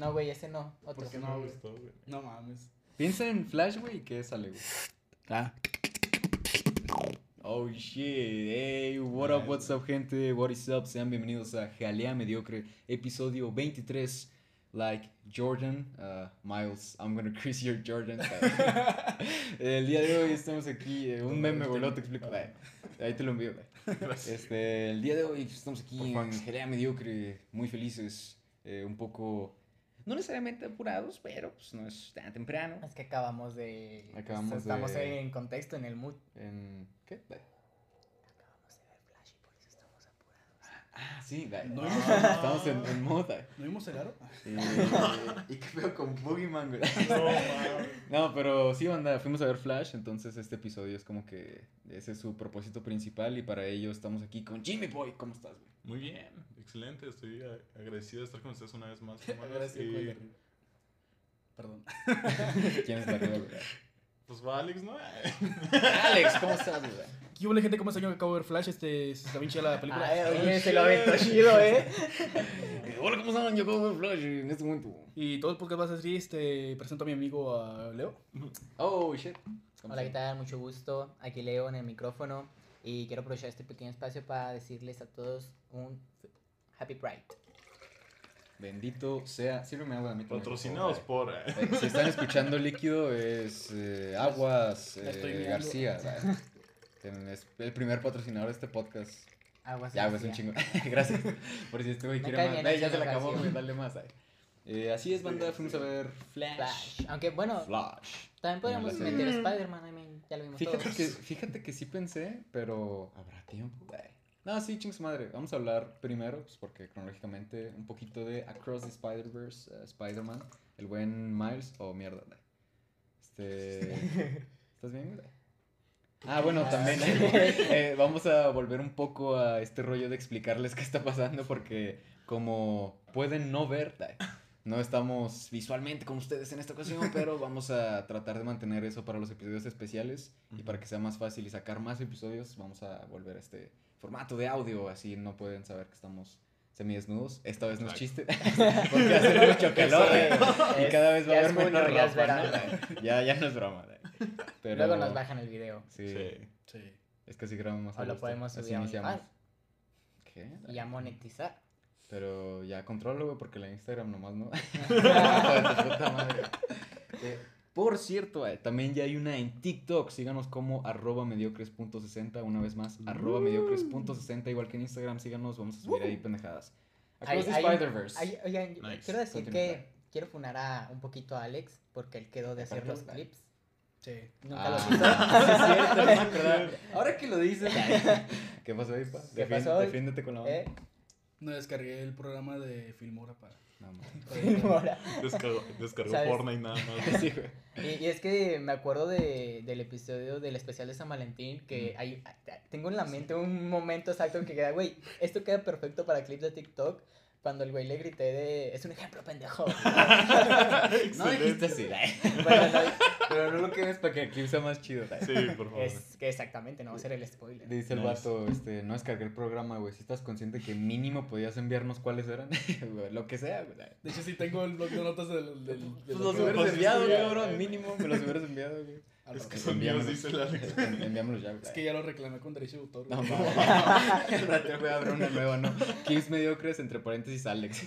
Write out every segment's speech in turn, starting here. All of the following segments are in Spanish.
No, güey, ese no. Otro. ¿Por qué No no, me güey? gustó, güey. No mames. Piensa en Flash, güey, y qué sale, güey. Ah. Oh shit, hey, what up, what's up, gente, what is up, sean bienvenidos a Jalea Mediocre, episodio 23, like Jordan, uh, Miles, I'm gonna crease your Jordan. el día de hoy estamos aquí, eh, un meme, luego te explico, eh, ahí te lo envío, güey. Este, el día de hoy estamos aquí Por en. Jalea Mediocre, muy felices, eh, un poco, no necesariamente apurados, pero pues no es tan temprano. Es que acabamos de. Acabamos estamos de- en contexto, en el mood. En, ¿Qué? Acabamos de ver Flash y por eso estamos apurados. Ah, sí, güey. No, estamos en, en moda. ¿No vimos el aro? ¿Y qué veo con Boogeyman, güey? No. No, pero sí, banda, fuimos a ver Flash, entonces este episodio es como que ese es su propósito principal y para ello estamos aquí con Jimmy Boy. ¿Cómo estás, güey? Muy bien, excelente. Estoy agradecido de estar con ustedes una vez más. de y. Perdón. ¿Quién es la arriba, güey? Pues va Alex, ¿no? Alex, ¿cómo estás, güey? ¿Qué hubo, gente? ¿Cómo está? Yo acabo de ver Flash. Este, está bien chida la película. Ay, Oh, oye, se lo aventó chido, eh. Hola, ¿cómo están? Yo acabo de ver Flash en este momento. Y todo el podcast va a ser así. Este, presento a mi amigo a Leo. Oh, shit. ¿Cómo Hola, ¿qué estás? tal? Mucho gusto. Aquí Leo en el micrófono. Y quiero aprovechar este pequeño espacio para decirles a todos un Happy Pride. Bendito sea. Sírveme agua a mí por Patrocinados por. eh, eh. Si están escuchando líquido, es eh, Aguas Me eh. García. Es el primer patrocinador de este podcast. Aguas Ya, güey, es un García. chingo. Gracias. Por si este güey Me quiere más. ya se le acabó, García. güey, dale más. Eh, así es, banda. Fuimos a ver Flash. Flash. Aunque bueno, Flash. también podríamos meter Spider-Man. I mean, ya lo vimos Fíjate todos. que, fíjate que sí pensé, pero habrá tiempo. No, sí, ching su madre. Vamos a hablar primero, pues porque cronológicamente, un poquito de Across the Spider-Verse, eh, Spider-Man, el buen Miles, oh mierda. Este. ¿Estás bien, güey? Ah, bueno, también eh, vamos a volver un poco a este rollo de explicarles qué está pasando, porque como pueden no ver, no estamos visualmente con ustedes en esta ocasión, pero vamos a tratar de mantener eso para los episodios especiales y para que sea más fácil y sacar más episodios, vamos a volver a este formato de audio, así no pueden saber que estamos semidesnudos. Esta vez no es chiste, porque hace mucho calor Sí, y cada vez va a haber menos ropa. Ya, ya no es broma. Pero, Luego nos bajan el video. Sí, Sí. Sí. es que así grabamos más O a lo gusto, podemos así subir a. OnlyFans. ¿Qué? Y a monetizar. Pero ya controlo, güey, porque la Instagram nomás no. Puta madre. Por cierto, eh, también ya hay una en TikTok. Síganos como arroba mediocres.60. Una vez más, arroba mediocres.60. Igual que en Instagram, síganos. Vamos a subir ahí pendejadas. Across the Spider-Verse. Oigan, Nice. quiero decir Continúa. que quiero funar a un poquito a Alex porque él quedó de ¿De hacer los clips. Sí. Nunca Ah, los sí, hizo. es cierto, no. Ahora que lo dices. ¿Qué pasó ahí, pa? ¿Qué? Defiéndete con la mano. ¿Eh? No descargué el programa de Filmora para. Descargó. Fortnite nada más. Sí, güey. Y, y es que me acuerdo de, del episodio del especial de San Valentín que hay, tengo en la mente un momento exacto en que queda, güey, esto queda perfecto para clips de TikTok. Cuando el güey le grité de, es un ejemplo, pendejo. No dijiste así. Bueno, no, Pero no lo quemes para que el clip sea más chido. Sí, por favor. es que exactamente, no va a ser el spoiler. Dice el Nice. vato, este, no descargué el programa, güey. Si estás consciente que mínimo podías enviarnos cuáles eran, Güey, lo que sea, güey. De hecho, sí tengo el blog de notas del. del, del Pues los hubieras enviado, cabrón. Mínimo me los hubieras enviado, güey. Ah, Es no, que no. son míos, dice el Alex. En- Enviámoslos ya. Es que ya lo reclamé con derecho de autor. No, rato voy a abrir una nueva, ¿no? Clips mediocres, entre paréntesis, Alex.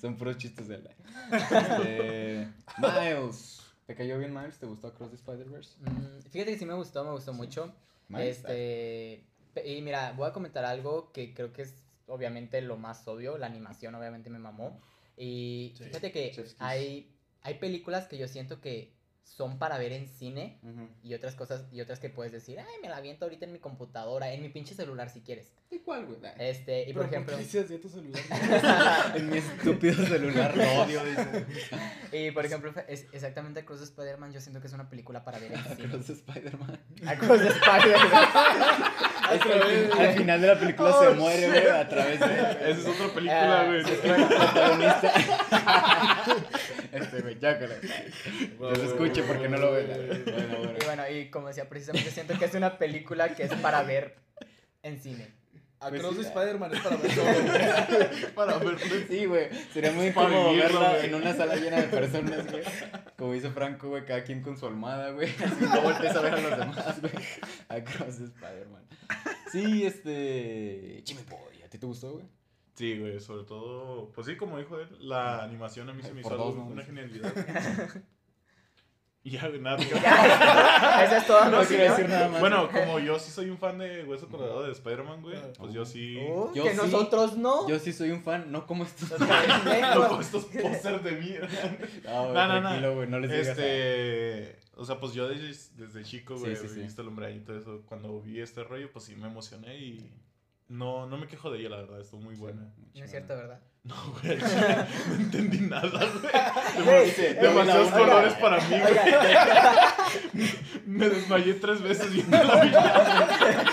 Son puros chistes de él. Este, Miles. ¿Te cayó bien, Miles? ¿Te gustó Across the Spider-Verse? Mm, fíjate que sí me gustó, me gustó mucho. Miles. Este, y mira, voy a comentar algo que creo que es obviamente lo más obvio, la animación obviamente me mamó. Y Sí. fíjate que hay, hay películas que yo siento que son para ver en cine y otras cosas y otras que puedes decir, ay, me la aviento ahorita en mi computadora, en mi pinche celular si quieres. ¿Y cuál, güey? Este, y Pero por ejemplo, qué dices así a tu celular? En mi estúpido celular lo odio, dice. y por ejemplo, es exactamente Across the Spider-Man, yo siento que es una película para ver en cine. Across Spider-Man. Across the Spider-Man. Es que al, fin- al final de la película se muere, güey, a través de. Esa es otra película, Ah, güey. Es que el protagonista. Este, güey, ya que se escuche porque no lo ve. Bueno, bueno. Y bueno, y como decía, precisamente siento que es una película que es para ver en cine. Pues Across sí. the Spider-Man es para ver solo. Para verlo. Sí, güey. Sería muy incómodo vivirlo, verla en una sala llena de personas, güey. Como hizo Franco, güey, cada quien con su almohada, güey. Así no voltees a ver a los demás, güey. Across Spider-Man. Sí, este. Jimmy Boy, ¿a ti te gustó, güey? Sí, güey, sobre todo, pues sí, como dijo él, la animación a mí se me Por hizo dos, algo- ¿no? una genialidad. Y ya, güey, nada. Esa es toda No, sí, decir nada más. Bueno, como yo sí soy un fan de Hueso Colorado de Spider-Man, güey, pues yo sí... Oh, Yo que sí. nosotros no. Yo sí soy un fan, no como estos. Loco, pendejos. estos pósters de mí. No, güey, No, no, no. güey, no les digas. Este, o sea, pues yo desde, desde chico, güey, sí, sí. viste el hombre y todo eso, cuando vi este rollo, pues sí me emocioné y no, no me quejo de ella, la verdad, estuvo muy buena. No es cierto, ¿verdad? No, güey, no entendí nada, güey. Güey, Dema- Demasiados colores para mí, güey. Me desmayé tres veces viendo la vida.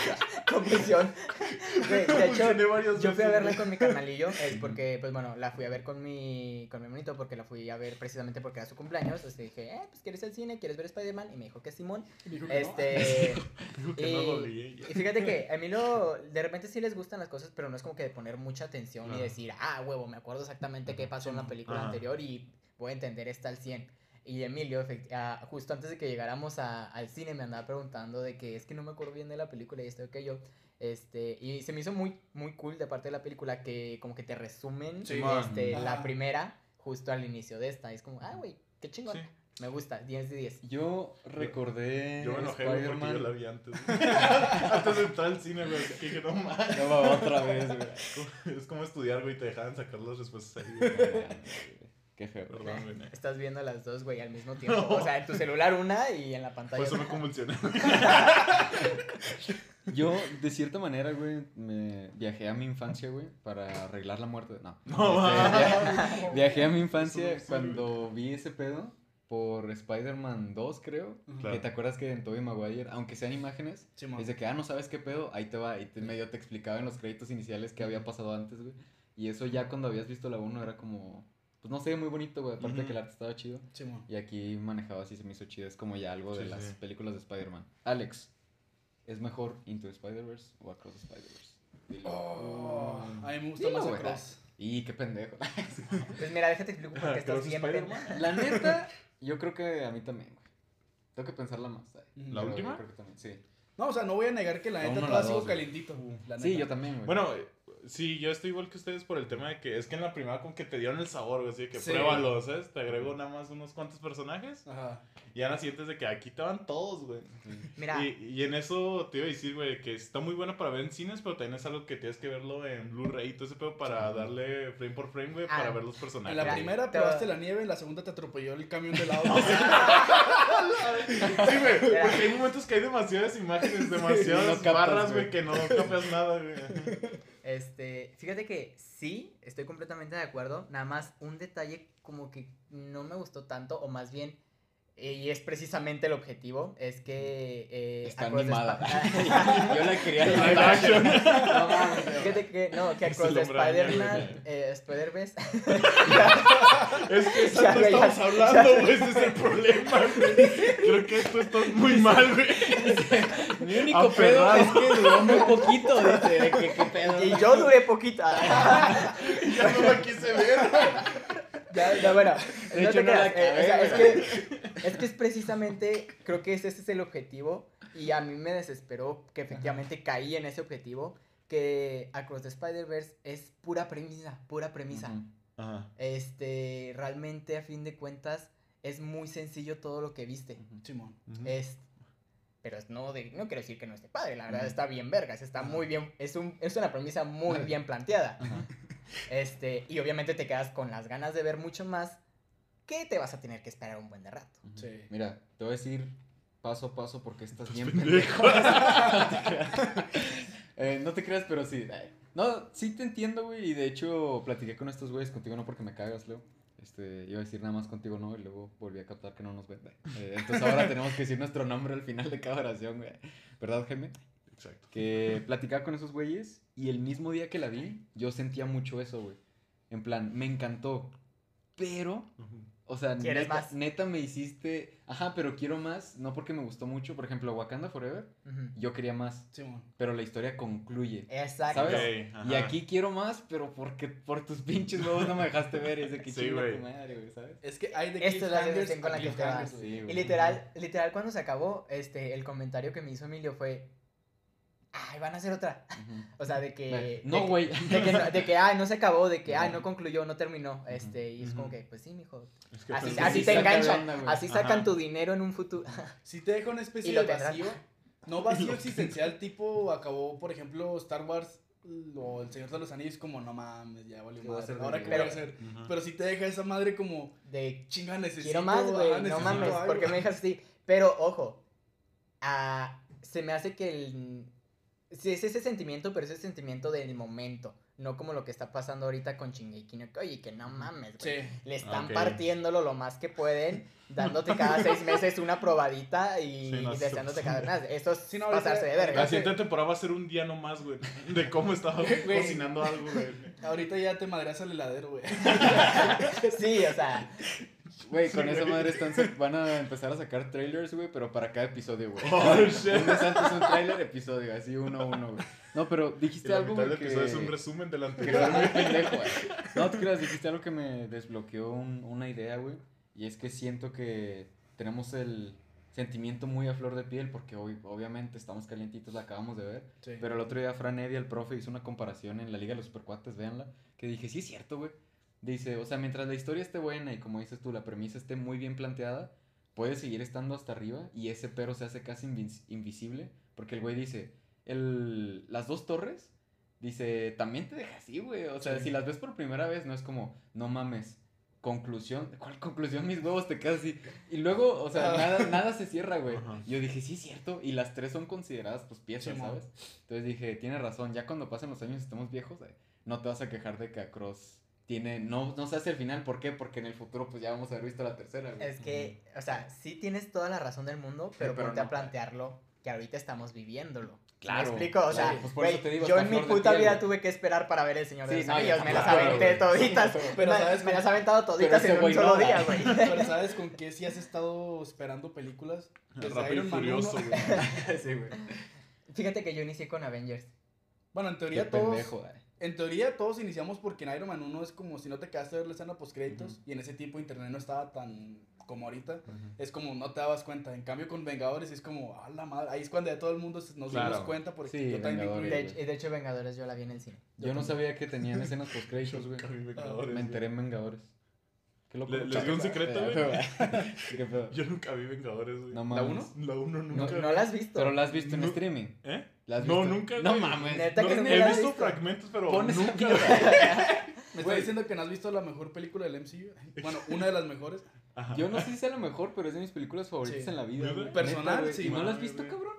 de hecho, yo fui a verla con mi carnalillo, es porque, pues bueno, la fui a ver con mi, con mi monito, porque la fui a ver precisamente porque era su cumpleaños. Entonces dije, eh, pues quieres ir al cine, quieres ver Spider-Man, y me dijo que Simón. Y me dijo que no. Este. No Y, lo leí. y fíjate que a mí lo, de repente sí les gustan las cosas, pero no es como que de poner mucha atención y decir, ah, huevo, me acuerdo exactamente qué pasó en la película Ajá. anterior y voy a entender esta al 100. Y Emilio, efect- ah, justo antes de que llegáramos a- al cine, me andaba preguntando de que es que no me acuerdo bien de la película y esto que yo. Este, y se me hizo muy, muy cool de parte de la película que como que te resumen Sí. este, la primera justo al inicio de esta. Y es como, ah, güey, qué chingón. Sí. Me gusta, 10 de 10. Yo recordé. Yo me enojé, güey, porque yo la vi antes. antes de entrar al cine, güey. Que dije, no mames. No, va, otra vez, güey. Es como estudiar, güey, y te dejaban sacar las respuestas ahí, güey. Qué feo. Perdón, güey. Estás viendo las dos, güey, al mismo tiempo. O sea, en tu celular una y en la pantalla. Por eso me otra. convulsioné. Yo, de cierta manera, güey, me viajé a mi infancia, güey, para arreglar la muerte. No. No, Este, viajé a mi infancia no cuando vi ese pedo por Spider-Man 2, creo. Claro. Que te acuerdas que en Tobey Maguire, aunque sean imágenes, Simón. es de que, ah, no sabes qué pedo, ahí te va. Y te, medio te explicaba en los créditos iniciales qué había pasado antes, güey. Y eso ya cuando habías visto la 1 era como, pues no sé, muy bonito, güey. Aparte de que el arte estaba chido. Simón. Y aquí manejaba así, se me hizo chido. Es como ya algo de Sí, las sí. películas de Spider-Man. Alex, ¿es mejor Into the Spider-Verse o Across the Spider-Verse? Dilo. Oh, a mí me gusta Dilo, más güey. Across. Y qué pendejo. Pues mira, déjate explico por qué estás bien. La neta, yo creo que a mí también, güey. Tengo que pensarla más. ¿La Pero última? yo creo que también, sí. No, o sea, no voy a negar que la neta no la sigo dos, güey. calientito. la Sí, yo también, güey. Bueno, sí, yo estoy igual que ustedes por el tema de que es que en la primera como que te dieron el sabor, güey, así de que Sí. pruébalo, ¿sabes? Te agrego nada más unos cuantos personajes Ajá. y ahora sientes de que aquí te van todos, güey. Mira, Y, y en eso te iba a decir, güey, que está muy bueno para ver en cines, pero también es algo que tienes que verlo en Blu-ray y todo ese pedo para darle frame por frame, güey, Ah. para ver los En personajes. la Mira, primera te probaste va- la nieve, en la segunda te atropelló el camión de lado. Sí, güey, porque hay momentos que hay demasiadas imágenes, demasiadas No captas, barras, güey. que no capas nada, güey. Este, fíjate que sí, estoy completamente de acuerdo. Nada más un detalle como que no me gustó tanto, o más bien, eh, y es precisamente el objetivo, es que... Eh, Está animada. Yo la quería action. No mames, fíjate que, no, que Across the Spider-Man, eh, Spider-Verse, Es que eso Ya, no ya. estamos hablando, güey, ese es el problema, güey. Creo que tú estás muy mal, güey. Mi único pedo es que duró muy poquito, dice, de que qué pedo. y yo duré poquito. Ya no la quise ver. Ya, ya, bueno. De no hecho, te no la eh, o sea, acabé, es, que, es que es precisamente, creo que ese, ese es el objetivo. Y a mí me desesperó que efectivamente caí en ese objetivo. Que Across the Spider-Verse es pura premisa, pura premisa. Ajá. Este, realmente a fin de cuentas es muy sencillo todo lo que viste. Simón. Es, pero es no, de, no quiero decir que no esté padre, la verdad está bien vergas, está muy bien, es, un, es una premisa muy bien planteada. Este, y obviamente te quedas con las ganas de ver mucho más que te vas a tener que esperar un buen de rato. Sí. Mira, te voy a decir paso a paso porque estás bien pendejo. pendejo. no, te creas. Eh, no te creas, pero sí. No, sí te entiendo, güey. Y de hecho, platiqué con estos güeyes, contigo no porque me cagas, Leo. Este, iba a decir nada más contigo no, y luego volví a captar que no nos ven. Eh, entonces ahora tenemos que decir nuestro nombre al final de cada oración, güey. ¿Verdad, Jaime? Exacto. que platicaba con esos güeyes y el mismo día que la vi, yo sentía mucho eso, güey. En plan, me encantó, pero. O sea, ¿Quieres neta, más? neta me hiciste, ajá, pero quiero más, no porque me gustó mucho, por ejemplo, Wakanda Forever, Ujú. yo quería más, Simón. pero la historia concluye. Exacto. ¿Sabes? Ok, Y aquí quiero más, pero porque por tus pinches huevos no me dejaste ver, es de que Sí, chinga tu madre, güey, ¿sabes? Es que hay de Esta es la con la que te vas. Sí, Y literal, literal cuando se acabó, este, el comentario que me hizo Emilio fue, ay, van a hacer otra. O sea, de que... No, que- güey. De que, no, de que, ay, no se acabó, de que, ay, no concluyó, no terminó, este, y es como que, pues sí, mijo, Es que así, pues, así sí te enganchan, onda, así sacan Ajá. tu dinero en un futuro. Si te deja una especie Y lo de tendrán. vacío, no vacío existencial tipo acabó, por ejemplo, Star Wars o El Señor de los Anillos como no mames, ya valió ¿Qué voy a madre. hacer de Ahora vida? voy a hacer. Pero si te deja esa madre como De, chinga necesito. quiero más, güey, no mames, algo. ¿por qué me dejas así? Pero, ojo, ah, se me hace que el... Sí, es ese sentimiento, pero es ese sentimiento del momento, no como lo que está pasando ahorita con Shingeki no Kyojin, que no mames, güey. Sí. Le están Ok. partiéndolo lo más que pueden, dándote cada seis meses una probadita y, Sí, no, y sí, deseándote sí. cada vez más. Eso es Sí, no, pasarse de La verga. siguiente temporada va a ser un día nomás, güey. De cómo estaba Güey. cocinando algo, güey. Ahorita ya te madreas al heladero, güey. Sí, o sea, Güey, con esa madre están, van a empezar a sacar trailers, güey, pero para cada episodio, güey. Oh, shit. Un mes antes un trailer, episodio, así uno a uno, güey. No, pero Y dijiste la algo, mitad episodio es un que... resumen del Que anterior. pendejo, güey. No te creas, dijiste algo que me desbloqueó un- una idea, güey. Y es que siento que tenemos el sentimiento muy a flor de piel, porque hoy, obviamente estamos calientitos, la acabamos de ver. Sí. Pero el otro día Fran Evia, el profe, hizo una comparación en la Liga de los Supercuates, véanla, que dije, sí es cierto, güey. Dice, o sea, mientras la historia esté buena y como dices tú, la premisa esté muy bien planteada, puede seguir estando hasta arriba y ese pero se hace casi invis- invisible, porque el güey dice, el, las dos torres, dice, también te deja así, güey. O sea, Sí. si las ves por primera vez, no es como, no mames. Conclusión, ¿cuál conclusión? Mis huevos te quedas así. Y luego, o sea, Ah. nada, nada se cierra, güey. Ajá. Yo dije, sí, es cierto. Y las tres son consideradas, pues, piezas. ¿sabes? Entonces dije, tiene razón. Ya cuando pasen los años y estemos viejos, eh, no te vas a quejar de que Across tiene. No, no se hace el final. ¿Por qué? Porque en el futuro, pues, ya vamos a haber visto la tercera, güey. es que, o sea, sí tienes toda la razón del mundo, pero, pero ponte no. a plantearlo que ahorita estamos viviéndolo. ¿Sí Claro, ¿Me explico? O sea, claro, pues por eso güey, te digo, yo en mi puta piel, vida tuve que esperar para ver El Señor de Sí, los no, Anillos. Me las aventé toditas. Pero me, ¿sabes me las aventado toditas en un solo no, día, güey. Pero ¿sabes con qué sí has estado esperando películas? Desde Rápido y Iron Man furioso, 1. güey. sí, güey. Fíjate que yo inicié con Avengers. Bueno, en Qué teoría todos... pendejo, güey. En teoría todos iniciamos porque en Iron Man 1 es como si no te quedaste a ver la escena post créditos y en ese tipo internet no estaba tan como ahorita. Es como no te dabas cuenta. En cambio con Vengadores es como, a la madre, ahí es cuando ya todo el mundo nos dimos Claro. cuenta porque Sí, yo también Vengadores. De, de hecho, Vengadores yo la vi en el cine. Yo no sabía que tenían escenas post créditos, güey. Vengadores, Me enteré en Vengadores. Qué loco. Le- les digo un secreto, güey. Yo nunca vi Vengadores, güey. No ¿La mames. uno? La 1 No, nunca. no la has visto. Pero la has visto en No. streaming. ¿Eh? ¿La has No, visto? nunca, No mames. Neta No, que he visto visto. fragmentos, pero nunca. Me está Güey. diciendo que no has visto la mejor película del MCU. Bueno, una de las mejores. Ajá. Yo no sé si sea la mejor, pero es de mis películas favoritas Sí. en la vida. Personal, Neta, sí, ¿Y no la has visto, cabrón?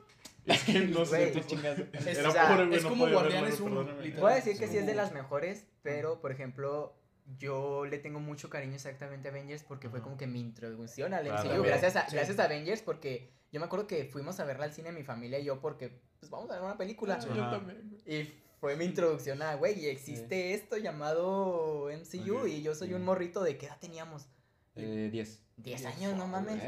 Es que no sé. Es, Era o sea, pobre, güey. es no como Guardianes verlo, uno, perdóname. literal. Voy a decir que sí es de las mejores, pero por ejemplo, yo le tengo mucho cariño exactamente a Avengers porque fue como que mi introducción al Ah, MCU. gracias, a, Sí. gracias a Avengers porque yo me acuerdo que fuimos a verla al cine mi familia y yo porque pues vamos a ver una película. Sí, yo también, Y fue mi introducción a, güey, y existe esto llamado MCU y yo soy Sí. un morrito de qué edad teníamos. Eh, 10. 10 Diez. años, no mames.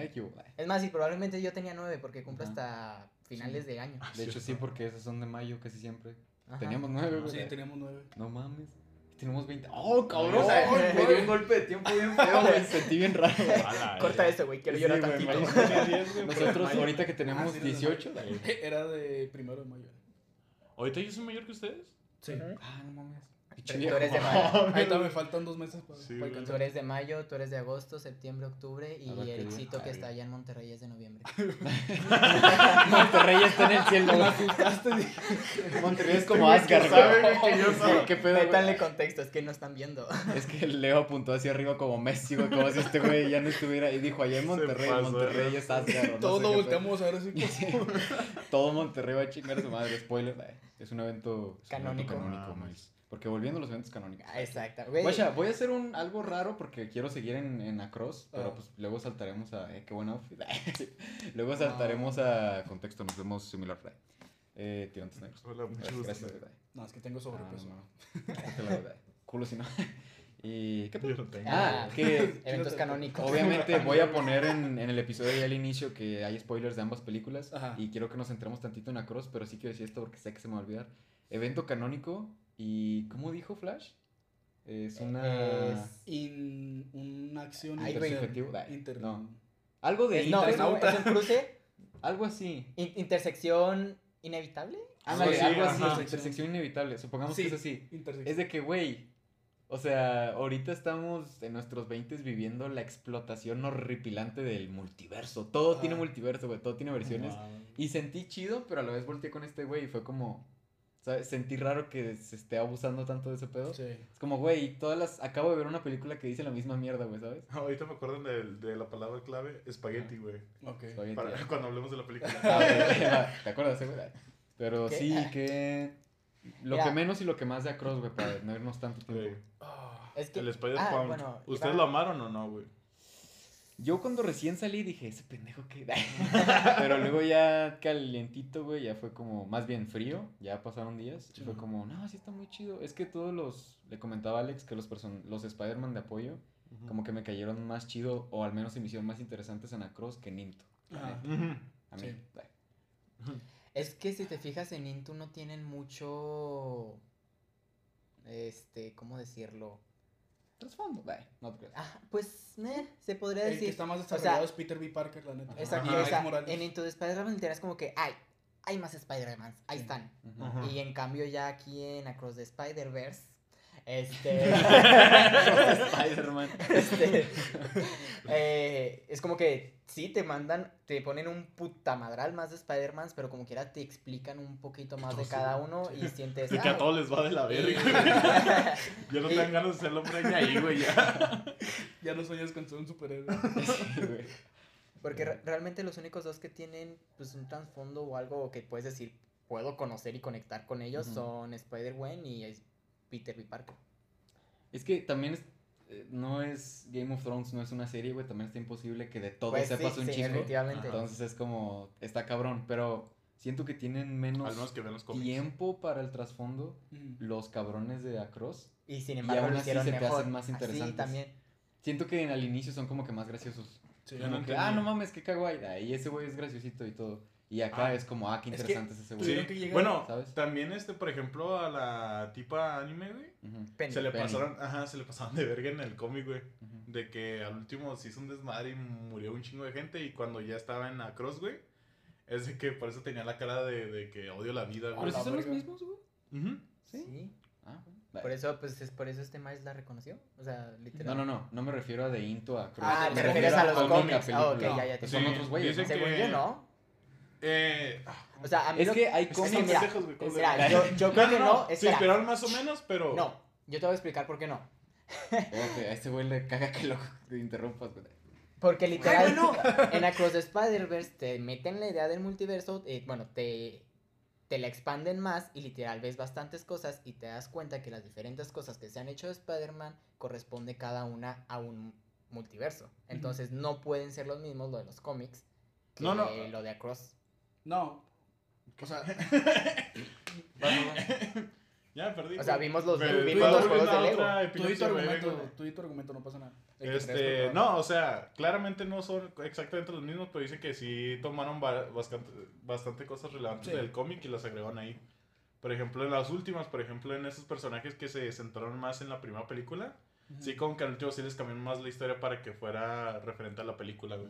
Es más, y probablemente yo tenía 9 porque cumplo Ajá. hasta finales de año. De hecho, sí, porque esas son de mayo casi siempre. Ajá. Teníamos 9, Ajá. güey. Sí, teníamos nueve. No mames. Tenemos 20. ¡Oh, cabrón! O sea, Ay, me dio un golpe de tiempo bien feo, güey. Sentí bien raro. Ala, Corta eh. esto, güey, quiero Sí, llorar güey, tantito. mayo tenía 10, güey, Nosotros, ahorita que tenemos Ah, sí, eres de 18. mayo. dale. Era de primero de mayo. ¿Ahorita yo soy mayor que ustedes? Sí. Ah, no mames. Pinche Tú eres de mayo. Ahorita me faltan dos meses para, Sí, para. Tú eres de mayo, tú eres de agosto, septiembre, octubre y ver, ¿qué el éxito que está allá en Monterrey es de noviembre. Monterrey está en el cielo. Me asustaste. Monterrey es como Asgard, que yo Sí, sé. ¿Qué pedo? Métanle contexto, es que no están viendo. Es que Leo apuntó hacia arriba como Messi, güey, como si este güey ya no estuviera. Y dijo, allá en Monterrey, pasó, Monterrey es Asgard. no pedo. volteamos a ver así como... Todo Monterrey va a chingar a su madre. Spoiler, eh, es un evento es un evento Canónico. canónico, Ah. Porque volviendo a los eventos canónicos. Ah, Exacto. Güey, Guacha, voy a hacer un algo raro porque quiero seguir en, en Across, pero Ah. pues luego saltaremos a. Eh, qué buen outfit. luego saltaremos a contexto, nos vemos similar. Eh, tirantes negros. Hola, mucho Gracias, gusto. gracias. No, es que tengo Ah, sobrepeso. no, no. Culo si no. Y... ¿Qué Yo pedo? no tengo. Ah, que Eventos canónicos. obviamente voy a poner en, en el episodio y al inicio que hay spoilers de ambas películas. Ajá. Y quiero que nos centremos tantito en Across, pero sí quiero decir esto porque sé que se me va a olvidar. Evento canónico y... ¿Cómo dijo Flash? Es una... Es- In- una acción inter- No. Algo de... No, es un, cruce. Algo así. in- intersección inevitable. Ándale, sí, algo así, ajá. intersección inevitable. Supongamos Sí, que es así. Es de que, güey, o sea, ahorita estamos en nuestros 20 viviendo la explotación horripilante del multiverso. Todo Ah. tiene multiverso, güey, todo tiene versiones. Wow. Y sentí chido, pero a la vez volteé con este güey y fue como, ¿sabes? Sentí raro que se esté abusando tanto de ese pedo. Sí. Es como, güey, todas las... Acabo de ver una película que dice la misma mierda, güey, ¿sabes? Ahorita me acuerdan de, de la palabra clave, espagueti, güey. Ok. Espagueti. Para cuando hablemos de la película. Ah, ¿Te acuerdas, eh, güey? Pero ¿Qué? sí, que... Lo Mira. que menos y lo que más de Across, güey, para no irnos tanto tiempo. Güey, Ah, Es que. El Spider ah, Punk. bueno, ¿Ustedes iba- lo amaron o no, güey? Yo cuando recién salí dije, ese pendejo que... Pero luego ya calientito, güey, ya fue como, más bien frío, ya pasaron días. Y fue como, no, sí está muy chido. Es que todos los, le comentaba a Alex que los, person los Spider-Man de apoyo, como que me cayeron más chido, o al menos se me hicieron más interesantes en Across que en Into. la Ajá. neta. Ujú. A mí, Sí. Es que si te fijas en Into no tienen mucho. Este, ¿cómo decirlo? Trasfondo, bye. No te creas. Ah, pues, eh, se podría El que decir. está más o desarrollado sea, es Peter B. Parker, la neta. Exacto, o sea, Morales. en Into the Spider-Man literal es como que hay, hay más Spider-Man, ahí Sí. están. Ajá. Y en cambio ya aquí en Across the Spider-Verse, este, Spider-Man. este, eh, es como que sí te mandan, te ponen un putamadral más de Spider-Man, pero como quiera te explican un poquito más de sí. cada uno y sientes... De que a ah, todos les va de la y- verga. Yo no Y- tengo ganas de ser el hombre ahí, güey, ya. Ya no sueñas con ser un superhéroe. Sí, güey. Porque re- realmente los únicos dos que tienen pues un trasfondo o algo que puedes decir puedo conocer y conectar con ellos son Spider-Gwen y Peter B. Parker. Es que también es, eh, no es Game of Thrones, no es una serie, güey. También está imposible que de todo Pues sepas sí, un sí, chingo. efectivamente. Entonces es como, está cabrón, pero siento que tienen menos, Al menos que los tiempo para el trasfondo los cabrones de Across. Y sin embargo aún lo así se te mejor. hacen más Así interesantes. también. Siento que en- al inicio son como que más graciosos. Sí. No que, ah, no mames, qué kawaii. Ahí ese güey es graciosito y todo. Y acá Ah, es como, ah, qué es que interesante es ese güey. Sí. Bueno, ¿sabes? también este, por ejemplo, a la tipa anime, güey. Penny. Se le Penny. pasaron, ajá, se le pasaron de verga en el cómic, güey. De que al último se hizo un desmadre y murió un chingo de gente. Y cuando ya estaba en la cross, güey, es de que por eso tenía la cara de, de que odio la vida, Pero güey. si la son los mismos, güey. Sí. ¿Sí? Ah, bueno. Por eso, pues, es por eso este Miles la reconoció. O sea, literal. No, no, no, no me refiero a de Into a Cross. Ah, me refieres a los cómic, cómics. Ah, ok, ya, ya te Son otros güeyes. Según que- yo, no. Eh, O sea, a mí Es lo- que hay cómics. mira, pendejos, güey, ¿cómo se yo, yo creo que no. Se Espera. esperaron más o menos, pero. No, yo te voy a explicar por qué no. Espérate, a este güey le caga que lo interrumpas, güey. Porque literal, en Across the Spider-Verse te meten la idea del multiverso, eh, bueno, te, te la expanden más y literal ves bastantes cosas y te das cuenta que las diferentes cosas que se han hecho de Spider-Man corresponde cada una a un multiverso. Entonces no pueden ser los mismos lo de los cómics que No, no. lo de Across. No. O sea, Ya perdí. O sea, vimos los, Pero vimos los juegos de Lego. tú di tu argumento, tú di tu argumento, no pasa nada. El Este, no, o sea, claramente no son exactamente los mismos, pero dice que sí tomaron ba- bastante, bastante cosas relevantes Sí. del cómic y las agregaron ahí. Por ejemplo, en las últimas, por ejemplo, en esos personajes que se centraron más en la primera película, sí como que al último sí les cambiaron más la historia para que fuera referente a la película, güey.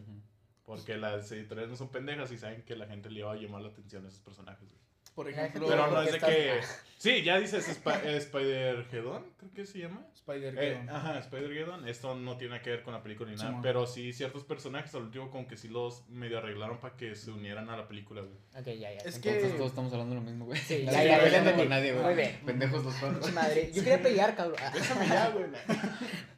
Porque las editoriales no son pendejas y saben que la gente le iba a llamar la atención a esos personajes, güey. Por ejemplo, Pero no es de que... Sí, ya dices Sp- Spider-Geddon, creo que se llama. Spider Eh, ajá, Spider-Geddon, esto no tiene que ver con la película ni nada, Simón. pero sí ciertos personajes al último como que sí los medio arreglaron para que se unieran a la película, güey. Ok, ya, ya. Es entonces- que- todos estamos hablando de lo mismo, güey. Sí, ya, Nadie ya, ya peleando con nadie, güey. Muy bien. Pendejos los. Pinche madre, yo quería pelear, cabrón. Déjame ya, güey.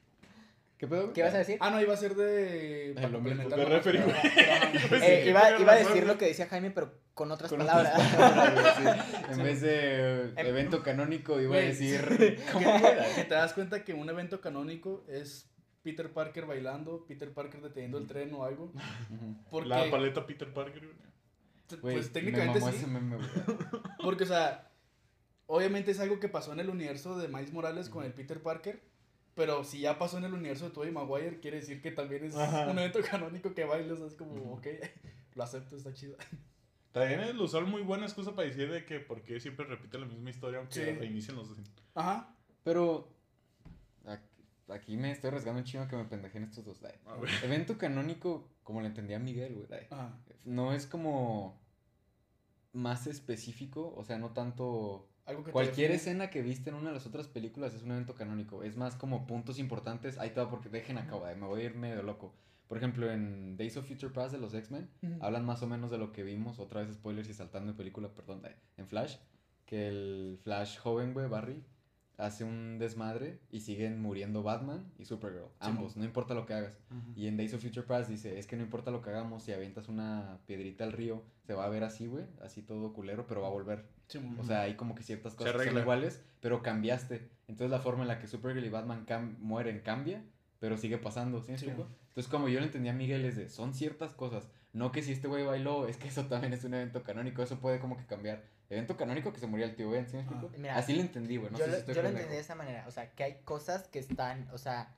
¿Qué pedo? vas a decir? Ah, no, iba a ser de. para complementar güey. ajá. Pues sí, Eh, iba, a decir lo que decía Jaime, pero con otras Con palabras. otras palabras, güey, sí. En vez de Em- evento canónico, iba a decir. ¿Cómo era? Que te das cuenta que un evento canónico es Peter Parker bailando, Peter Parker deteniendo el tren o algo. Porque, La paleta Peter Parker, güey. Pues me técnicamente mamó sí. ese meme, güey. Porque, o sea, obviamente es algo que pasó en el universo de Miles Morales con el Peter Parker. Pero si ya pasó en el universo de Tobey Maguire, quiere decir que también es Ajá. un evento canónico que bailes, es como, ok, lo acepto, está chido. También el usar muy buena excusa para decir de que por qué siempre repite la misma historia aunque Sí. reinicien los... Ajá. Pero. Aquí, aquí me estoy arriesgando un chingo que me pendejen estos dos. dai. A ver. Evento canónico, como le entendía Miguel, güey. No es como. Más específico, o sea, no tanto. Algo que te Cualquier escena que viste en una de las otras películas es un evento canónico. Es más como puntos importantes. Ahí todo porque dejen acá, güey, me voy a ir medio loco. Por ejemplo, en Days of Future Past de los X-Men, hablan más o menos de lo que vimos, otra vez spoilers y saltando de película, perdón, de- en Flash, que el Flash joven, güey, Barry, hace un desmadre y siguen muriendo Batman y Supergirl. Ambos, no importa lo que hagas. Y en Days of Future Past dice, es que no importa lo que hagamos, si avientas una piedrita al río, se va a ver así, güey, así todo culero, pero va a volver. Simón. O sea, hay como que ciertas cosas que son iguales, pero cambiaste. Entonces la forma en la que Supergirl y Batman cam- mueren cambia, pero sigue pasando, ¿sí me Sí. explico? Entonces como yo le entendía a Miguel es de, son ciertas cosas. No que si este güey bailó, es que eso también es un evento canónico, eso puede como que cambiar. Evento canónico que se murió el tío Ben, ¿sí me explico? Mira, Así le entendí, güey, no yo sé lo, si estoy yo lo entendí de esa manera, o sea, que hay cosas que están, o sea,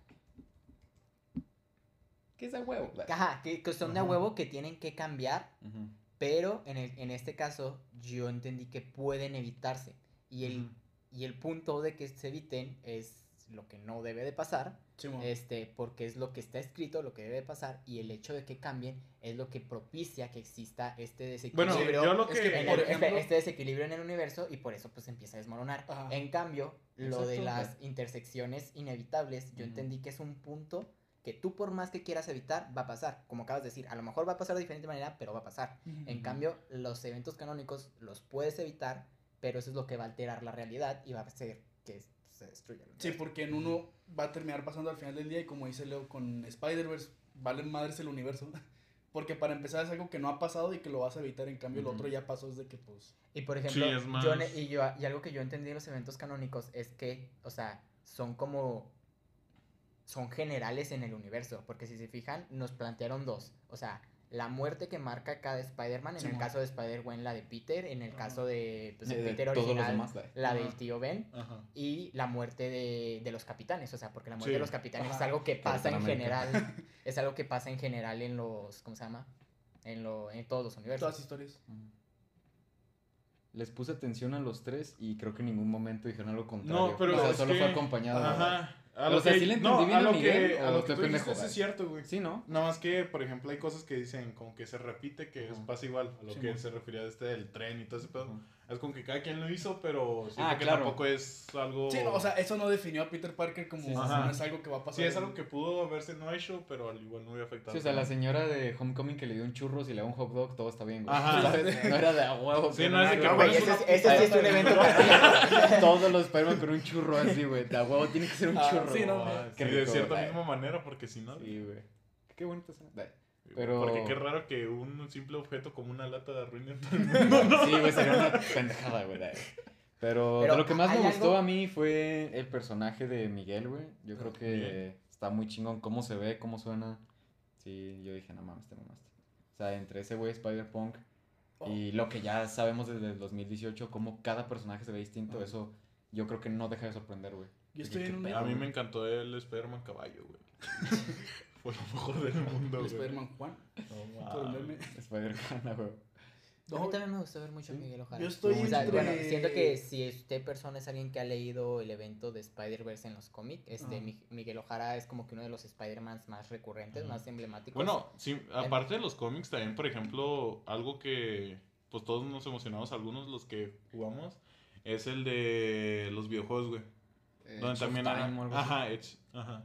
¿Qué es a huevo? ajá, que, que son de a huevo que tienen que cambiar, Ujú. Pero en, el, en este caso yo entendí que pueden evitarse. Y el, y el punto de que se eviten es lo que no debe de pasar, este, porque es lo que está escrito, lo que debe de pasar, y el hecho de que cambien es lo que propicia que exista este Bueno, desequilibrio. yo lo es que... que, en por el- espe- ejemplo- este desequilibrio en el universo y por eso pues empieza a desmoronar. Ajá. En cambio, lo de las intersecciones inevitables, yo entendí que es un punto que tú por más que quieras evitar, va a pasar. Como acabas de decir, a lo mejor va a pasar de diferente manera, pero va a pasar. Ujú. En cambio, los eventos canónicos los puedes evitar, pero eso es lo que va a alterar la realidad y va a hacer que se destruya. el Sí, porque en uno va a terminar pasando al final del día y como dice Leo con Spider-Verse, valen madres el universo. Porque para empezar es algo que no ha pasado y que lo vas a evitar, en cambio Ujú. el otro ya pasó desde que pues... Y por ejemplo, Sí, es más- yo, y, yo, y algo que yo entendí de los eventos canónicos es que, o sea, son como. Son generales en el universo. Porque si se fijan, nos plantearon dos. O sea, la muerte que marca cada Spider-Man. En el caso de Spider-Gwen, la de Peter. En el Ajá. caso de, pues, el de Peter todos los original, demás, la del tío Ben. Ajá. Y la muerte de, de los capitanes. O sea, porque la muerte Sí. de los capitanes es algo que pasa en general. es algo que pasa en general en los. ¿Cómo se llama? En, lo, en todos los universos. Todas historias. Les puse atención a los tres y creo que en ningún momento dijeron algo contrario. No, pero o sea, solo que- fue acompañado. Ajá. A O lo sea, que, ¿sí le no, bien a a lo Miguel que, a lo que tú dijiste es cierto, güey. Sí, ¿no? Nada más que, por ejemplo, hay cosas que dicen como que se repite, que es, Ajá. pasa igual a lo Sí, que mo. se refería a este del tren y todo ese pedo. Ajá. Es como que cada quien lo hizo, pero siento Ah, que claro. tampoco es algo... Sí, no, o sea, eso no definió a Peter Parker como Sí, sí, no es algo que va a pasar. Sí, es algo que pudo haberse no hecho, pero al igual no hubiera afectado. Sí, o sea, la señora de Homecoming que le dio un churros y le dio un hot dog, todo está bien, güey. Ajá. ¿Sabes? No era de a huevo. Sí, no es de que No, güey. güey, es ese, ese sí es un evento. Todos los Spider-Man con un churro así, güey. De a huevo tiene que ser un Ah, churro. sí, no, Ah, sí, de cierta misma manera, porque si no... Sí, güey. Qué bonita escena. Pero- Porque qué raro que un simple objeto como una lata de arruine todo el mundo. Sí, güey, sería una pendejada, güey. Pero, Pero de lo que más me hay gustó algo- a mí fue el personaje de Miguel, güey. Yo creo que Bien. está muy chingón cómo se ve, cómo suena. Sí, yo dije, no mames, te mamaste. O sea, entre ese güey Spider-Punk y lo que ya sabemos desde el 2018, cómo cada personaje se ve distinto, Ajá. eso yo creo que no deja de sorprender, güey. Yo estoy ¿qué en un... A mí me encantó el Spider-Man caballo, güey. Fue lo mejor del mundo. Spider-Man Juan. No. Spider-Man, güey. A mí No, también me gustó ver mucho a. Miguel Ojara. Yo estoy O sea, entre- bueno, siento que si usted persona es alguien que ha leído el evento de Spider-Verse en los cómics, este. Mi- Miguel Ojara es como que uno de los Spider-Mans más recurrentes, más emblemáticos. Bueno, sí, aparte de los cómics, también, por ejemplo, algo que pues todos nos emocionamos, algunos los que jugamos, es el de los videojuegos, güey. Eh, donde Edge también Time era-. Ajá, Edge, ajá.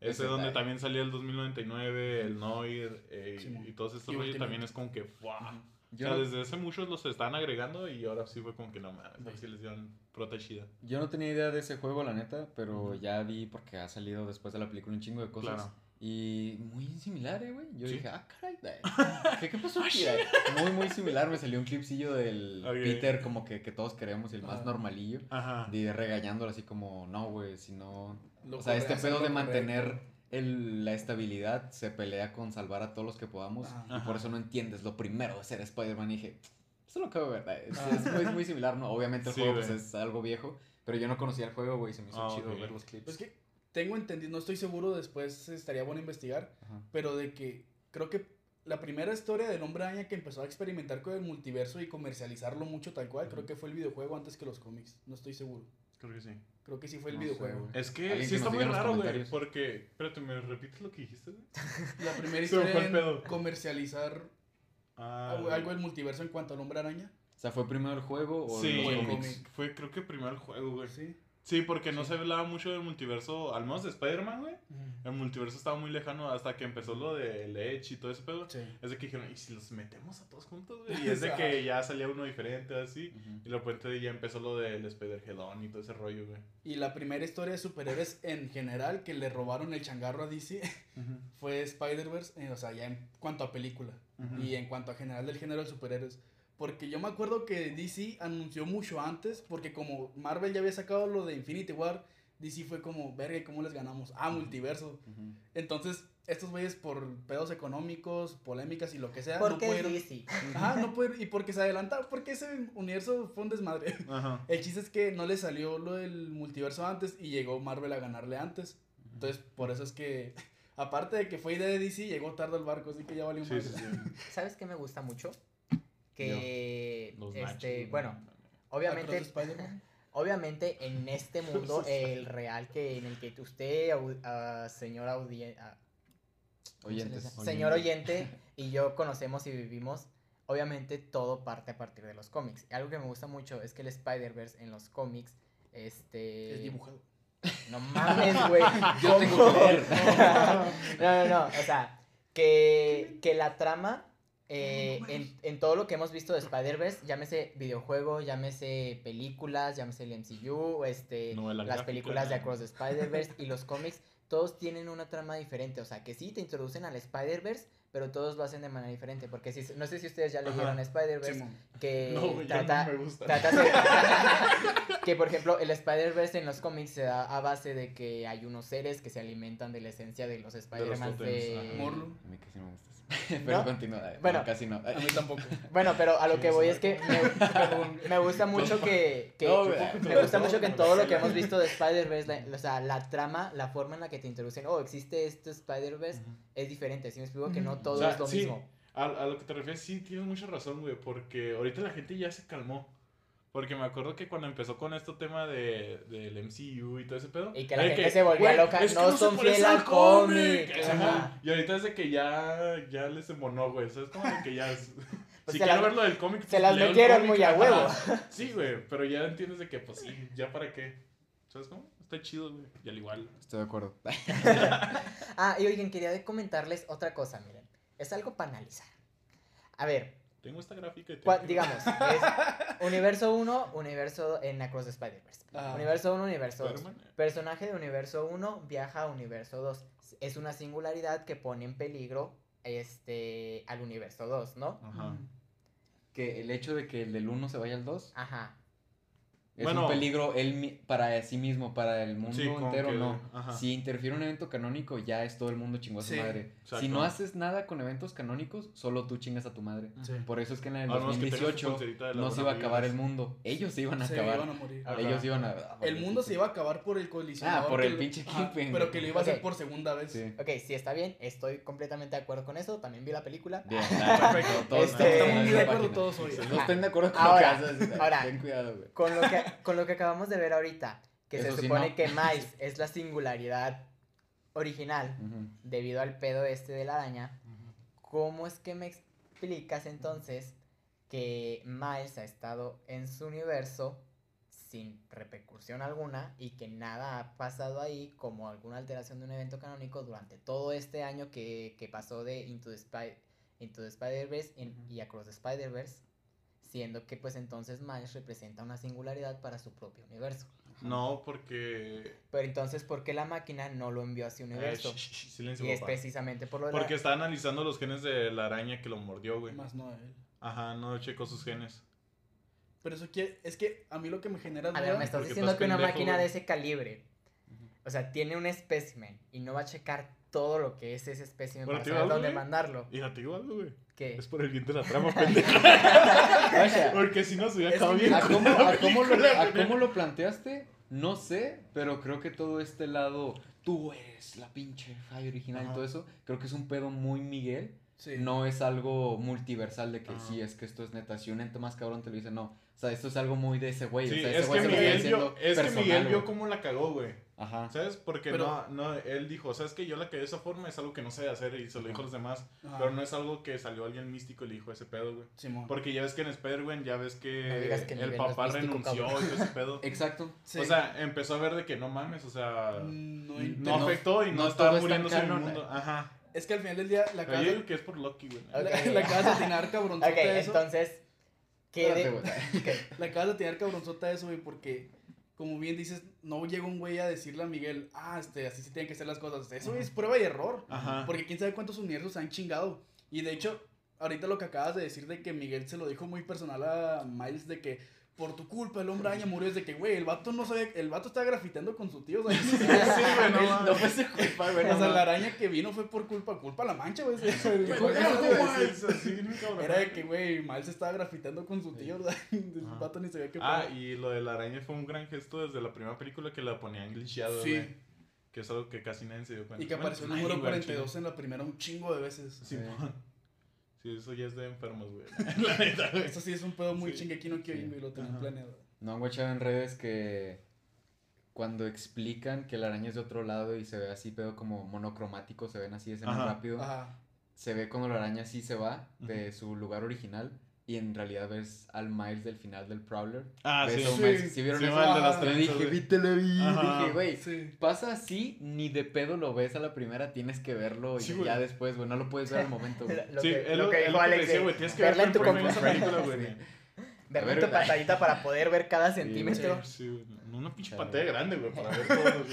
Ese Ese donde también salía el 2099, el Noir eh, Simón. y todos estos rollos también es como que ¡fua! Ujú. O Yo, sea, no- desde hace muchos los están agregando y ahora sí fue como que no mames, a ver si les dieron prota chida. yo no tenía idea de ese juego, la neta, pero Ujú. ya vi porque ha salido después de la película un chingo de cosas. Claro. Y muy similar, eh, güey. Yo Sí. dije, ah, caray, ¿qué, qué pasó aquí? güey? Muy, muy similar. Me salió un clipsillo del. Peter, como que, que todos queremos, el más Ajá. normalillo. Ajá. De regañándolo así como, no, güey, si no. Lo o sea, este pedo de mantener correcto. el, la estabilidad se pelea con salvar a todos los que podamos. Ajá. Y por eso no entiendes lo primero de ser Spider-Man. Y dije, eso lo acabo de ver. güey. Es, Ah. es muy, muy similar, ¿no? Obviamente el Sí, juego pues, es algo viejo. Pero yo no conocía el juego, güey. Se me hizo Ah, chido ver los clips. Pues que tengo entendido, no estoy seguro, después estaría bueno investigar, Ajá. pero de que creo que la primera historia del hombre araña que empezó a experimentar con el multiverso y comercializarlo mucho tal cual, creo que fue el videojuego antes que los cómics, no estoy seguro. Creo que sí. Creo que sí fue el No videojuego. Es que sí que está muy raro, güey. Porque, espérate, ¿me repites lo que dijiste, güey? La primera historia pedo. en comercializar Ah, algo, del multiverso en cuanto al hombre araña. O sea, ¿fue primero el juego o Sí, los el cómics? cómic. fue creo que primero el juego, güey. Sí. Sí, porque no se hablaba mucho del multiverso, al menos de Spider-Man, güey. El multiverso estaba muy lejano hasta que empezó lo de Edge y todo ese pedo. Sí. Es de que dijeron, ¿y si los metemos a todos juntos, güey? Y es de que ya salía uno diferente, así. Ujú. Y de repente ya empezó lo del Spider-Gedón y todo ese rollo, güey. Y la primera historia de superhéroes en general que le robaron el changarro a DC fue Spider-Verse, eh, o sea, ya en cuanto a película y en cuanto a general del género de superhéroes. Porque yo me acuerdo que DC anunció mucho antes, porque como Marvel ya había sacado lo de Infinity War, DC fue como, verga, ¿cómo les ganamos? Ah, multiverso. Entonces, estos güeyes por pedos económicos, polémicas y lo que sea, ¿Por no qué pudieron... DC? Ajá, no pudieron, y porque se adelanta, porque ese universo fue un desmadre. Ajá. El chiste es que no le salió lo del multiverso antes y llegó Marvel a ganarle antes. Entonces, por eso es que, aparte de que fue idea de DC, llegó tarde al barco, así que ya valió Sí, sí, sí. ¿Sabes qué me gusta mucho? Que, Los este, nachos, bueno, obviamente, obviamente en este mundo, el real que en el que usted, señor audiencia, Oyentes. señor oyente y yo conocemos y vivimos, obviamente todo parte a partir de los cómics. Y algo que me gusta mucho es que el Spider-Verse en los cómics, este... Es dibujado. No mames, güey. Yo tengo que. No, no, no. O sea, que, que la trama eh, en, en todo lo que hemos visto de Spider-Verse, llámese videojuego, llámese películas, llámese el MCU, este, las gráfica. películas de Across the Spider-Verse y los cómics, todos tienen una trama diferente. O sea, que sí te introducen al Spider-Verse, pero todos lo hacen de manera diferente. Porque si, no sé si ustedes ya leyeron Spider-Verse, que No, trata, no me gusta. Trata de- que por ejemplo el Spider-Verse en los cómics se da a base de que hay unos seres que se alimentan de la esencia de los Spider-Man de... Morlo. A mí casi no me gustas. Pero ¿No? continúa. eh, Bueno. no, casi no. A mí tampoco. Bueno, pero a lo que voy es que me, me gusta mucho que, que- No, güey. me gusta mucho que en todo lo que hemos visto de Spider-Verse, la- o sea, la trama, la forma en la que te introducen, oh, existe este Spider-Verse, es diferente, ¿sí me explico? Que no todo O sea, es lo sí, mismo. A, a lo que te refieres, sí, tienes mucha razón, güey, porque ahorita la gente ya se calmó. Porque me acuerdo que cuando empezó con este tema de, del MCU y todo ese pedo. Y que la gente se volvía "Güey, loca, es que no son parece fiel al cómic". Y ahorita es de que ya, ya les emonó, güey. O sea, es como de que ya. es- Pues si quiero las- ver lo del cómic. se las metieron muy a ajá. huevo. Sí, güey, pero ya entiendes de que, pues sí, ya para qué. ¿Sabes cómo? Está chido, güey. Y al igual. Estoy de acuerdo. Ah, y oigan, quería comentarles otra cosa, miren. Es algo para analizar. A ver, Tengo esta gráfica. y tengo que- digamos, es universo 1, universo en Across the Spider-Verse. Ah. Universo 1, universo 2. Spider-Man. Personaje de universo 1 viaja a universo 2. Es una singularidad que pone en peligro este al universo 2, ¿no? Ajá. Que el hecho de que el del 1 se vaya al 2 Ajá. Es Bueno. un peligro él mi- para sí mismo, para el mundo Sí, entero, que- no. ajá. Si interfiere un evento canónico, ya es todo el mundo chingó a su Sí, madre. exacto. Si no haces nada con eventos canónicos, solo tú chingas a tu madre. Sí. Por eso es que en el A menos que tengas tu 2018 pulserita de las no se iba a acabar el vibras. mundo. Ellos se iban a Se acabar. iban a morir. Ajá. Ellos iban a... El mundo se iba a acabar por el colisionador. Ah, por el lo- pinche Kingpin, Pero que lo iba a hacer por segunda vez. Sí. Ok, sí, está bien. Estoy completamente de acuerdo con eso. También vi la película. Bien, Perfecto. todos Este- estamos muy de acuerdo todos hoy. No estén de acuerdo con Ahora, lo que haces. ahora. Ten cuidado, güey. Con lo que, con lo que acabamos de ver ahorita, que Eso se sí, supone no. que Miles es la singularidad original debido al pedo este de la araña, ¿cómo es que me explicas entonces que Miles ha estado en su universo sin repercusión alguna y que nada ha pasado ahí como alguna alteración de un evento canónico durante todo este año que, que pasó de Into the, Spy- Into the Spider-Verse en- Ujú. y Across the Spider-Verse? Siendo que pues entonces Miles representa una singularidad para su propio universo. No, porque. Pero entonces, ¿por qué la máquina no lo envió a su Eh, universo? sh- sh- sh- silencio, Y es papá. precisamente por lo de la- Porque está analizando los genes de la araña que lo mordió, güey. Más no él. Ajá, no checó sus genes. Pero eso quiere, es que a mí lo que me genera A ver, me estás diciendo estás que una máquina güey. de ese calibre, o sea, tiene un espécimen y no va a checar todo lo que es ese espécimen Bueno, para saber dónde güey. mandarlo. Y ya te digo algo, güey. ¿Qué? Es por el bien de la trama, pendejo. Porque si no se hubiera acabado bien. ¿A cómo, la a cómo lo, película, a güey. cómo lo planteaste? No sé, pero creo que todo este lado, tú eres la pinche Fai original Ajá. y todo eso, creo que es un pedo muy Miguel. Sí. No es algo multiversal de que Ajá. sí, es que esto es neta. Si un ente más cabrón te lo dice, no. O sea, esto es algo muy de ese güey. Sí, o sea, ese es güey que se Miguel vio, es que Miguel vio cómo la cagó, güey. Ajá. ¿Sabes? Porque Pero- no, no, él dijo, ¿sabes que Yo la cagué de esa forma, es algo que no sé hacer y se lo dijo a los demás. Ajá. Pero no es algo que salió alguien místico y le dijo ese pedo, güey. Simón. Porque ya ves que en Spider-Man, ya ves No que, digas que el papá místico, renunció cabrón. y todo ese pedo. Exacto. Sí. O sea, empezó a ver de que no mames, o sea, no, no- afectó y no, no estaba muriéndose en el mundo. eh. Ajá. Es que al final del día la Pero yo casa, digo que es por Loki, güey. Ok. la, de atinar cabronzota Ok, eso. entonces. ¿qué de- güey. ok, La acabas de atinar cabronzota eso, güey, porque como bien dices, no llega un güey a decirle a Miguel, ah, este, así se tienen que hacer las cosas. Eso es prueba y error. Ajá. Porque quién sabe cuántos universos han chingado. Y de hecho, ahorita lo que acabas de decir de que Miguel se lo dijo muy personal a Miles de que por tu culpa el hombre araña murió es de que, güey, el vato no sabía, el vato estaba grafiteando con su tío, o sea, Sí, güey, no mames. No fue su culpa, güey. o no sea, la araña que vino fue por culpa, culpa a la mancha, güey. Era de que, güey, Miles estaba grafiteando con su tío, sea, el vato ni sabía qué Ah, y lo de la araña fue un gran gesto desde la primera película que la ponían glitchado, Sí. güey. Que es algo que casi nadie se dio cuenta. Y que apareció el número nadie, güey, 42 en la primera un chingo de veces. Sí, eso ya es de enfermos, güey. La neta, güey. Esto sí es un pedo muy Sí. chingue aquí no quiero Sí. ir, güey, lo tengo Ajá. planeado. No han guachado en redes que cuando explican que la araña es de otro lado y se ve así, pedo como monocromático, se ven así escenas Ajá. rápido. Ajá. Se ve cuando la araña sí se va de su lugar original y en realidad ves al Miles del final del Prowler. Ah, Ves sí. a un Sí. Miles- ¿sí vieron Sí, eso? de las trenzas, dije, vi, te lo vi. Ajá. Dije, güey, Sí. pasa así, ni de pedo lo ves a la primera, tienes que verlo Sí, y güey. ya después, güey, no lo puedes ver al momento, güey. Lo sí, que, es lo lo, que dijo Alex. decía, de güey. Tienes que verla verla en tu computadora. güey. Verla en tu pantallita para poder ver cada centímetro. Sí, una pinche pantalla grande, güey, para ver todo.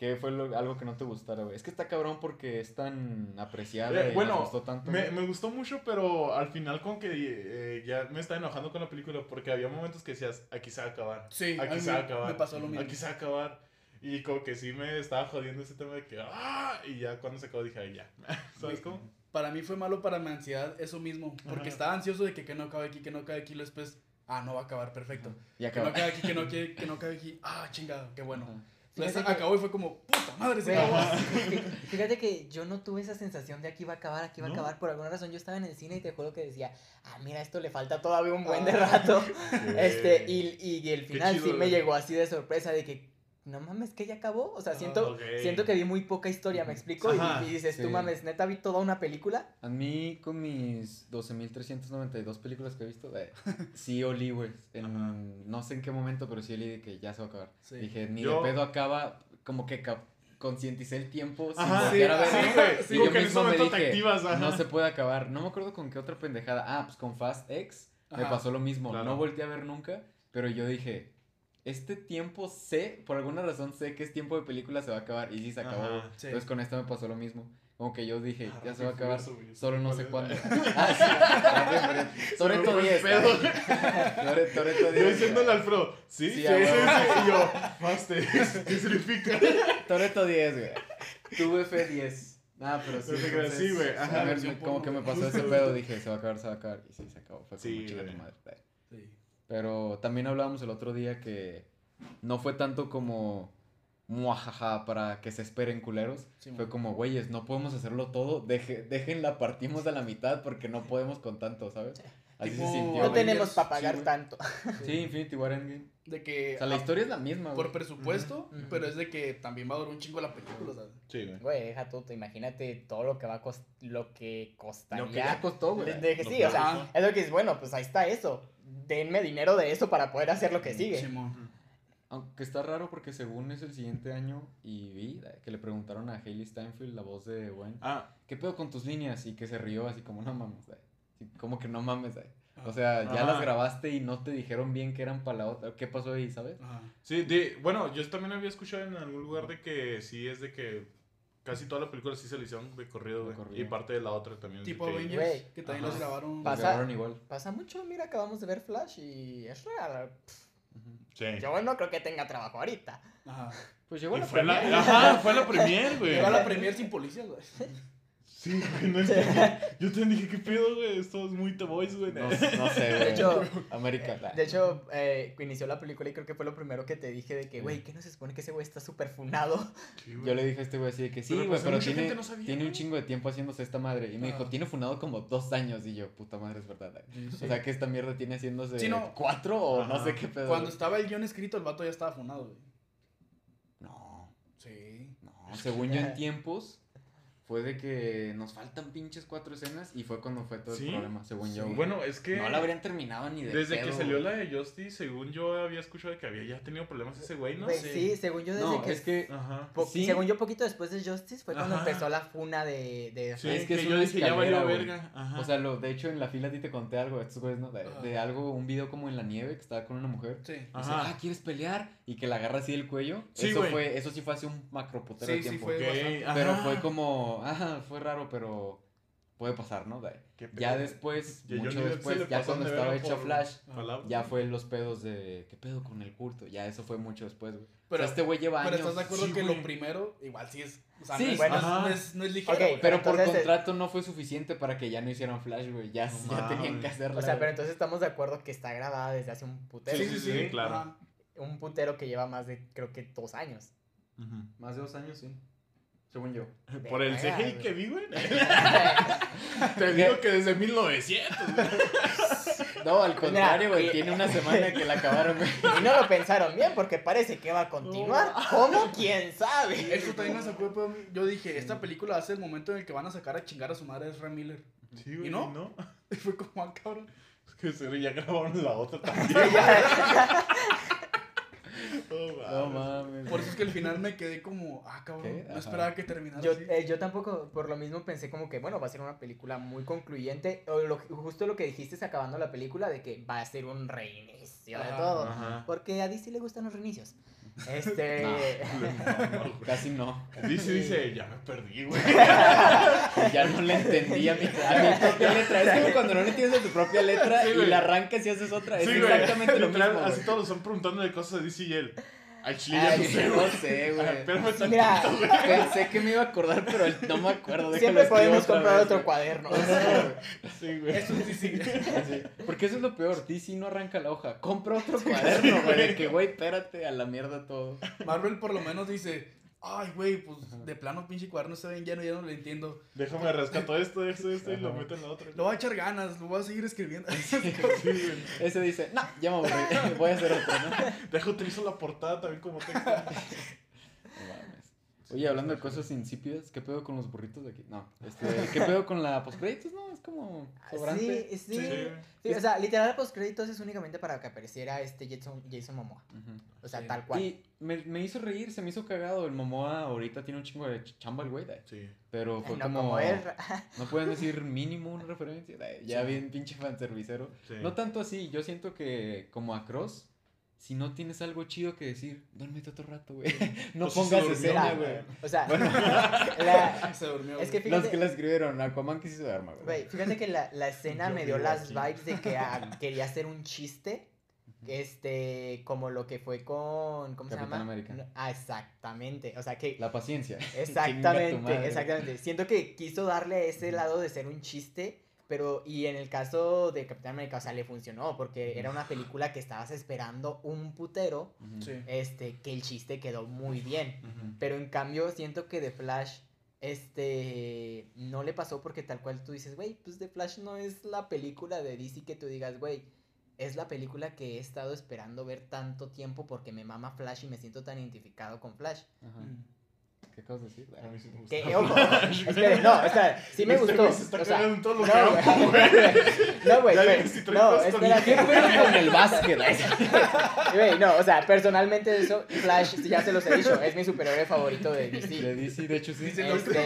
¿Qué fue lo- algo que no te gustara, güey? Es que está cabrón porque es tan apreciada Eh, y bueno, gustó tanto. Me, me gustó mucho, pero al final con que eh, ya me estaba enojando con la película porque había momentos que decías, aquí se va a acabar. Sí, Aquí se va a acabar. me pasó lo mismo. Aquí se va a acabar. Y como que sí me estaba jodiendo ese tema de que, ¡ah! Y ya cuando se acabó dije, ay, ya. ¿Sabes cómo? Para mí fue malo para mi ansiedad eso mismo. Porque Ajá. estaba ansioso de que, que no acabe aquí, que no acabe aquí. y Después, ah, no va a acabar, perfecto. Y Que no acaba. acabe aquí, que no, que, que no acabe aquí. Ah, chingado, qué bueno. Ajá. Entonces, Fíjate que- acabó y fue como, puta madre, se acabó. Fíjate que yo no tuve esa sensación de aquí va a acabar, aquí va a acabar. Por alguna razón yo estaba en el cine y te juro que decía, ah, mira, esto le falta todavía un buen de Ah. rato. Sí. Este, y, y el final chido, sí me llegó así de sorpresa de que, no mames, que ya acabó. O sea, siento, ok. siento que vi muy poca historia, ¿me explico? Y- Ajá, y, dices, tú sí. mames, neta vi toda una película. A mí, con mis 12.392 películas que he visto, eh, sí olí, güey. No sé en qué momento, pero sí olí de que ya se va a acabar. Sí. Dije, ni Yo- de pedo acaba, como que concienticé el tiempo sin Ajá, voltear a ver. sí, güey. Y Sí, yo como que mismo me dije, activas, no se puede acabar. No me acuerdo con qué otra pendejada. Ah, pues con Fast X me pasó lo mismo. Claro. No volteé a ver nunca, pero yo dije, este tiempo sé, por alguna razón sé que es tiempo de película se va a acabar. Y sí se acabó. Ajá. Sí. Entonces con esto me pasó lo mismo. Como que yo dije, Ah, ya se va a acabar. Furioso. Solo no ¿Cuál sé cuándo. ah, sí. Me 10. fue el pedo. Tore- Toretto Yo 10. diciéndole al Fro, ¿sí? Sí, Sí, sí. Y yo, faste, ¿qué significa? Toretto 10, güey. Tuve F10. Ah, pero sí. Creas, entonces, sí, güey, ajá. a ver, como que me pasó ese pedo, dije, se va a acabar, se va a acabar. Y sí, se acabó. Fue como Sí, chica tu madre. Sí. Pero también hablábamos el otro día que no fue tanto como muajaja para que se esperen culeros. Sí, fue man. como, güeyes, no podemos hacerlo todo, deje, déjenla, partimos a la mitad porque no podemos con tanto, ¿sabes? Así Tipo, se sintió. No Avengers, tenemos para pagar tanto. Sí, Infinity War Endgame. De que. O sea, la historia es la misma. Por presupuesto, pero es de que también va a durar un chingo la película, ¿sabes? Sí, güey. Güey, deja tú, tú imagínate todo lo que va a cost lo que costaría. Lo que ya costó, güey. De- de que Lo sí, o sea, es lo que es bueno, pues ahí está eso. Denme dinero de eso para poder hacer lo que sigue. Simón. Aunque está raro porque según es el siguiente año y vi que le preguntaron a Hailey Steinfeld, la voz de Gwen, Ah, ¿qué pedo con tus líneas? Y que se rió así como, no mames, güey. Sí, Como que no mames. O sea, ya Ajá. las grabaste y no te dijeron bien que eran para la otra. ¿Qué pasó ahí, sabes? Ajá. sí, de, bueno, yo también había escuchado en algún lugar de que sí es de que casi toda la película sí se le hicieron de corrido, De güey. corrido. Y parte de la otra también. Tipo de que- Avengers, Güey. que también Ajá. los grabaron. Pasa- grabaron igual. Pasa mucho, mira, acabamos de ver Flash y es real. Sí. Yo no creo que tenga trabajo ahorita. Ajá. Pues llegó Y la fue la, premiere. ajá, fue la premier, güey. Llegó a la premier sin policías, güey. Sí, güey, no entendí. Yo te dije, ¿qué pedo, güey? Esto es muy The Voice, güey. No, no sé, güey. De hecho, América. De hecho, eh, inició la película y creo que fue lo primero que te dije de que, güey, ¿qué no se supone que ese güey está súper funado? Sí. Yo le dije a este güey así de que sí, Pero, güey, pues, pero, tiene, gente no sabía, tiene un chingo de tiempo haciéndose esta madre. Y me dijo, Ah. tiene funado como dos años. Y yo, puta madre, es verdad. Sí. O sea, que esta mierda tiene haciéndose Sí, no. cuatro o no sé qué pedo. Cuando estaba el guion escrito, el vato ya estaba funado, güey. No, Sí. no. Según yo en tiempos, fue de que nos faltan pinches cuatro escenas. Y fue cuando fue todo ¿Sí? el problema, según yo. Sí. güey. Bueno, es que. no la habrían terminado ni de Desde que salió güey. la de Justice, según yo había escuchado que había ya tenido problemas ese güey, ¿no? Güey, sí. según yo desde No, que... es que Ajá. sí. Según yo, poquito después de Justice fue cuando Ajá. empezó la funa de... de Sí, Es es que que, es yo una dije, ya valió verga. Ajá. O sea, lo, de hecho en la fila a ti te conté algo, estos güeyes, ¿no? De, algo, un video como en la nieve que estaba con una mujer. Sí. Y dice, ah, ¿quieres pelear? Y que la agarra así del cuello. Sí, eso, güey. fue, eso sí fue hace un macroputero Sí, de sí tiempo. Pero fue como, ajá, fue raro, pero puede pasar, ¿no? Ya después, Ya mucho después, ya cuando estaba hecha Flash, ya fue los pedos de, ¿qué pedo con el culto? Ya eso fue mucho después, güey. Pero- o sea, este güey lleva Pero años. estás de acuerdo Sí, que güey. lo primero, igual sí es. O sea, Sí, no, es, bueno. no es- no es, ligero. Pero por Entonces, contrato no fue suficiente para que ya no hicieran Flash, güey. Ya, No ya tenían que hacerlo. O sea, pero entonces estamos de acuerdo que está grabada desde hace un putero. Sí, sí, sí, claro. Ajá. Un putero que lleva más de, creo que, dos años. Más de dos años, sí. Según yo. Por el CGI güey. que vi, güey. Te digo que desde 1900. güey. No, al contrario, güey. Tiene una semana que la acabaron, güey. Y no lo pensaron bien porque parece que va a continuar. ¿Cómo? ¿Quién sabe? Esto también me sacó. Yo dije, esta película hace el momento en el que van a sacar a chingar a su madre Ezra Miller. Sí, güey. ¿Y no? no? Y fue como, ah, cabrón. Es que se- ya grabaron la otra también. No mames. Por eso es que al final me quedé como, ah, cabrón. ¿Qué? No Ajá. esperaba que terminara Yo, así. eh, yo tampoco, por lo mismo pensé como que, bueno, va a ser una película muy concluyente. O lo- justo lo que dijiste acabando la película de que va a ser un reinicio de todo. Ajá. Porque a DC le gustan los reinicios. Este. Casi no. Dice, dice, ya me perdí, güey. Ya no le entendí a mi, a mi propia letra. Es como cuando no le entiendes a tu propia letra Sí, y güey. la arrancas y haces otra. Es Sí, güey. exactamente lo Literal, mismo. Así güey. todos son preguntándole cosas de DC y él. Al chile ya Ay, no sé, no güey. sé, güey. Tantito, Mira, güey. Pensé que me iba a acordar, pero no me acuerdo. déjalo siempre podemos comprar vez, otro güey. cuaderno. Sí, güey. Eso sí, sí. Sí, Porque eso es lo peor. DC no arranca la hoja. Compra otro cuaderno, güey. de Que, güey, espérate a la mierda todo. Marvel por lo menos dice, ay, güey, pues de plano pinche cuaderno está bien lleno, ya no lo entiendo. Déjame rescato esto, esto, esto y lo meto en la otra. Lo voy a echar ganas, lo voy a seguir escribiendo. Ese dice, no, ya me aburrí. Voy a hacer otro, ¿no? Deja utilizo la portada también como texto. Oye, hablando de cosas insípidas, ¿qué pedo con los burritos de aquí? No, este, ¿qué pedo con la postcréditos? No, es como sobrante. Sí, sí. Sí. Sí, o sea, literal, post créditos es únicamente para que apareciera este Jason, Jason Momoa. O sea, Sí. tal cual. Y me, me hizo reír, se me hizo cagado. El Momoa ahorita tiene un chingo de ch- chamba el güey. Sí. Pero fue no como... como él. No pueden decir mínimo una referencia. Ya Sí. bien pinche fanservicero. sí. No tanto así, yo siento que como a Cross, si no tienes algo chido que decir, duérmete otro rato, güey. No Pues se pongas durmió, escena, güey. O sea, Bueno, la- Se durmió. es que los que la escribieron, Aquaman que se duerma, güey. fíjate que la, la escena Yo me dio las aquí. vibes de que ah, quería hacer un chiste. Este, como lo que fue con. ¿Cómo se llama? América. Ah, exactamente. O sea que. La paciencia. Exactamente, exactamente. Siento que quiso darle ese lado de ser un chiste, pero y en el caso de Capitán América, o sea, le funcionó porque era una película que estabas esperando un putero. Sí. este, que el chiste quedó muy bien. Pero en cambio siento que The Flash, este, no le pasó porque tal cual tú dices, güey, pues The Flash no es la película de DC que tú digas, güey, es la película que he estado esperando ver tanto tiempo porque me mama Flash y me siento tan identificado con Flash. Ajá. Mm. ¿Qué acabas de decir? A mí sí me gusta. Que, ojo, espere, no, espera, sí me Este gustó. güey se está o sea, en no, que güey. No, güey, no, espera, ¿Qué pedo con el básquet? Güey, no, o sea, personalmente eso, Flash, ya se los he dicho, es mi superhéroe favorito de De DC. DC, de hecho sí. Dice, Este,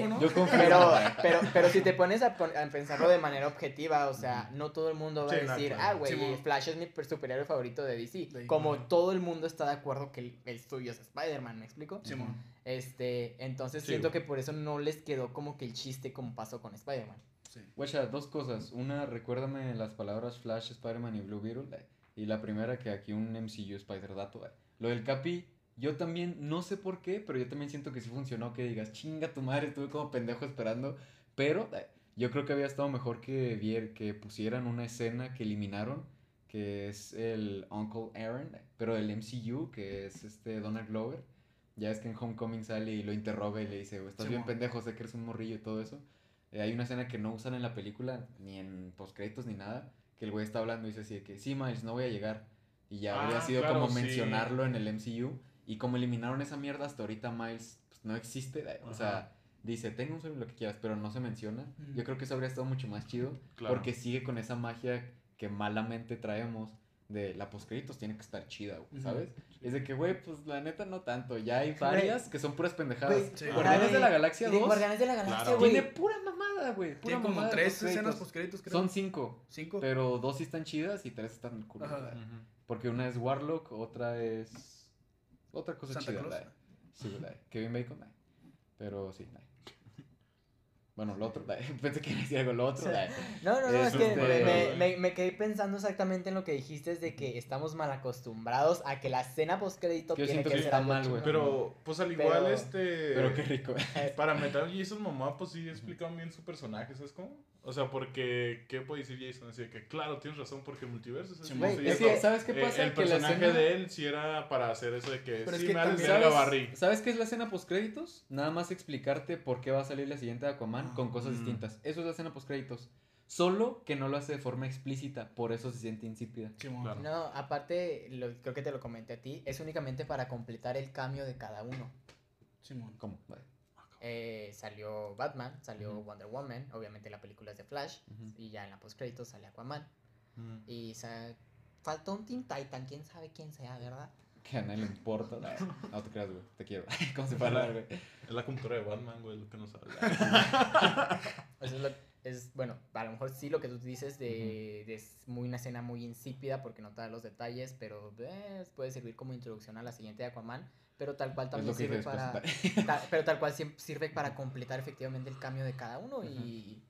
dibujo, ¿no? Yo confío. Pero, pero, pero si te pones a, pensarlo de manera objetiva, o sea, no todo el mundo va Sí, a no, decir, claro. ah, güey. Flash es mi per- superhéroe favorito de DC. De- Como todo el mundo está de acuerdo que el, el suyo es Spider-Man, ¿me explico? Simón. Este, entonces Sí, siento güey. que por eso no les quedó como que el chiste como pasó con Spider-Man. Sí. Dos cosas. Una, recuérdame las palabras Flash, Spider-Man y Blue Beetle. eh, Y la primera, que aquí un MCU Spider-Dato. eh. Lo del Capi, yo también, no sé por qué, pero yo también siento que sí funcionó. Que digas, chinga tu madre, estuve como pendejo esperando. Pero eh, yo creo que había estado mejor que, vier, que pusieran una escena que eliminaron, que es el Uncle Aaron, pero el MCU, que es este Donald Glover. Ya es que en Homecoming sale y lo interroga y le dice, estás Sí, bien pendejo, sé que eres un morrillo y todo eso. Eh, hay una escena que no usan en la película, ni en postcréditos ni nada, que el güey está hablando y dice así de que, sí, Miles, no voy a llegar. Y ya habría Ah, sido claro, como sí. mencionarlo en el MCU. Y como eliminaron esa mierda, hasta ahorita Miles pues, no existe. O sea, dice, tengo un sueño, lo que quieras, pero no se menciona. Ujú. Yo creo que eso habría estado mucho más chido. Claro. Porque sigue con esa magia que malamente traemos de la postcréditos tiene que estar chida, güey. ¿sabes? Es de que, güey, pues la neta no tanto. Ya hay varias que son puras pendejadas. Sí. Guardianes de la Galaxia de 2 Guardianes de la Galaxia, Claro. güey. tiene pura mamada, güey. Pura Tiene como tres escenas postcréditos, creo. Son cinco, cinco. pero dos sí están chidas y tres están cool. Ajá. ¿verdad? Porque una es Warlock, otra es. Otra cosa Santa chida. Claus. la- Sí, la- Kevin Bacon. la- Pero sí, la- Bueno, lo otro. la- Pensé que iba a decir algo, lo otro. la- No, no, no, es, Es que este- me, me- me quedé pensando exactamente en lo que dijiste, es de que estamos mal acostumbrados a que la escena postcrédito tiene siento que que ser está algo mal, güey. Pero, pues al igual, Pero- este. Pero qué rico. Para Metal Jason Mamá, pues sí explican bien su personaje, ¿sabes cómo? O sea, porque, ¿qué puede decir Jason? Así que, claro, tienes razón, porque el multiverso es así. Sí, Es eso. que, ¿sabes qué Eh, pasa? el que la personaje escena- de él sí era para hacer eso de que Pero es sí que me ¿Sabes, Barry. ¿Sabes qué es la escena postcréditos? Nada más explicarte por qué va a salir la siguiente de Aquaman Con cosas mm. distintas. Eso es la escena postcréditos. Solo que no lo hace de forma explícita, por eso se siente insípida. Claro. No, aparte, lo- creo que te lo comenté a ti, es únicamente para completar el cambio de cada uno. Simón. ¿Cómo? Vale. Eh, salió Batman, salió. Wonder Woman, obviamente la película es de Flash, y ya en la postcrédito sale Aquaman. Mm. Y sa- faltó un Teen Titan, quién sabe quién sea, ¿verdad? Que a nadie le importa. No te creas, güey. Te quiero. Como si fuera, güey. Es la cultura de Batman, güey, lo que no sabes. Eso es, lo- es, bueno, a lo mejor sí lo que tú dices de, de es muy una escena muy insípida porque no te da los detalles, pero eh, puede servir como introducción a la siguiente de Aquaman, pero tal cual también sirve después. para ta- pero tal cual sirve para completar efectivamente el cambio de cada uno y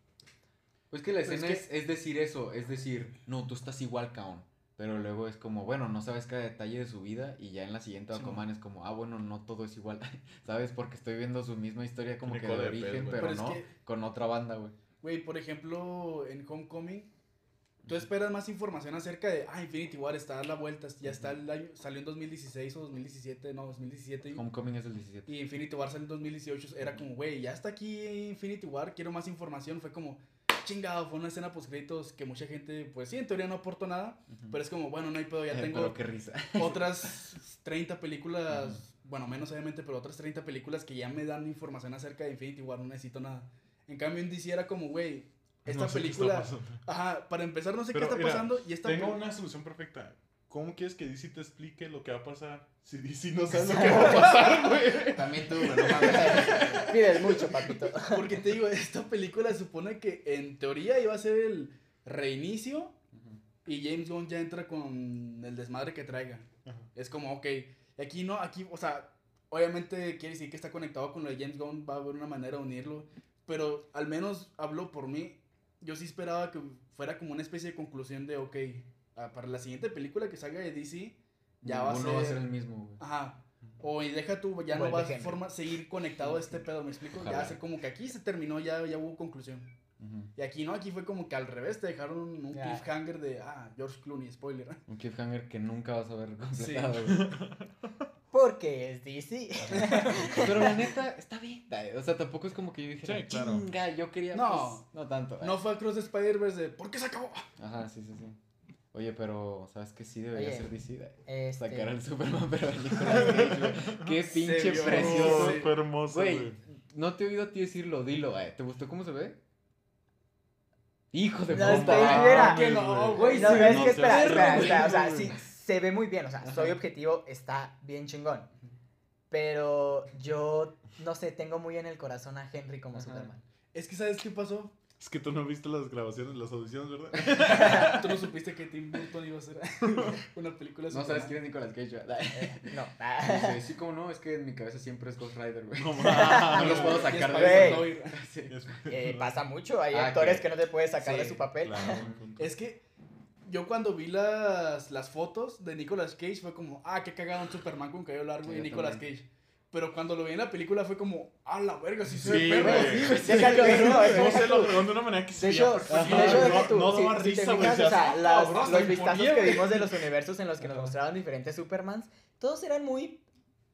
Pues que la Pero es escena que- es, es decir eso, es decir, no, tú estás igual, caón. Pero luego es como, bueno, no sabes cada detalle de su vida y ya en la siguiente Sí, Aquaman es como, ah, bueno, no todo es igual, ¿sabes? Porque estoy viendo su misma historia como que de origen, pero, no, que- con otra banda, güey. Güey, por ejemplo, en Homecoming, tú esperas más información acerca de, ah, Infinity War está a la vuelta, ya está el año, salió en 2016 o 2017, no, 2017. y- Homecoming es el 17. Y Infinity War salió en 2018, era como, güey, ya está aquí Infinity War, quiero más información. Fue como, chingado, fue una escena post créditos que mucha gente, pues sí, en teoría no aportó nada, Ujú. pero es como, bueno, no hay pedo, ya Eh, tengo Pero qué risa. otras 30 películas, bueno, menos obviamente, pero otras 30 películas que ya me dan información acerca de Infinity War, no necesito nada. En cambio, en DC era como, güey, esta No sé película, ajá, para empezar no sé Pero, qué está mira, pasando y esta Tengo una solución perfecta. ¿Cómo quieres que DC te explique lo que va a pasar si DC no sabe lo que va a pasar, güey? También tú, güey, no pides mucho, papito. Porque te digo, esta película supone que en teoría iba a ser el reinicio y James Gunn ya entra con el desmadre que traiga. Ajá. Es como, ok, aquí no, aquí, o sea, obviamente quiere decir que está conectado con lo de James Gunn, va a haber una manera de unirlo, pero al menos hablo por mí, yo sí esperaba que fuera como una especie de conclusión de, ok, para la siguiente película que salga de DC, ya va a ser... va a ser el mismo, güey. Ajá. O y deja tú, ya no Vuelve va a forma, seguir conectado a este pedo, ¿me explico? Ya hace como que aquí se terminó, ya, ya hubo conclusión. Y aquí no, aquí fue como que al revés, te dejaron un, cliffhanger de, ah, George Clooney, spoiler. Un cliffhanger que nunca vas a ver completado, güey. Porque es DC. Pero la neta, está bien. O sea, tampoco es como que yo dijera, Sí, claro. chinga, yo quería. No. pues, no tanto. No fue Across the Spider-Verse de, ¿por qué se acabó? Ajá, sí, sí, sí. Oye, pero, ¿sabes qué sí debería Oye, ser DC? Este, Sacar al Superman, pero. Qué pinche precioso. Fue hermoso, Güey, no te he oído a ti decirlo, dilo. eh. ¿Te gustó cómo se ve? Hijo de No, puta. espera, Ah, que no, Güey, se no, ve es no que espera, espera, espera, o sea, sí, se ve muy bien, o sea, soy objetivo, está bien chingón. Pero yo, no sé, tengo muy en el corazón a Henry como Ajá. Superman. Es que, ¿sabes qué pasó? Es que tú no viste las grabaciones, las audiciones, ¿verdad? Tú no supiste que Tim Burton iba a hacer una película No sabes quién es Nicolas Cage, ¿verdad? Eh, no. Dice, sí, como no, es que en mi cabeza siempre es Ghost Rider, güey. No, los puedo sacar de. Sí. Eh, pasa mucho, hay Ah, actores que- que no te puedes sacar de Sí, su papel. Claro. Es que yo cuando vi las, las fotos de Nicolas Cage fue como, ah, qué cagado un Superman con cabello largo Sí, y Nicolas también. Cage. Pero cuando lo vi en la película fue como, ah, la verga, sí se Sí, ve perro. tú, no, es No que- sé, lo pegó de una manera que se De hecho, no, daba risa, güey. se o sea, los se vistazos que vimos de los universos en los que nos mostraban diferentes Supermans, todos eran muy...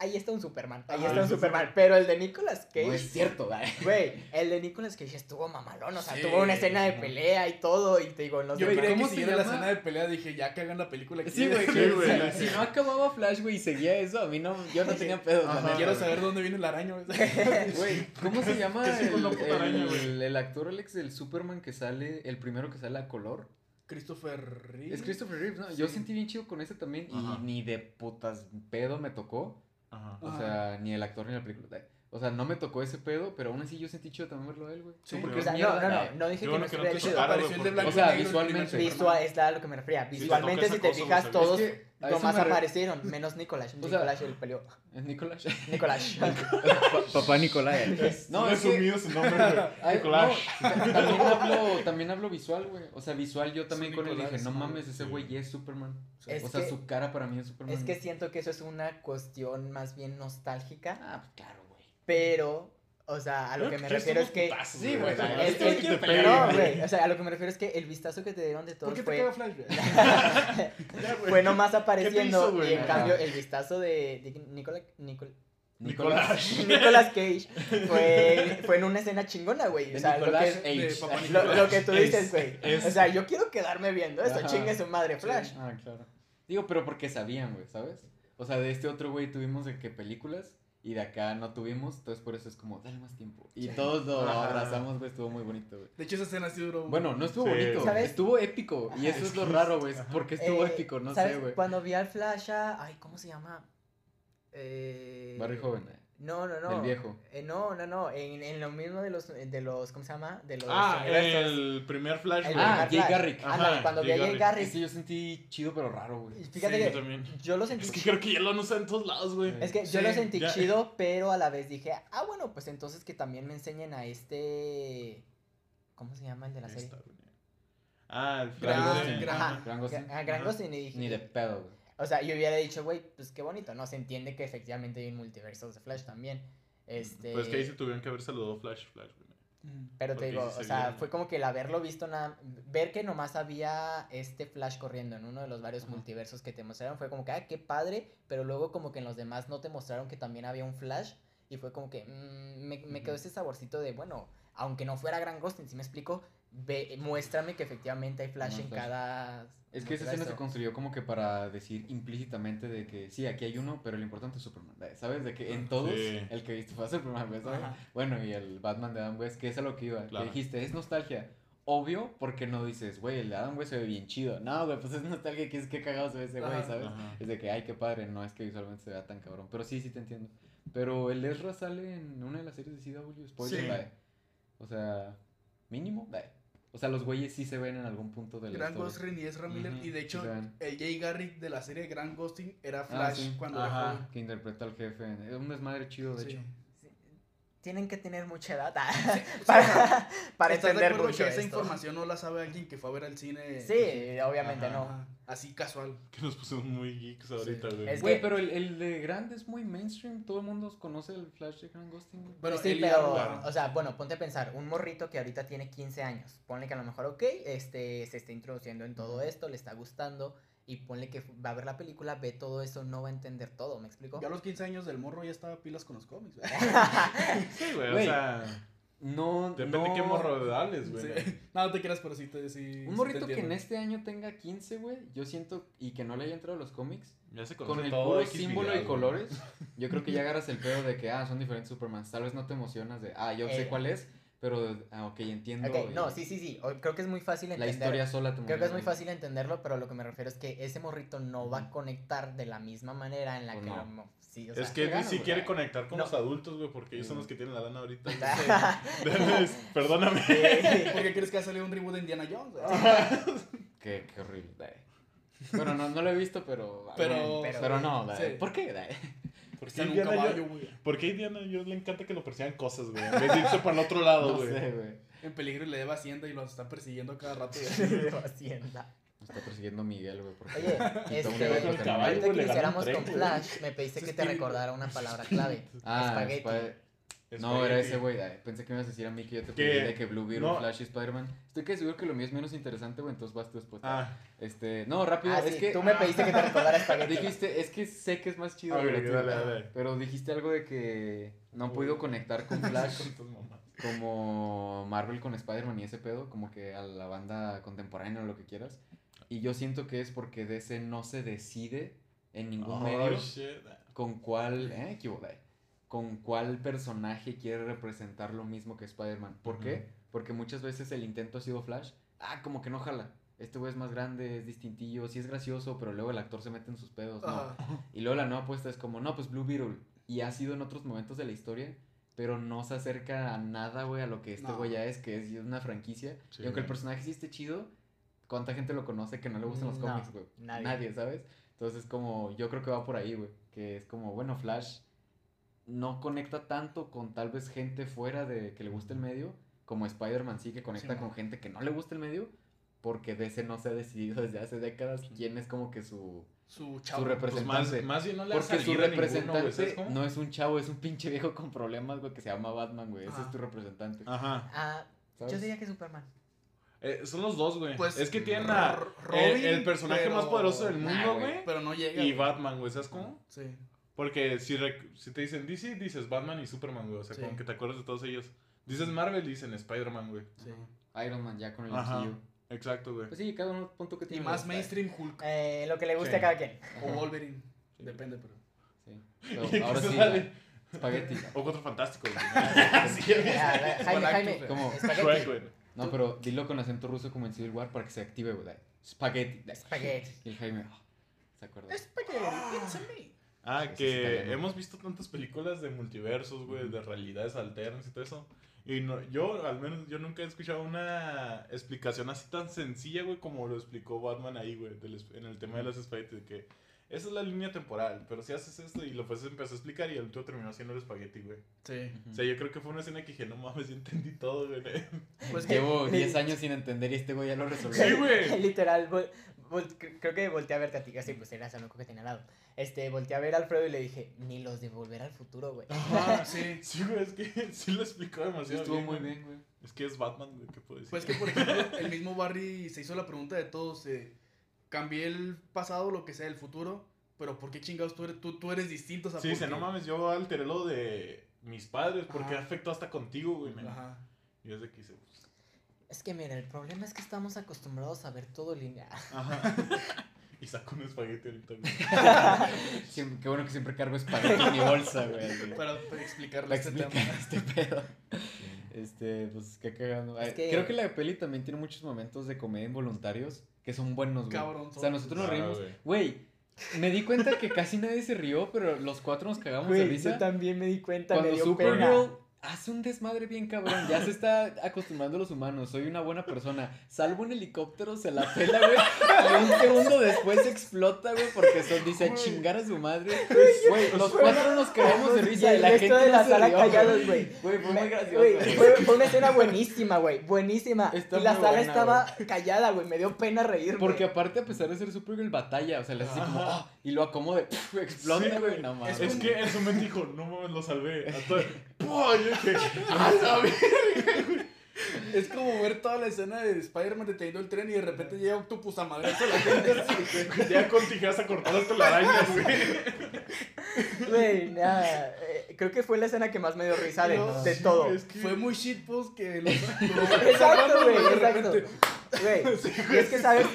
Ahí está un Superman, ahí está un Superman, pero el de Nicolas No Cage... es cierto, güey. Güey, el de Nicolas Cage estuvo mamalón, o sea, Sí, tuvo una escena de pelea y todo, y te digo, los Yo demás- creía ¿Cómo que se siguiera la escena de pelea, dije, ya que hagan la película. Sí, güey, Sí, que güey, si- si no acababa Flash, güey, y seguía eso, a mí no, yo no tenía pedos, Ajá. Quiero saber dónde viene el araño. güey. Güey, ¿cómo se llama el, araña, el- el actor Alex del Superman que sale, el primero que sale a color? Christopher Reeve. Es Christopher Reeve, ¿no? Yo sentí bien chido con ese también Ajá. y ni de putas pedo me tocó. Ajá. O sea, ni el actor ni la película. O sea, no me tocó ese pedo, pero aún así yo sentí chido también verlo a él, güey. Sí, No, porque O sea, no, mierda. no, no, no dije que no que no estuviera te chido. chocaron, Apareció el de güey, blanco O sea, visualmente. Visual, es a lo que me refería. Visualmente, si te cosa, fijas, todos nomás aparecieron, menos Nicolás. O sea- Nicolás el peleo. ¿Es Nicolás? Nicolás. Pa- Papá Nicolás. No, es resumido su nombre, güey. Nicolás. también hablo, también hablo visual, güey. O sea, visual yo también con él dije, no mames, ese güey es Superman. O sea, su cara para mí es Superman. Es que siento que eso es una cuestión más bien nostálgica, Ah, pues claro. Pero, o sea, a lo que me refiero es que... Sí, güey, que No, güey, o sea, a lo que me refiero es que el vistazo que te dieron de ¿Por todos qué te fue, fue nomás hizo, apareciendo y en cambio el vistazo de, de Nicola- Nicol- Nicolás. Nicolas Cage fue, fue en una escena chingona, güey. O sea, lo Nicolás que, Cage. de Papá lo, Nicolás. lo que tú Es- dices, güey. O sea, yo quiero quedarme viendo esto, Ajá. chingue su madre Flash. Ah, claro. Digo, pero porque sabían, güey, ¿sabes? O sea, de este otro güey tuvimos de que películas y de acá no tuvimos, entonces por eso es como, dale más tiempo. Y todos lo Ajá. abrazamos, güey, estuvo muy bonito, güey. De hecho, esa escena sí duró. Bueno, no estuvo Sí. bonito, ¿Sabes? estuvo épico. Y eso es lo raro, güey. porque estuvo Eh, épico? No ¿sabes? sé, güey. Cuando vi al Flash a... Ay, ¿cómo se llama? Eh... Barry Joven, eh. No, no, no. Del viejo. Eh, no, no, no. En, en lo mismo de los, de los, ¿cómo se llama? De los Ah, universos. el primer Flash, El güey. Ah, Jay. Garrick. Ajá, cuando vi a Jay Garrick. Garrick. Ese yo sentí chido, pero raro, güey. y Fíjate Sí, que yo también. yo lo sentí Es que creo que ya lo han usado en todos lados, güey. Es que yo lo sentí ya. chido, pero a la vez dije, ah, bueno, pues entonces que también me enseñen a este... ¿Cómo se llama el de la serie? Esta. Ah, el Gran- Flash. gran- Gran Gosling. a Gran Ajá. Gosling y dije... Ni de pedo, güey. O sea, yo hubiera dicho, güey, pues qué bonito, ¿no? Se entiende que efectivamente hay un multiverso de Flash también. Este... Pues que ahí se tuvieron que haber saludado Flash, Flash, güey. Mm. Pero te digo, o se sea, vieron. fue como que el haberlo visto, nada, ver que nomás había este Flash corriendo en uno de los varios Ajá. multiversos que te mostraron, fue como que, ah, qué padre, pero luego como que en los demás no te mostraron que también había un Flash, y fue como que, mm, me, me quedó ese saborcito de, bueno, aunque no fuera Gran Ghosting, si me explico, ve, muéstrame que efectivamente hay Flash No, en Flash. cada... Es que esa escena se construyó como que para decir implícitamente de que sí, aquí hay uno, pero lo importante es Superman. ¿Sabes? De que en todos Sí. el que viste fue Superman, ¿sabes? Ajá. Bueno, y el Batman de Adam West, que es a lo que iba. Claro. Que dijiste, es nostalgia. Obvio, porque no dices, güey, el de Adam West se ve bien chido. No, güey, pues es nostalgia, que es que cagado se ve ese güey. ¿sabes? Ajá. Es de que, ay, qué padre, no es que visualmente se vea tan cabrón. Pero sí, sí te entiendo. Pero el Ezra sale en una de las series de CW, spoiler, Sí. O sea, mínimo, bye. O sea, los güeyes sí se ven en algún punto de la Gran. Gosling y Ezra Miller. Ujú, Y de hecho, sí el Jay Garrick de la serie Gran Ghosting era Ah, Flash sí. cuando Ajá. era que interpreta al jefe. Es un desmadre chido, de Sí. hecho. Tienen que tener mucha edad O para, para ¿Estás de entender mucho que esa esto. información no la sabe alguien que fue a ver al cine? Sí, obviamente Ajá. no. Así casual. Que nos pusimos muy geeks ahorita, güey. Es Güey, que- pero el, el de Grand es muy mainstream. Todo el mundo conoce el Flash de Grand Ghosting. güey. Bueno, sí, pero, o sea, bueno, ponte a pensar, un morrito que ahorita tiene 15 años, ponle que a lo mejor, ok, este, se está introduciendo en todo esto, le está gustando, y ponle que va a ver la película, ve todo eso, no va a entender todo, ¿me explico? Yo a los 15 años del morro ya estaba pilas con los cómics. güey. Sí, güey, o Güey, sea, No, depende no... de qué morro dales, güey. Sí. No, no te creas, pero sí te sí, sí Un te morrito que en este año tenga 15, güey, yo siento, y que no le haya entrado a los cómics, Ya se con el todo puro X símbolo y güey. colores, yo creo que ya agarras el pedo de que, ah, son diferentes Supermans. Tal vez no te emocionas de, ah, yo sé Eh. cuál es, pero, ah, ok, entiendo. Ok, no, sí, sí, sí, creo que es muy fácil La entender. historia sola te Creo que es muy fácil entenderlo, pero lo que me refiero es que ese morrito no va a conectar de la misma manera en la Pues que no. lo mo- sí, o sea, Es que sí güey. quiere conectar con No. los adultos, güey, porque ellos son los que tienen la lana ahorita. Perdóname. ¿Por qué crees que ha salido un reboot de Indiana Jones? Qué, qué horrible. Bueno, no, no lo he visto, pero. Pero- pero, pero- no, sí. ¿por qué? dai? ¿Por qué Está en un Indiana caballo, yo- güey. ¿Por qué a Indiana Jones le encanta que lo persigan cosas, güey? En vez de irse para el otro lado, No güey. sé, güey. En peligro y le debe Hacienda y los están persiguiendo cada rato. de Hacienda. Me está persiguiendo Miguel, güey. porque Oye, este, ahorita que tren, con. Flash, me pediste que te recordara una palabra clave. Ah, Espagueti. No, era ese, güey. Pensé que me ibas a decir a mí que yo te ¿Qué? pedí de que Blue Beetle, No. Flash y Spider-Man. Estoy que seguro que lo mío es menos interesante, güey. Entonces vas tú después. Ah, Este, no, rápido. Ah, es sí, que tú me pediste que te recordara espagueti. dijiste, es que sé que es más chido. Pero dijiste algo de que no han podido conectar con Flash Con tus mamás. como Marvel con Spider-Man y ese pedo, como que a la banda contemporánea o lo que quieras. Y yo siento que es porque DC no se decide en ningún Oh, medio shit. con cuál, eh, equivocé, con cuál personaje quiere representar lo mismo que Spider-Man. ¿Por qué? Ujú. Porque muchas veces el intento ha sido Flash, ah, como que no jala. Este güey es más grande, es distintillo, sí es gracioso, pero luego el actor se mete en sus pedos, no. Ajá. Y luego la nueva apuesta es como, no, pues Blue Beetle. Y ha sido en otros momentos de la historia, pero no se acerca a nada, güey, a lo que este No. güey ya es, que es una franquicia. Sí. Y aunque el personaje sí esté chido, ¿cuánta gente lo conoce que no le gustan los No, cómics, güey? nadie. ¿sabes? Entonces, como, yo creo que va por ahí, güey. Que es como, bueno, Flash no conecta tanto con tal vez gente fuera de que le guste el medio, como Spider-Man sí que conecta Sí, con gente que no le gusta el medio, porque DC no se ha decidido desde hace décadas quién es como que su, Su su chavo. Pues representante. más, más bien no le ha Porque su ninguno, representante ¿sabes cómo? no es un chavo, es un pinche viejo con problemas, güey, que se llama Batman, güey. Ese es tu representante. Ajá. Ah, yo diría que Superman. Eh, son los dos, güey. Pues, es que tienen a el, Robin, el personaje pero- más poderoso del mundo, güey. Pero no llega. Y. Batman, güey, ¿sabes cómo? Sí. Porque si, si te dicen DC, dices Batman y Superman, güey. O sea, Sí. como que te acuerdas de todos ellos. Dices Marvel, dicen Spider-Man, güey. Sí. Iron Man ya con el. MCU. Exacto, güey. Pues sí, cada uno punto que Y tiene. más güey. mainstream Hulk. Eh, lo que le guste Sí. a cada quien. O Wolverine. Sí. Depende, pero. Sí. ¿Y Pero ahora sí, sale? espagueti. O Cuatro Fantásticos, güey. Jaime, Jaime, Como Shrek, güey. No, pero dilo con acento ruso como en Civil War para que se active, güey. Spaghetti. Espagueti. Y el Jaime, ah, ¿se acuerda? Spaghetti, it's a me. Ah, que hemos visto tantas películas de multiversos, güey, de realidades alternas y todo eso. Y no, yo, al menos, yo nunca he escuchado una explicación así tan sencilla, güey, como lo explicó Batman ahí, güey, en el tema de las espaguetis, de que esa es la línea temporal, pero si haces esto y lo pues empezó a explicar y el último terminó haciendo el espagueti, güey. Sí. O sea, yo creo que fue una escena que dije, no mames, yo entendí todo, güey. Pues. Llevo 10 años sin entender y este güey ya lo resolvió. Sí, güey. Literal, vol- vol- cre- creo que volteé a verte a ti, así pues eras el único que tenía al lado. Este, volteé a ver a Alfredo y le dije, ni los de volver al futuro, güey. Ajá, sí. Sí, güey, es que sí lo explicó Sí, demasiado estuvo bien, muy bien, güey. Es que es Batman, güey, ¿qué puedo decir? Pues que, por ejemplo, el mismo Barry se hizo la pregunta de todos. eh, cambié el pasado, lo que sea, el futuro. Pero ¿por qué chingados tú eres, tú, tú eres distinto? O sea, Sí, dice, ¿por no qué?" mames, yo alteré lo de mis padres porque Ajá. afectó hasta contigo, güey. Ajá. Y desde que hice, pues, Es que mira, el problema es que estamos acostumbrados a ver todo lineal. Ajá. y saco un espagueti ahorita, güey. Qué bueno que siempre cargo espagueti en mi bolsa, güey. Para, para explicarle Para este explicar tema. este pedo. Este, pues qué cagando. Es Ay, que- Creo que la peli también tiene muchos momentos de comedia involuntarios que son buenos, güey. Cabrón, O sea, nosotros nos reímos. güey. Me di cuenta que casi nadie se rió, pero los cuatro nos cagamos de Güey, risa. yo también me di cuenta, Cuando me dio Supergirl pena. Hace un desmadre bien cabrón, ya se está acostumbrando a los humanos, soy una buena persona. Salvo un helicóptero, se la pela, güey. Y un segundo después explota, güey, porque son, dice a chingar a su madre. Güey, los cuatro nos cagamos de risa y la gente de la sala callados, güey. Güey, fue muy gracioso. fue, fue una escena buenísima, güey. Buenísima. Está y la sala buena, estaba callada, güey. Me dio pena reírme. Porque aparte, a pesar de ser Supergirl, batalla, o sea, le hace como. "Ah", y lo acomode, explota, Sí, güey, güey. no mames. Es que en su momento dijo, no mames, lo salvé. Yo dije, ¡a la verga! Es como ver toda la escena de Spider-Man deteniendo el tren y de repente llega Octopus a madre a la gente. Ya con tijeras a cortar las telarañas, güey. Güey, nada. eh, creo que fue la escena que más me dio risa de, No, de Sí, todo. güey, es que- Fue muy shitpost que lo Exacto, güey, exacto. Güey, es que, ¿sabes?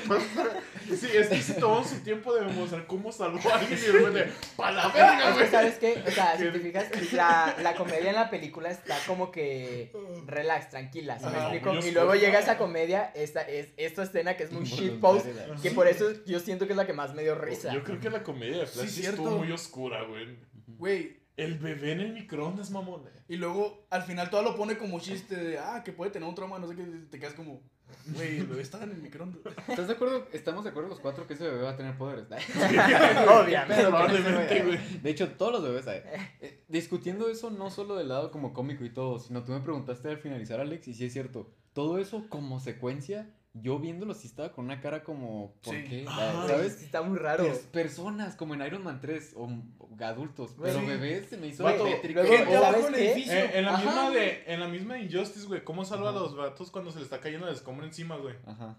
Sí, es que se tomó su tiempo de demostrar cómo salvó a alguien y de repente, ¡pa la verga, güey! ¿sabes qué? O sea, si te fijas, la, la comedia en la película está como que relax, tranquila, ¿sí me Ajá, explico? Y luego llega esa comedia, esta, es, esta escena que es muy shitpost, que por eso yo siento que es la que más me dio risa. Yo creo que la comedia de Flash Sí, sí cierto. estuvo muy oscura, güey. Güey, El bebé en el microondas, mamón. y luego al final todo lo pone como chiste de, ah, que puede tener un trauma, no sé qué, te quedas como, güey, el bebé estaba en el microondas. ¿Estás de acuerdo? Estamos de acuerdo los cuatro que ese bebé va a tener poderes. Obviamente. Probablemente, güey. De hecho, todos los bebés hay. Eh, discutiendo eso no solo del lado como cómico y todo, sino tú me preguntaste al finalizar, Alex, y sí es cierto, todo eso como secuencia yo viéndolo sí estaba con una cara como, ¿por Sí. qué? Ajá. ¿Sabes? Sí, Está muy raro. Pers- personas como en Iron Man 3 o, o adultos, pero sí. bebés se me hizo Vato, edificio. Eh, en, la Ajá, misma de, en la misma Injustice, güey, ¿cómo salva Ajá. a los vatos cuando se le está cayendo el escombro encima, güey? Ajá.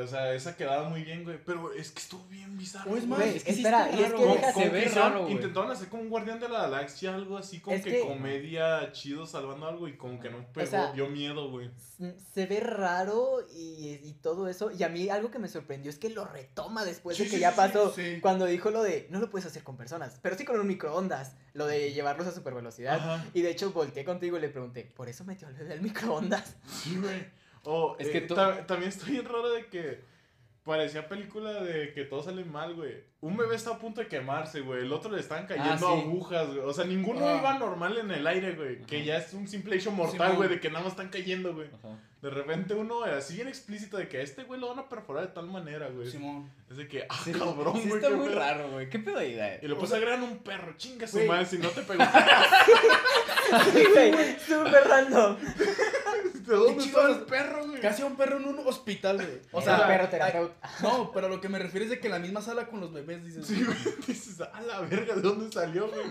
O sea, esa quedaba muy bien, güey. Pero es que estuvo bien bizarro. O es más, Güey, es que sí espera, está y es que deja- se ve raro. Intentaron hacer como un guardián de la galaxia, algo así, como Es que, que- comedia chido salvando algo y como que no pegó, sea, dio miedo, güey. se ve raro y, y todo eso. Y a mí algo que me sorprendió es que lo retoma después Sí, de que sí, ya sí, pasó. sí. Cuando dijo lo de no lo puedes hacer con personas, pero sí con un microondas. Lo de llevarlos a super velocidad. Ajá. Y de hecho volteé contigo y le pregunté, ¿por eso metió al bebé al microondas? Sí, güey. O Es es que to- también estoy bien raro de que parecía película de que todo sale mal, güey. Un bebé está a punto de quemarse, güey. El otro le estaban cayendo Ah, sí. agujas, güey. O sea, ninguno Ah. iba normal en el aire, güey. Que ya es un simple hecho mortal, güey, de que nada más están cayendo, güey. Ajá. De repente uno así bien explícito de que a este güey lo van a perforar de tal manera, güey. Simón. Es de que, ah, Sí, cabrón, sí güey. está muy pedo. raro, güey. ¿Qué pedo ahí, güey? Y lo O pues sea- agregan un perro, chinga su madre, si no te pegó. Sí, güey, súper random. ¿De dónde el perro, güey? Casi a un perro en un hospital, güey. O O sea, perro terapeuta. no, pero lo que me refiero es de que en la misma sala con los bebés dices. Sí, güey. Dices, a la verga, ¿de dónde salió, güey?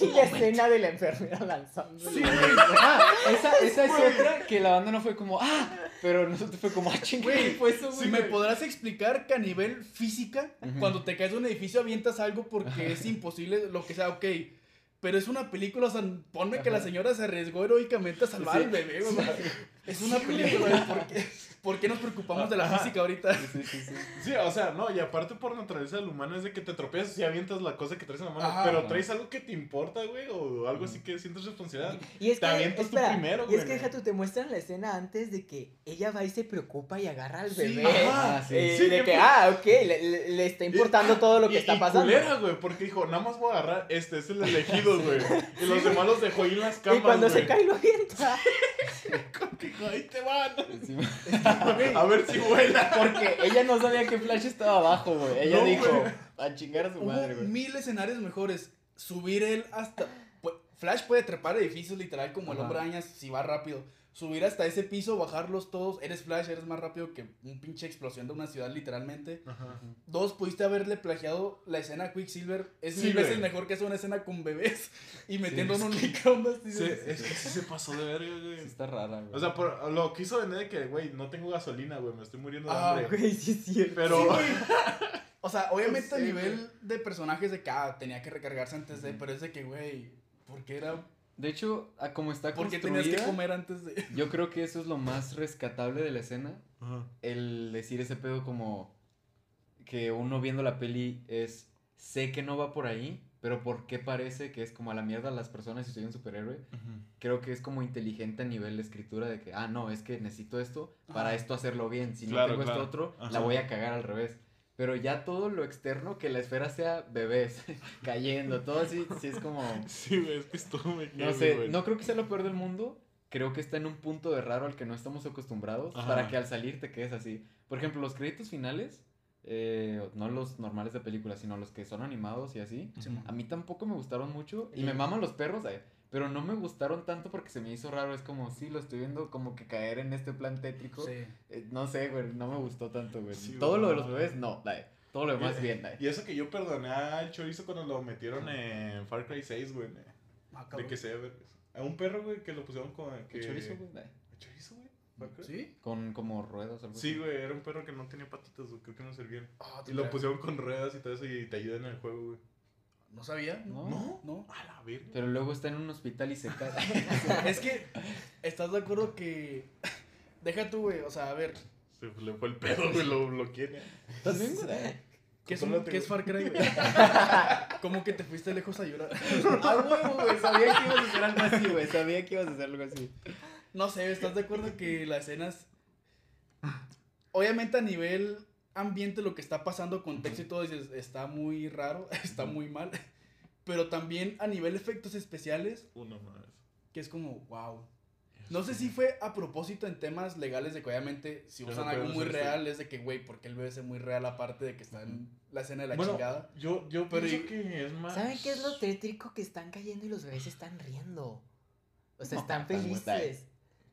y la escena de la enfermera lanzando. Sí, güey. Ah, esa, esa es otra que la banda no fue como, ah, pero nosotros fue como, ah, chingada, Güey, fue eso, güey. Si me podrás explicar que a nivel física, cuando te caes de un edificio avientas algo porque es imposible, lo que sea, ok. Pero es una película, o sea, ponme que la señora se arriesgó heroicamente a salvar Sí. al bebé, o sea, es una película, ¿por qué, por qué nos preocupamos de la Ajá. física ahorita? Sí, sí, sí. Sí, o sea, no, y aparte por naturaleza del humano es de que te tropiezas y avientas la cosa que traes en la mano, Ajá. pero Ajá. traes algo que te importa, güey, o algo así que sientes responsabilidad. Y es Te que, avientas tú espera, primero, y es güey. que deja tú, te muestran la escena antes de que ella va y se preocupa y agarra al Sí, bebé. ajá, Ah, sí. eh, Sí, de que ah, ok, le, está importando todo lo que Y- está y pasando. culera, güey, porque dijo, nada más voy a agarrar este, es el elegido, güey. Y los demás los dejó ahí en las camas, y cuando se güey. cae lo avienta. Dijo, ahí te van. A ver si vuela. Porque ella no sabía que Flash estaba abajo, güey. Ella No, dijo, güey. a chingar a su Hubo madre, güey. mil escenarios mejores. Subir él hasta. pu- Flash puede trepar edificios literal como el hombre araña si va rápido. Subir hasta ese piso, bajarlos todos. Eres Flash, eres más rápido que un pinche explosión de una ciudad, literalmente. Dos, pudiste haberle plagiado la escena a Quicksilver. Es Sí, mil güey. veces mejor que hacer una escena con bebés y metiendo en un microondas. Sí, es que sí se pasó de verga, güey. Sí está rara, güey. O sea, por, lo quiso vender de que, güey, no tengo gasolina, güey, me estoy muriendo de Ah, hambre. Güey, sí es cierto. Pero, Sí, güey. O sea, obviamente No a nivel güey. de personajes de que ah, tenía que recargarse antes de, pero es de que, güey, ¿por qué era? De hecho, a como está ¿Por qué construida, tenías que comer antes de? yo creo que eso es lo más rescatable de la escena. Ajá. El decir ese pedo como que uno viendo la peli es, sé que no va por ahí, pero ¿por qué parece que es como a la mierda las personas y soy un superhéroe? Creo que es como inteligente a nivel de escritura de que, ah, no, es que necesito esto para esto hacerlo bien. Si Claro, no tengo claro. esto otro, Ajá. la voy a cagar al revés. Pero ya todo lo externo, que la esfera sea bebés cayendo, todo así, sí es como... Sí, es que estuvo muy No sé, güey. no creo que sea lo peor del mundo. Creo que está en un punto de raro al que no estamos acostumbrados Ajá. para que al salir te quedes así. Por ejemplo, los créditos finales, eh, no los normales de película, sino los que son animados y así. Simón. A mí tampoco me gustaron mucho y Sí. me maman los perros, eh, pero no me gustaron tanto porque se me hizo raro. Es como, sí, lo estoy viendo como que caer en este plan tétrico. Sí. Eh, no sé, güey, no me gustó tanto, güey. Sí, Todo lo de los bebés, no, eh, todo lo demás Y- bien. eh. Y eso que yo perdoné al chorizo cuando lo metieron en Far Cry 6, güey. Ah, De que se ve. A un perro, güey, que lo pusieron con. Que... ¿Qué chorizo, güey? Eh, ¿Chorizo, güey? ¿Sí? Con como ruedas algo Sí, güey, era un perro que no tenía patitas, güey, creo que no servían. Ah, Y lo pusieron con ruedas y todo eso y te ayuda en el juego, güey. No sabía. No. ¿No? No. A la verga. Pero luego está en un hospital y se cae. es que, ¿estás de acuerdo que. Deja tú, güey. O sea, a ver. Se le fue el pedo, güey, lo. ¿Estás bien, güey? ¿Qué es, un- ¿qué es. Far Cry, güey? ¿Cómo que te fuiste lejos a llorar? A huevo, güey. Sabía que ibas a hacer algo así, güey. Sabía que ibas a hacer algo así. No sé, ¿estás de acuerdo que las escenas. Obviamente a nivel ambiente, lo que está pasando, contexto y todo, dices, está muy raro, está muy mal. Pero también a nivel efectos especiales, Uno más. que es como, wow. No sé si fue a propósito en temas legales de que obviamente si usan no algo muy real es de que, güey, ¿por qué el bebé es muy real aparte de que está en la escena de la Bueno, chingada? yo, yo Pero pienso y- que es más. ¿Saben qué es lo tétrico? Que están cayendo y los bebés están riendo. O sea, No, están felices.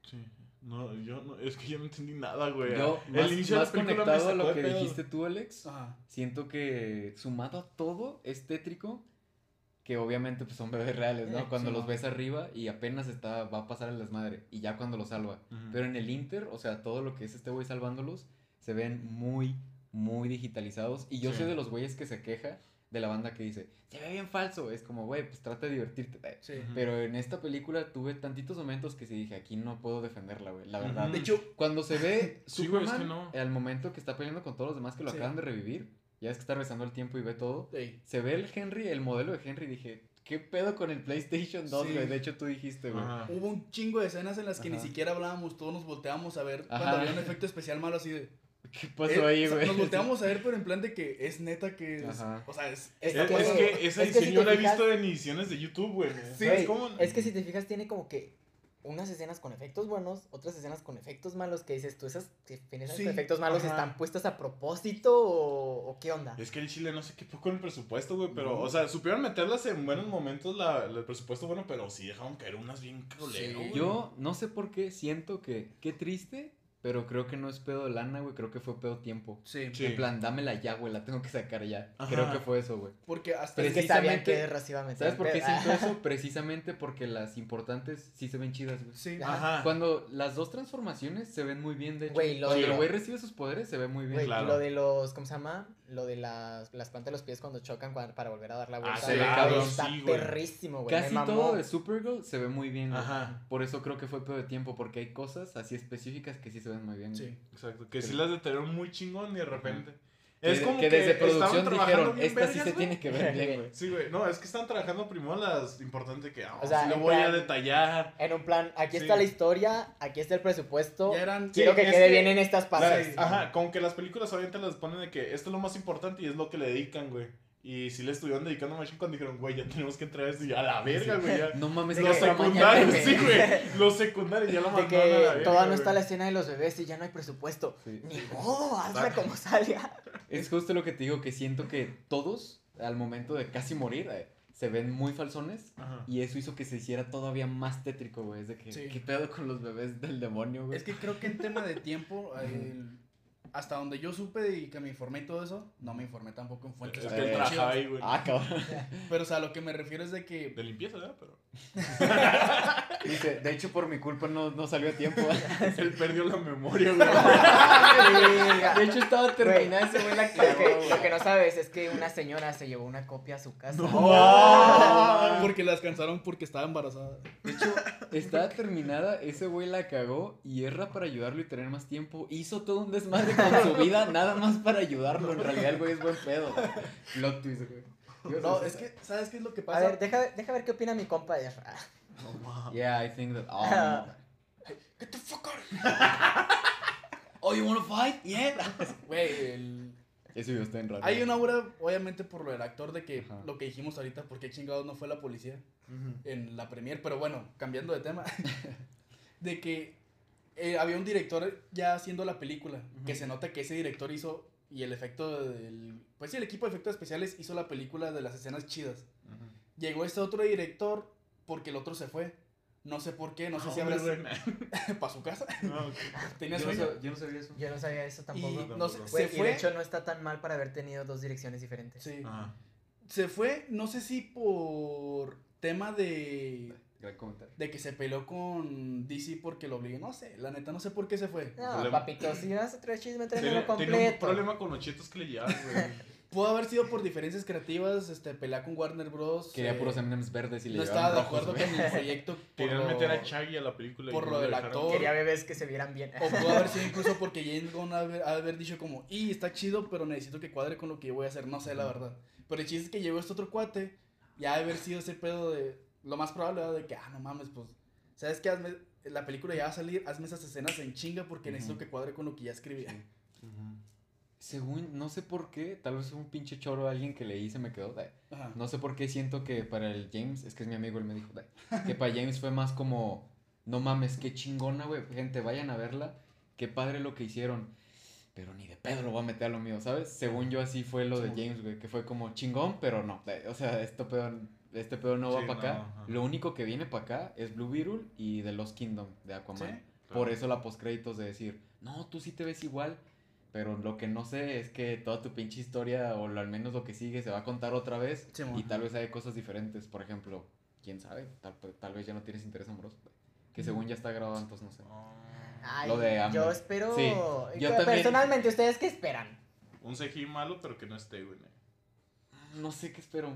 Sí. No, yo no, es que yo no entendí nada, güey. Yo, el más, inicio más de la conectado a lo que pedo. dijiste tú, Alex, Ajá. siento que sumado a todo es tétrico, que obviamente pues son bebés reales, ¿no? Eh, Cuando sí, los no. ves arriba y apenas está, va a pasar el desmadre, y ya cuando los salva. Pero en el Inter, o sea, todo lo que es este güey salvándolos, se ven muy, muy digitalizados. Y yo Sí. soy de los güeyes que se queja de la banda que dice, se ve bien falso. Es como, güey, pues trata de divertirte. Sí. Pero en esta película tuve tantitos momentos que sí dije, aquí no puedo defenderla, güey, la verdad. De hecho, Cuando se ve Sí, güey, es Superman, que no. al momento que está peleando con todos los demás que lo Sí. acaban de revivir, ya es que está regresando el tiempo y ve todo, se ve el Henry, el modelo de Henry, dije, ¿qué pedo con el PlayStation 2, Sí. güey? De hecho, tú dijiste, güey. Hubo un chingo de escenas en las que ni siquiera hablábamos, todos nos volteábamos a ver Ajá. cuando había un efecto especial malo así de... ¿Qué pasó eh, ahí, o sea, güey? Nos volteamos a ver, pero en plan de que es neta que es... Ajá. O sea, es... Es Es, que- es cosa- que ese es que si diseño te lo he fijas- visto en ediciones de YouTube, güey. Sí, Güey, es como... Es que si te fijas, tiene como que unas escenas con efectos buenos, otras escenas con efectos malos, que dices tú, esas escenas Sí, con efectos malos ajá. están puestas a propósito o, o qué onda. Es que el Chile no sé qué poco en el presupuesto, güey, pero, No. o sea, supieron meterlas en buenos momentos la, la- el presupuesto bueno, pero sí dejaron caer unas bien culero, Sí. güey. Yo no sé por qué siento que, qué triste, pero creo que no es pedo de lana, güey, creo que fue pedo tiempo. Sí, Sí. En plan, dámela ya, güey, la tengo que sacar ya. Ajá. Creo que fue eso, güey. porque hasta... es el- que sabían precisamente- que meter ¿Sabes por qué siento eso? Precisamente porque las importantes sí se ven chidas, güey. Sí. Ajá. Cuando las dos transformaciones se ven muy bien, de hecho. Güey, lo Cuando de- el güey recibe sus poderes se ve muy bien. Güey, claro. lo de los, ¿cómo se llama? Lo de las, las plantas de los pies cuando chocan para volver a dar la vuelta. Ah, sí, güey, cabrón, está sí, güey. perrísimo, güey. Casi todo de Supergirl se ve muy bien, güey. Ajá. Por eso creo que fue pedo de tiempo, porque hay cosas así específicas que sí se ven muy bien. Sí. Exacto, que sí las deterioraron muy chingón y de repente. Que, Es como que que, desde estaban producción dijeron, esta sí se güey". tiene que ver bien, güey. Sí, güey. No, es que están trabajando primero las importantes que, ah, O sea, sí lo voy a detallar. En un plan, aquí Sí. está la historia, aquí está el presupuesto. Ya eran... Quiero Sí, que quede que- bien en estas partes. ajá, como que las películas obviamente las ponen de que esto es lo más importante y es lo que le dedican, güey. Y si le estuvieron dedicando a Machine cuando dijeron, güey, ya tenemos que entrar a esto y a la verga, güey. Ya. No mames, Los mañana, secundarios, sí, güey. Los secundarios ya lo mandaron que a la verga. toda no está la escena de los bebés y ya no hay presupuesto. Sí. Ni modo, hazla como salga. Es justo lo que te digo, que siento que todos, al momento de casi morir, eh, se ven muy falsones. Ajá. Y eso hizo que se hiciera todavía más tétrico, güey. Es de que, Sí. ¿qué pedo con los bebés del demonio, güey? Es que creo que en tema de tiempo, el- hasta donde yo supe y que me informé y todo eso, no me informé tampoco en fuentes. Es Eh, que trabaja ahí, güey. Ah, cabrón. Pero, o sea, lo que me refiero es de que... De limpieza, ¿verdad? Pero. Dice, de hecho, por mi culpa no, no salió a tiempo. Él perdió la memoria, güey. De hecho, estaba terminada ese güey la Lo que, güey. lo que no sabes es que una señora se llevó una copia a su casa. No. Porque la descansaron porque estaba embarazada. De hecho, estaba terminada, ese güey la cagó y Erra para ayudarlo y tener más tiempo hizo todo un desmadre con su vida nada más para ayudarlo. En realidad el güey es buen pedo. Plot twist, güey. No, es que, ¿sabes qué es lo que A pasa? ver, deja, deja ver qué opina mi compa de Ezra. Yeah, I think that. Oh, no. Get the fuck out. Oh, you wanna fight? Yeah. Güey, el- Ese video está en raro. hay una obra, obviamente, por lo del actor, de que Ajá. lo que dijimos ahorita, ¿por qué chingados no fue la policía en la premier? Pero bueno, cambiando de tema, de que eh, había un director ya haciendo la película, que se nota que ese director hizo, y el efecto del, pues sí, el equipo de efectos especiales hizo la película de las escenas chidas. Llegó este otro director porque el otro se fue. No sé por qué, no sé si Hombre, habrá para su casa. Ah, ok. Tenía Yo no, sueño. yo no sabía eso. Yo no sabía eso tampoco. Y no se y fue. de hecho no está tan mal para haber tenido dos direcciones diferentes. Sí. Ajá. Se fue, no sé si por tema de Gran comentario. de que se peleó con DC porque lo obligó, no sé, la neta no sé por qué se fue. No, Problema. papito, si vas a traer chisme, tráemelo Tiene, tiene un completo. problema con los chetos que le llevan, güey. Pudo haber sido por diferencias creativas, este pelea con Warner Bros. Quería eh, puros M&M's verdes y le no estaba de acuerdo con el proyecto Querían meter a Chaggy a la película. y por no lo del actor. Quería bebés que se vieran bien. O pudo haber sido incluso porque James Gunn haber, haber dicho como, y está chido, pero necesito que cuadre con lo que yo voy a hacer, no sé la verdad. Pero el chiste es que llegó este otro cuate, ya haber sido ese pedo de, lo más probable era de que, ah, no mames, pues, ¿sabes qué? Hazme, la película ya va a salir, hazme esas escenas en chinga porque necesito Ujú. que cuadre con lo que ya escribí. Ujú. Según, no sé por qué, tal vez un pinche choro a alguien que leí se me quedó. Ajá. No sé por qué siento que para el James, es que es mi amigo, él me dijo, que para James fue más como, no mames, qué chingona, güey, gente, vayan a verla, qué padre lo que hicieron, pero ni de pedo lo voy a meter a lo mío, ¿sabes? Según yo así fue lo de. James, güey, que fue como chingón, pero no, o sea, este pedo, este pedo no va Sí, para no, acá, ajá. lo único que viene para acá es Blue Beetle y The Lost Kingdom de Aquaman. ¿Sí? Por Claro. eso la postcréditos de decir, no, tú sí te ves igual. Pero lo que no sé es que toda tu pinche historia, o lo- al menos lo que sigue, se va a contar otra vez. Simón. y tal vez hay cosas diferentes. Por ejemplo, quién sabe, tal, tal vez ya no tienes interés amoroso. Que según ya está grabado, entonces no sé. Ay, Lo de Amber. yo espero. Sí, yo también. Personalmente, ¿ustedes qué esperan? Un CGI malo, pero que no esté, güey. No sé qué espero.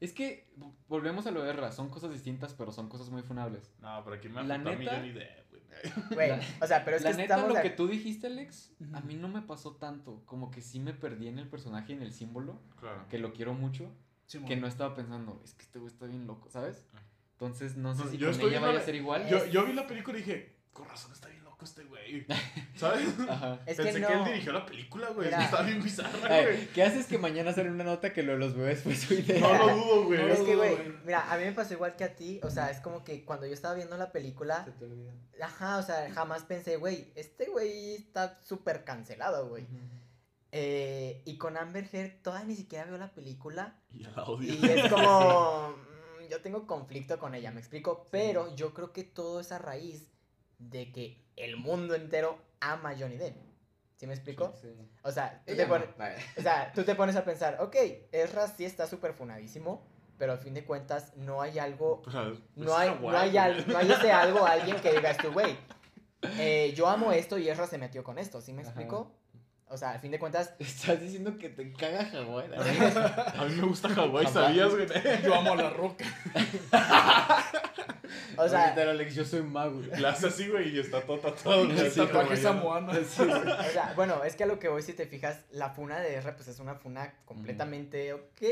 Es que vo- volvemos a lo de Erra, son cosas distintas, pero son cosas muy funables. No, pero aquí me La a neta- Johnny Depp, güey. O sea, pero es la que neta, estamos. lo que tú dijiste, Alex, a mí no me pasó tanto. Como que sí me perdí en el personaje y en el símbolo, Claro. que lo quiero mucho, que no estaba pensando, es que este güey está bien loco, ¿sabes? Ah. Entonces no sé No, si yo con ella vaya la- a ser igual. Yo, yo vi la película y dije, con razón está bien loco este güey. ¿Sabes? Ajá. Es Pensé que él dirigió la película, güey. Mira. Está bien bizarra, güey. ¿Qué haces que mañana sale una nota que lo de los bebés fue su idea? No lo dudo, güey. No Es que, güey, mira, a mí me pasó igual que a ti. O sea, es como que cuando yo estaba viendo la película, Se te olvida. ajá, o sea, jamás pensé, güey, este güey está súper cancelado, güey. Eh, y con Amber Heard todavía ni siquiera veo la película. Y la odio. Y es como. mm, Yo tengo conflicto con ella, me explico. Pero yo creo que todo es a raíz de que el mundo entero ama a Johnny Depp. ¿Sí me explico? Sí. O sea, tú te, pon- no. Vale. o sea, tú te pones a pensar, ok, Ezra sí está súper funadísimo, pero al fin de cuentas no hay algo O sea, no hay, Hawái, no hay, güey. al- no hay ese algo, alguien que digas tú, güey, eh, yo amo esto y Ezra se metió con esto, ¿sí me Ajá. explico? O sea, al fin de cuentas, Estás diciendo que te caga Hawái. A mí me gusta Hawái. ¿sabías, güey? Yo amo a la roca. o sea, Literal, Alex, yo soy mago. Le hace así, güey, y está todo tatuado. Tatuaje samoano. Sí, güey. o sea, bueno, es que a lo que voy, si te fijas, la funa de Ezra, pues es una funa completamente ok.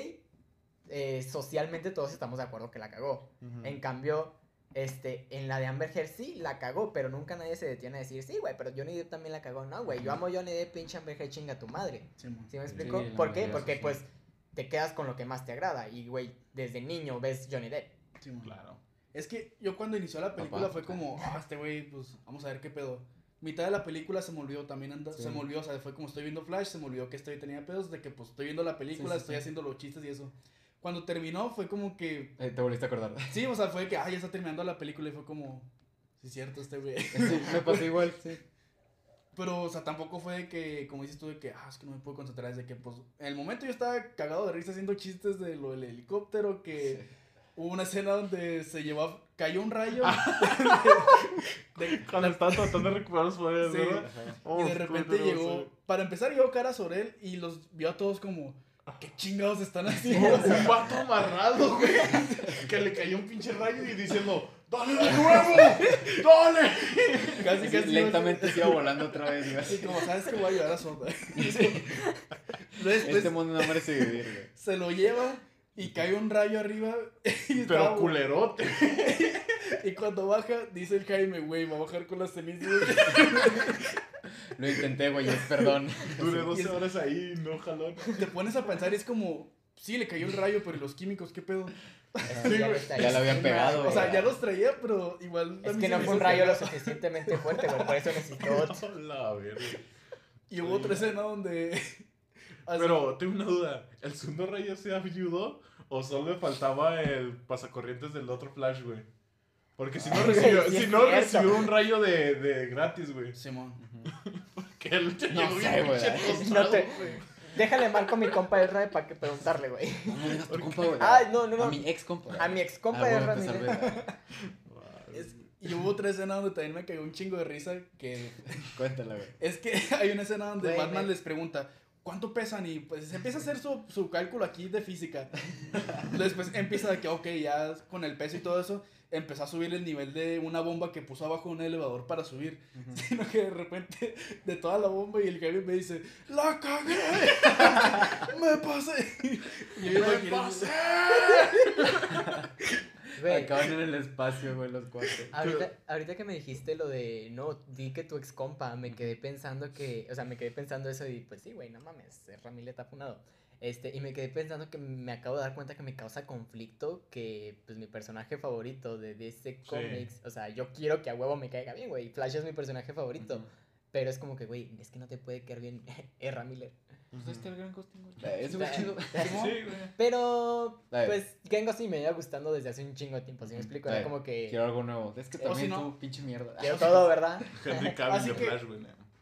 eh, socialmente todos estamos de acuerdo que la cagó. En cambio, este, en la de Amber Heard sí la cagó, pero nunca nadie se detiene a decir, sí, güey, pero Johnny Depp también la cagó. No, güey, yo amo a Johnny Depp, pinche Amber Heard, chinga tu madre. ¿Sí me explico? Sí, la ¿Por qué? Porque sí. pues te quedas con lo que más te agrada. Y, güey, desde niño ves Johnny Depp. Simón. Claro. Es que yo cuando inició la película Papá. fue como, ah, este güey, pues vamos a ver qué pedo. Mitad de la película se me olvidó también, anda, Sí. se me olvidó, o sea, fue como estoy viendo Flash, se me olvidó que este güey tenía pedos, de que pues estoy viendo la película, Sí, sí, estoy haciendo los chistes y eso. Cuando terminó fue como que, Eh, te volviste a acordar. sí, o sea, fue que, ah, ya está terminando la película y fue como, sí, cierto, este güey. Sí, me pasó igual, sí. Pero, o sea, tampoco fue de que, como dices tú, de que, ah, es que no me puedo concentrar. Es de que, pues, en el momento yo estaba cagado de risa haciendo chistes de lo del helicóptero, que hubo una escena donde se llevó, cayó un rayo. de- de- Cuando estaba tratando de recuperar los poderes, Sí. Oh, y de repente llegó, para empezar, llegó cara sobre él y los vio a todos como, ¿qué chingados están haciendo? un vato amarrado, güey. Que le cayó un pinche rayo y diciendo, ¡Dale de nuevo! ¡Dale! casi, lentamente se iba volando otra vez. güey. Así como, ¿sabes que voy a ayudar a Sonda? Después Este mundo no merece vivir, güey. se lo lleva y cae un rayo arriba. Y Pero estaba- culerote. Y cuando baja, dice el Jaime, güey, va a bajar con las cenizas. Lo intenté, güey, es perdón. Duré Y 12 es- horas ahí, no jalón. Te pones a pensar y es como, sí, le cayó el rayo, pero ¿y los químicos qué pedo? Eso Sí, ya, lo habían pegado, güey. O sea, ya los traía, pero igual. Es que no fue un rayo lo suficientemente fuerte, güey. Por eso necesitó otro. La verga. Y hubo otra escena donde. así- Pero tengo una duda. ¿El segundo rayo se ayudó o solo le faltaba el pasacorrientes del otro Flash, güey? Porque si no Ay, recibió, sí si no recibió un rayo de, de gratis, güey. Simón. Que él te No llegó sé, güey. No te-. Déjale marco a mi compa Ezra para que preguntarle, güey. No me digas tu compa, güey. Ay, no, no, no. A mi ex compa. A mi ex Ah, compa salvé. Es- y hubo otra escena donde también me cayó un chingo de risa. Que Cuéntala, güey. es que hay una escena donde Batman les pregunta. ¿Cuánto pesan? Y pues empieza a hacer su, su cálculo aquí de física. Después empieza de que, ok, ya con el peso y todo eso, empezó a subir el nivel de una bomba que puso abajo un elevador para subir. Sino que de repente, de toda la bomba, y el Javi me dice, ¡La cagué! ¡Me pasé! Y yo ¡Me imagino- pasé! Güey, Acaban en el espacio, güey, los cuatro. ahorita, ahorita que me dijiste lo de, no, di que tu ex compa, me quedé pensando que, o sea, me quedé pensando eso y pues sí, güey, no mames, Ramírez está funado. Este, y me quedé pensando que me acabo de dar cuenta que me causa conflicto que, pues, mi personaje favorito de DC Comics, o sea, yo quiero que a huevo me caiga bien, güey, Flash es mi personaje favorito, Pero es como que, güey, es que no te puede quedar bien Erra Miller. Pues ahí está el gran. Eh, Ese güey chido. Sí, güey. Pero, Ay. pues, Gengo sí me iba gustando desde hace un chingo de tiempo, ¿sí me explico? Era Ay, como que Quiero algo nuevo. Es que O también si no- tú, pinche mierda. quiero todo, ¿verdad? Henry Cavill Así de que- Flash, güey.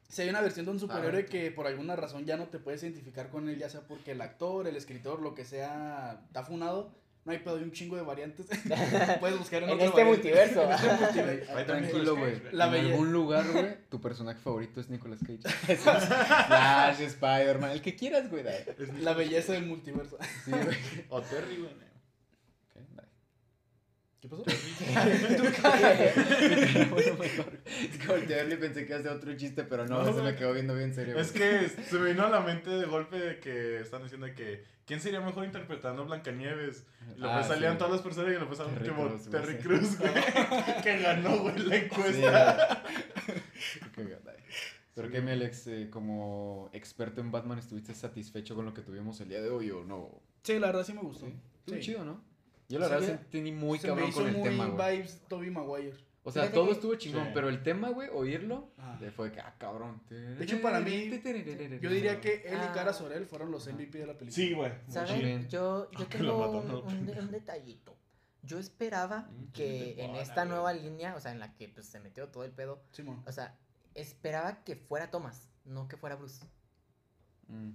Si hay una versión de un superhéroe Ah. que por alguna razón ya no te puedes identificar con él, ya sea porque el actor, el escritor, lo que sea, está funado, no hay pedo, hay un chingo de variantes. puedes buscar en, En otra este multiverso. En este multiverso. Ahí Tranquilo, güey. En algún lugar, güey, tu personaje favorito es Nicolas Cage. Flash, Spider-Man, el que quieras, güey. La belleza del multiverso. Sí, güey. O Terry, güey. ¿Qué pasó? Bueno, mejor. Es que volteé y pensé que hacer otro chiste, pero no, No, se me quedó viendo bien serio. Es que se me vino a la mente de golpe de que están diciendo que ¿quién sería mejor interpretando a Blancanieves? Y luego Ah, salían sí. todas las personas y lo pensaban Terry como Terry sí. Cruz, güey, que ganó, güey, la Sí, encuesta. dale. Pero que mi Alex, eh, como experto en Batman, ¿estuviste satisfecho con lo que tuvimos el día de hoy o no? Sí, la verdad sí me gustó. Sí. Estuvo Sí. chido, ¿no? Yo la Sí, verdad sentí muy Se me cabrón hizo con el muy tema, güey. vibes Toby Maguire. O sea, todo que- estuvo chingón, Sí. pero el tema, güey, oírlo, Ah. fue que, ah, cabrón. De hecho, para mí, Yo diría que él y Ah. Cara Sorel fueron los MVP de la película. Sí, güey. ¿Saben? chido. bien. Yo, yo lo tengo un, ¿no? un de- un detallito. Yo esperaba Mm, que en esta nueva línea, o sea, en la que pues, se metió todo el pedo, Simón. o sea, esperaba que fuera Thomas, no que fuera Bruce. Mm.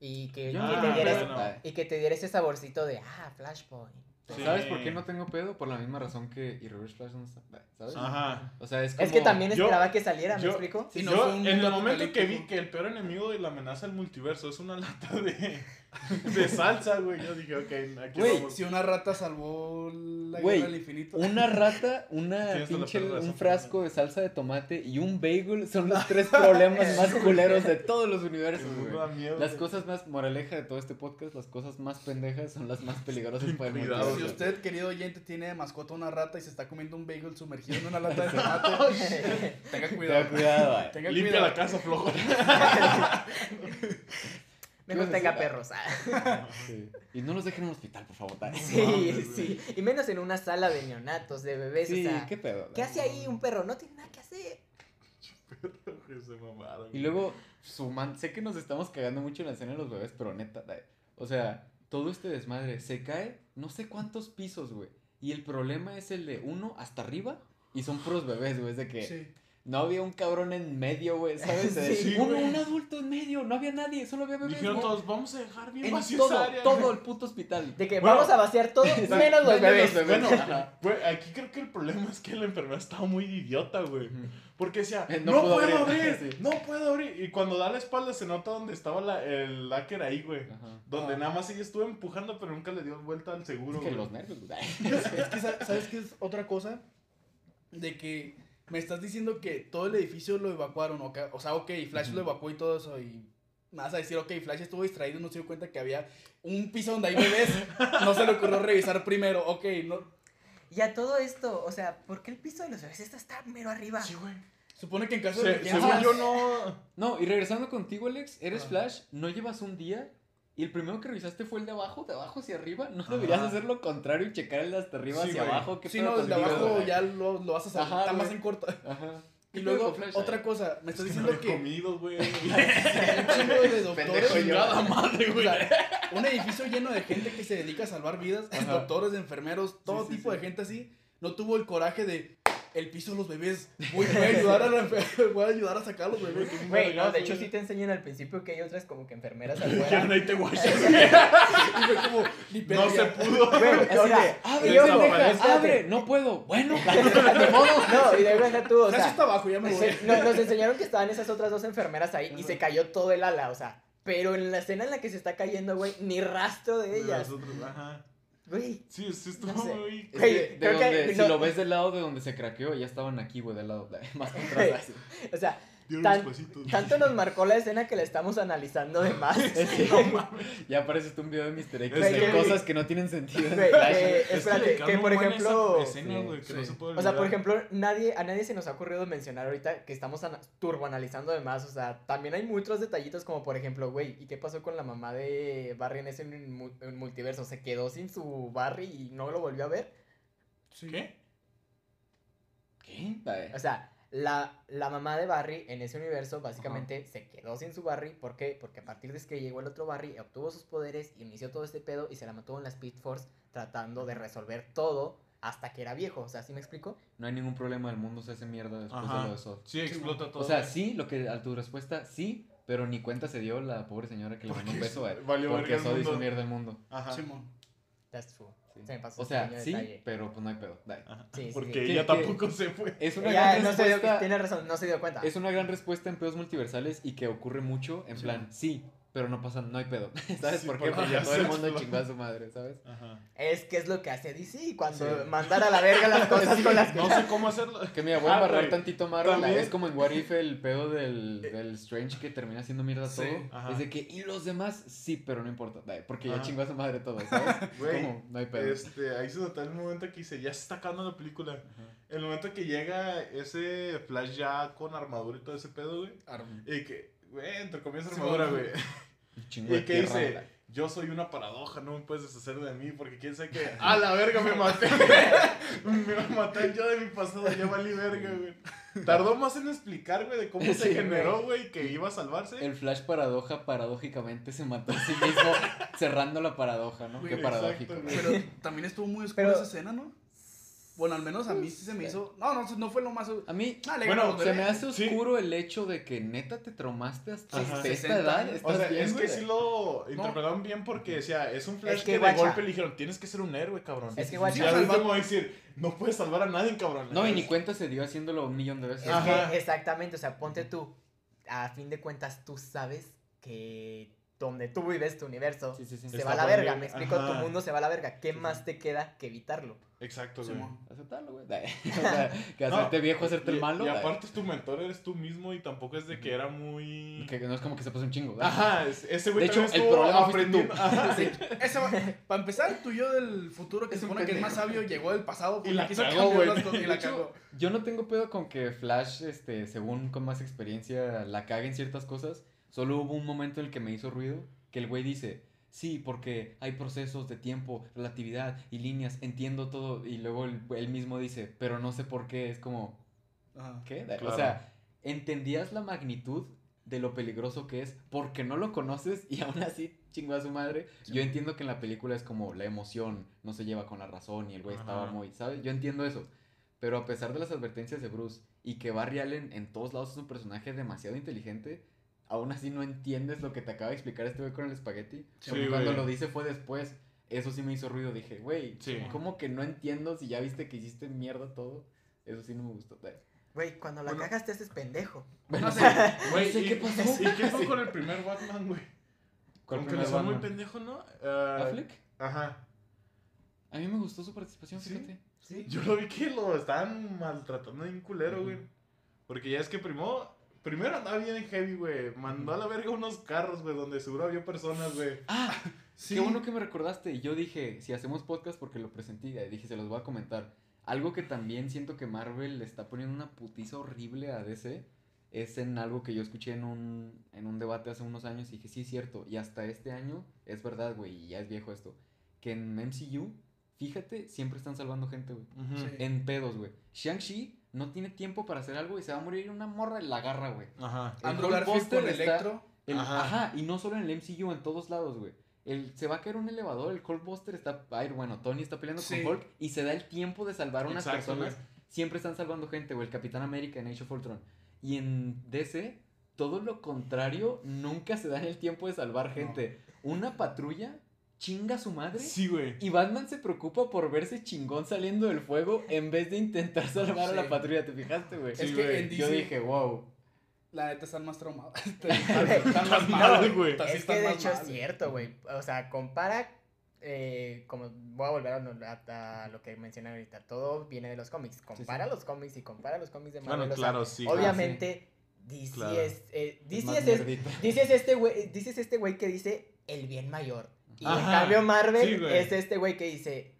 Y que, Yo que te diera ese, bueno. Ay. y que te diera ese saborcito de, ah, Flashpoint. Sí. ¿Sabes por qué no tengo pedo? Por la misma razón que y Reverse Flash no está. ¿Sabes? Ajá. O sea, es como... Es que también yo- esperaba que saliera, ¿me yo- explico? Sí, no Yo, en el momento que vi que el peor enemigo de la amenaza del multiverso es una lata de, de salsa, güey, yo dije, ok, aquí Güey, vamos. Si una rata salvó la Güey, guerra del infinito. Una rata, una pinche, un frasco de salsa de tomate y un bagel son los tres problemas más culeros de todos los universos, güey. miedo, Las güey. cosas más, moraleja de todo este podcast, las cosas más pendejas son las más peligrosas para el cuidado, Si usted, querido oyente, tiene de mascota una rata y se está comiendo un bagel sumergido en una lata de tomate, tenga Tenga cuidado. Limpia cuidado. la casa, flojo. A tenga perros. ah. Sí. Y no los dejen en un hospital, por favor. dale. Sí, sí. Y menos en una sala de neonatos, de bebés. Sí, o sea, qué pedo. ¿qué hace ahí un perro? No tiene nada que hacer. Se mamaron, Y güey. luego, suman, sé que nos estamos cagando mucho en la escena de los bebés, pero neta, dale. o sea, todo este desmadre se cae no sé cuántos pisos, güey. Y el problema es el de uno hasta arriba y son puros bebés, güey. Es de que Sí. No había un cabrón en medio, güey, ¿sabes? Sí, un, güey. un adulto en medio, no había nadie, solo había bebés. Dijeron todos, vamos a dejar bien en vacía todo, área. todo el puto hospital. De que Bueno. vamos a vaciar todo, menos los Menos bebés. los Bueno, Ajá. güey, aquí creo que el problema es que la enfermera estaba muy idiota, güey. Porque decía, Eh, no, no puedo puedo abrir". abrir, Sí. no puedo abrir. Y cuando da la espalda se nota donde estaba la- el láquer ahí, güey. Ajá. Donde Ah. nada más ella estuvo empujando, pero nunca le dio vuelta al seguro, Es que güey. los nervios, güey. Es que, sa- ¿sabes qué es otra cosa? De que me estás diciendo que todo el edificio lo evacuaron, o, o sea, ok, Flash Ujú. lo evacuó y todo eso, y vas a decir, ok, Flash estuvo distraído y no se dio cuenta que había un piso donde hay bebés, no se le ocurrió revisar primero, ok, no, Y a todo esto, o sea, ¿por qué el piso de los bebés está, está mero arriba? Sí, güey. supone que en caso de Se- según yo no... No, y regresando contigo, Alex, eres Ajá. Flash, no llevas un día y el primero que revisaste fue el de abajo, de abajo hacia arriba. ¿No deberías Ajá. hacer lo contrario y checar el de hasta arriba Sí, hacia güey. abajo? ¿Qué Sí, no, el de abajo güey? ya lo, lo vas a saber, Ajá, está más güey. en corto. Ajá. Y ¿Qué pedo luego, otra eh? cosa, me estás diciendo que comido, güey. un chingo de doctores... Madre, O güey. sea, un edificio lleno de gente que se dedica a salvar vidas, Ajá. doctores, enfermeros, todo sí, tipo sí. de gente así, no tuvo el coraje de el piso de los bebés. Voy, voy a ayudar a la voy a ayudar a sacar a los bebés. Güey, no, de hecho sí te enseñan al principio que hay otras como que enfermeras afuera. Ya no hay te guachas. Y fue como, ni No se pudo. Güey, Así o sea, de, abre, y ojo, pendeja, espérate. abre, no puedo. Bueno, de modo. No, y de verdad tú, o sea, está abajo, ya me voy. se- no- nos enseñaron que estaban esas otras dos enfermeras ahí y se cayó todo el ala, o sea, pero en la escena en la que se está cayendo, güey, ni rastro de ellas. Nosotros, ajá. Güey, Sí, sí estuvo No sé. muy... Es Güey, que de creo que donde, no- si lo ves del lado de donde se craqueó, ya estaban aquí, güey, del lado, de- más atrás. o sea, Dio Tan- unos pasitos. tanto nos marcó la escena que la estamos analizando de más. Sí. No mames. Ya aparece un video de Mr. X de que- cosas que no tienen sentido. en Flash. espérate, que, por ejemplo- escena, Sí, que sí. no se puede O sea, por ejemplo, nadie, a nadie se nos ha ocurrido mencionar ahorita que estamos ana- turboanalizando de más. O sea, también hay muchos detallitos como, por ejemplo, güey, ¿y qué pasó con la mamá de Barry en ese mu- en multiverso? ¿Se quedó sin su Barry y no lo volvió a ver? Sí. ¿Qué? ¿Qué? O sea, La, la mamá de Barry en ese universo básicamente se quedó sin su Barry. ¿Por qué? Porque a partir de que llegó el otro Barry, obtuvo sus poderes, inició todo este pedo y se la mató en la Speed Force tratando de resolver todo hasta que era viejo. O sea, ¿sí me explico? No hay ningún problema, el mundo se hace mierda después de lo de Zod. Sí, explota todo. O sea, sí, lo que a tu respuesta, sí, pero ni cuenta se dio la pobre señora que le mandó un beso a valió Porque Zod hizo mundo. mierda el mundo. Ajá. Simón. That's true. Sí. Se me pasó O un sea, sí, detalle. pero pues no hay pedo. Dale. Sí, Porque sí. ella tampoco se fue. Es una Ella gran no se dio, respuesta. tiene razón, no se dio cuenta. Es una gran respuesta en pedos multiversales y que ocurre mucho en Sí. plan, sí, pero no pasa, no hay pedo. ¿Sabes Sí, por qué? porque todo el mundo chingó a su madre, ¿sabes? Ajá. Es que es lo que hace DC cuando Sí. mandar a la verga las cosas con las que... No sé cómo hacerlo. Que mira, voy a Ah, embarrar tantito Marvel. También- Es como en What If el pedo del, del Strange que termina haciendo mierda Sí, todo. ajá. Es de que, y los demás, sí, pero no importa. Porque ya Ajá. chingó a su madre todo, ¿sabes? Como, no hay pedo. Este, ahí se nota el momento que dice, ya se está acabando la película. El momento que llega ese Flash ya con armadura y todo ese pedo, güey. Y que, güey, entre comillas armadura, güey. De Y que dice, yo soy una paradoja, no me puedes deshacer de mí, porque quién sabe que, a la verga me maté. me maté yo de mi pasado, ya valí verga, güey. Tardó más en explicar, güey, de cómo se generó, güey, que iba a salvarse. El Flash paradoja paradójicamente se mató a sí mismo cerrando la paradoja, ¿no? Güey, Qué exacto, paradójico. güey. Pero también estuvo muy oscura Pero- esa escena, ¿no? Bueno, al menos a mí sí se me hizo. No, no, no fue lo más. A mí, Ah, Bueno, se me hace Sí. oscuro el hecho de que neta te traumaste hasta Ajá. esta 60 edad. años. ¿Estás O sea, bien, es que güey? sí lo interpretaron bien porque decía, es un Flash Es que, que, de guacha. golpe le dijeron, tienes que ser un héroe, cabrón. Es que, Y guacha. al Sí, salvar- decir, no puedes salvar a nadie, cabrón. No, y ni cuenta se dio haciéndolo un millón de veces. Es Ajá. que exactamente, o sea, ponte tú. A fin de cuentas, tú sabes que donde tú vives tu universo Sí, sí, sí. se Está va a la verga. bien, Me explico, ajá. tu mundo se va a la verga. ¿Qué Sí, más sí. te queda que evitarlo? Exacto, güey. Aceptarlo, güey. O sea, que No, hacerte viejo, hacerte Y, el malo. y aparte es tu mentor, eres tú mismo y tampoco es de que era muy... Que no es como que se pasó un chingo. ¿verdad? Ajá, es- ese güey De hecho, el problema fuiste tú. aprendiendo. Ajá, sí. Ese para empezar, tu yo del futuro que Es se supone que es más sabio llegó del pasado Y la quiso cagó, cambiar güey. las cosas y De la hecho, cagó. Yo no tengo pedo con que Flash, este, según con más experiencia, la cague en ciertas cosas. Solo hubo un momento en el que me hizo ruido que el güey dice, sí, porque hay procesos de tiempo, relatividad y líneas, entiendo todo. Y luego él, él mismo dice, pero no sé por qué. Es como, Ajá. ¿qué? Claro. O sea, ¿entendías la magnitud de lo peligroso que es porque no lo conoces y aún así chingó a su madre? Sí. Yo entiendo que en la película es como la emoción no se lleva con la razón y el güey estaba muy, ¿sabes? Yo entiendo eso. Pero a pesar de las advertencias de Bruce y que Barry Allen en todos lados es un personaje demasiado inteligente, aún así no entiendes lo que te acaba de explicar este güey con el espagueti. Sí, cuando güey. lo dice fue después. Eso sí me hizo ruido. Dije, güey, Sí. ¿cómo que no entiendo si ya viste que hiciste mierda todo? Eso sí no me gustó. Güey, cuando la Bueno. cagas te haces pendejo. Bueno, No sé. Güey, No sé y- qué pasó. ¿Y qué fue con el primer Batman, güey? ¿Cuál Como que primer le son muy pendejo, ¿no? Ah, ¿Affleck? Ajá. A mí me gustó su participación, ¿Sí? fíjate. Sí. Yo lo vi que lo estaban maltratando bien culero, Ujú. güey. Porque ya es que primero, primero andaba bien heavy, güey. Mandó a la verga unos carros, güey, donde seguro había personas, güey. Ah, Sí. qué bueno que me recordaste. Y yo dije, si hacemos podcast porque lo presenté, y dije, se los voy a comentar. Algo que también siento que Marvel le está poniendo una putiza horrible a DC es en algo que yo escuché en un, en un debate hace unos años y dije, sí es cierto. Y hasta este año, es verdad, güey, y ya es viejo esto. Que en MCU, fíjate, siempre están salvando gente, güey. Sí. En pedos, güey. Shang-Chi no tiene tiempo para hacer algo y se va a morir una morra y la agarra, güey. Ajá. El Andrew Garfield Buster con está- Electro. El- Ajá. ajá. y no solo en el MCU, en todos lados, güey. El, se va a caer un elevador, el Hulkbuster está... Ay, bueno, Tony está peleando Sí. con Hulk y se da el tiempo de salvar a unas Exacto, personas. güey. Siempre están salvando gente, güey. El Capitán América en Age of Ultron. Y en DC, todo lo contrario, nunca se dan el tiempo de salvar No. gente. Una patrulla chinga a su madre. Sí, güey. Y Batman se preocupa por verse chingón saliendo del fuego en vez de intentar salvar a la patrulla. ¿Te fijaste, güey? Sí, es que en DC, Yo dije, wow. la neta están más traumados. están, más mal, güey. Así Es que de hecho mal. es cierto, güey. O sea, compara, eh, como voy a volver a, lo- a- a lo que mencioné ahorita, todo viene de los cómics. Compara sí. los cómics y compara los cómics de Bueno, Marvel. o sea, claro, sí. obviamente, DC Claro. es, eh, es, es- este güey, es este güey que dice el bien mayor. Y en cambio Marvel sí, es este güey que dice,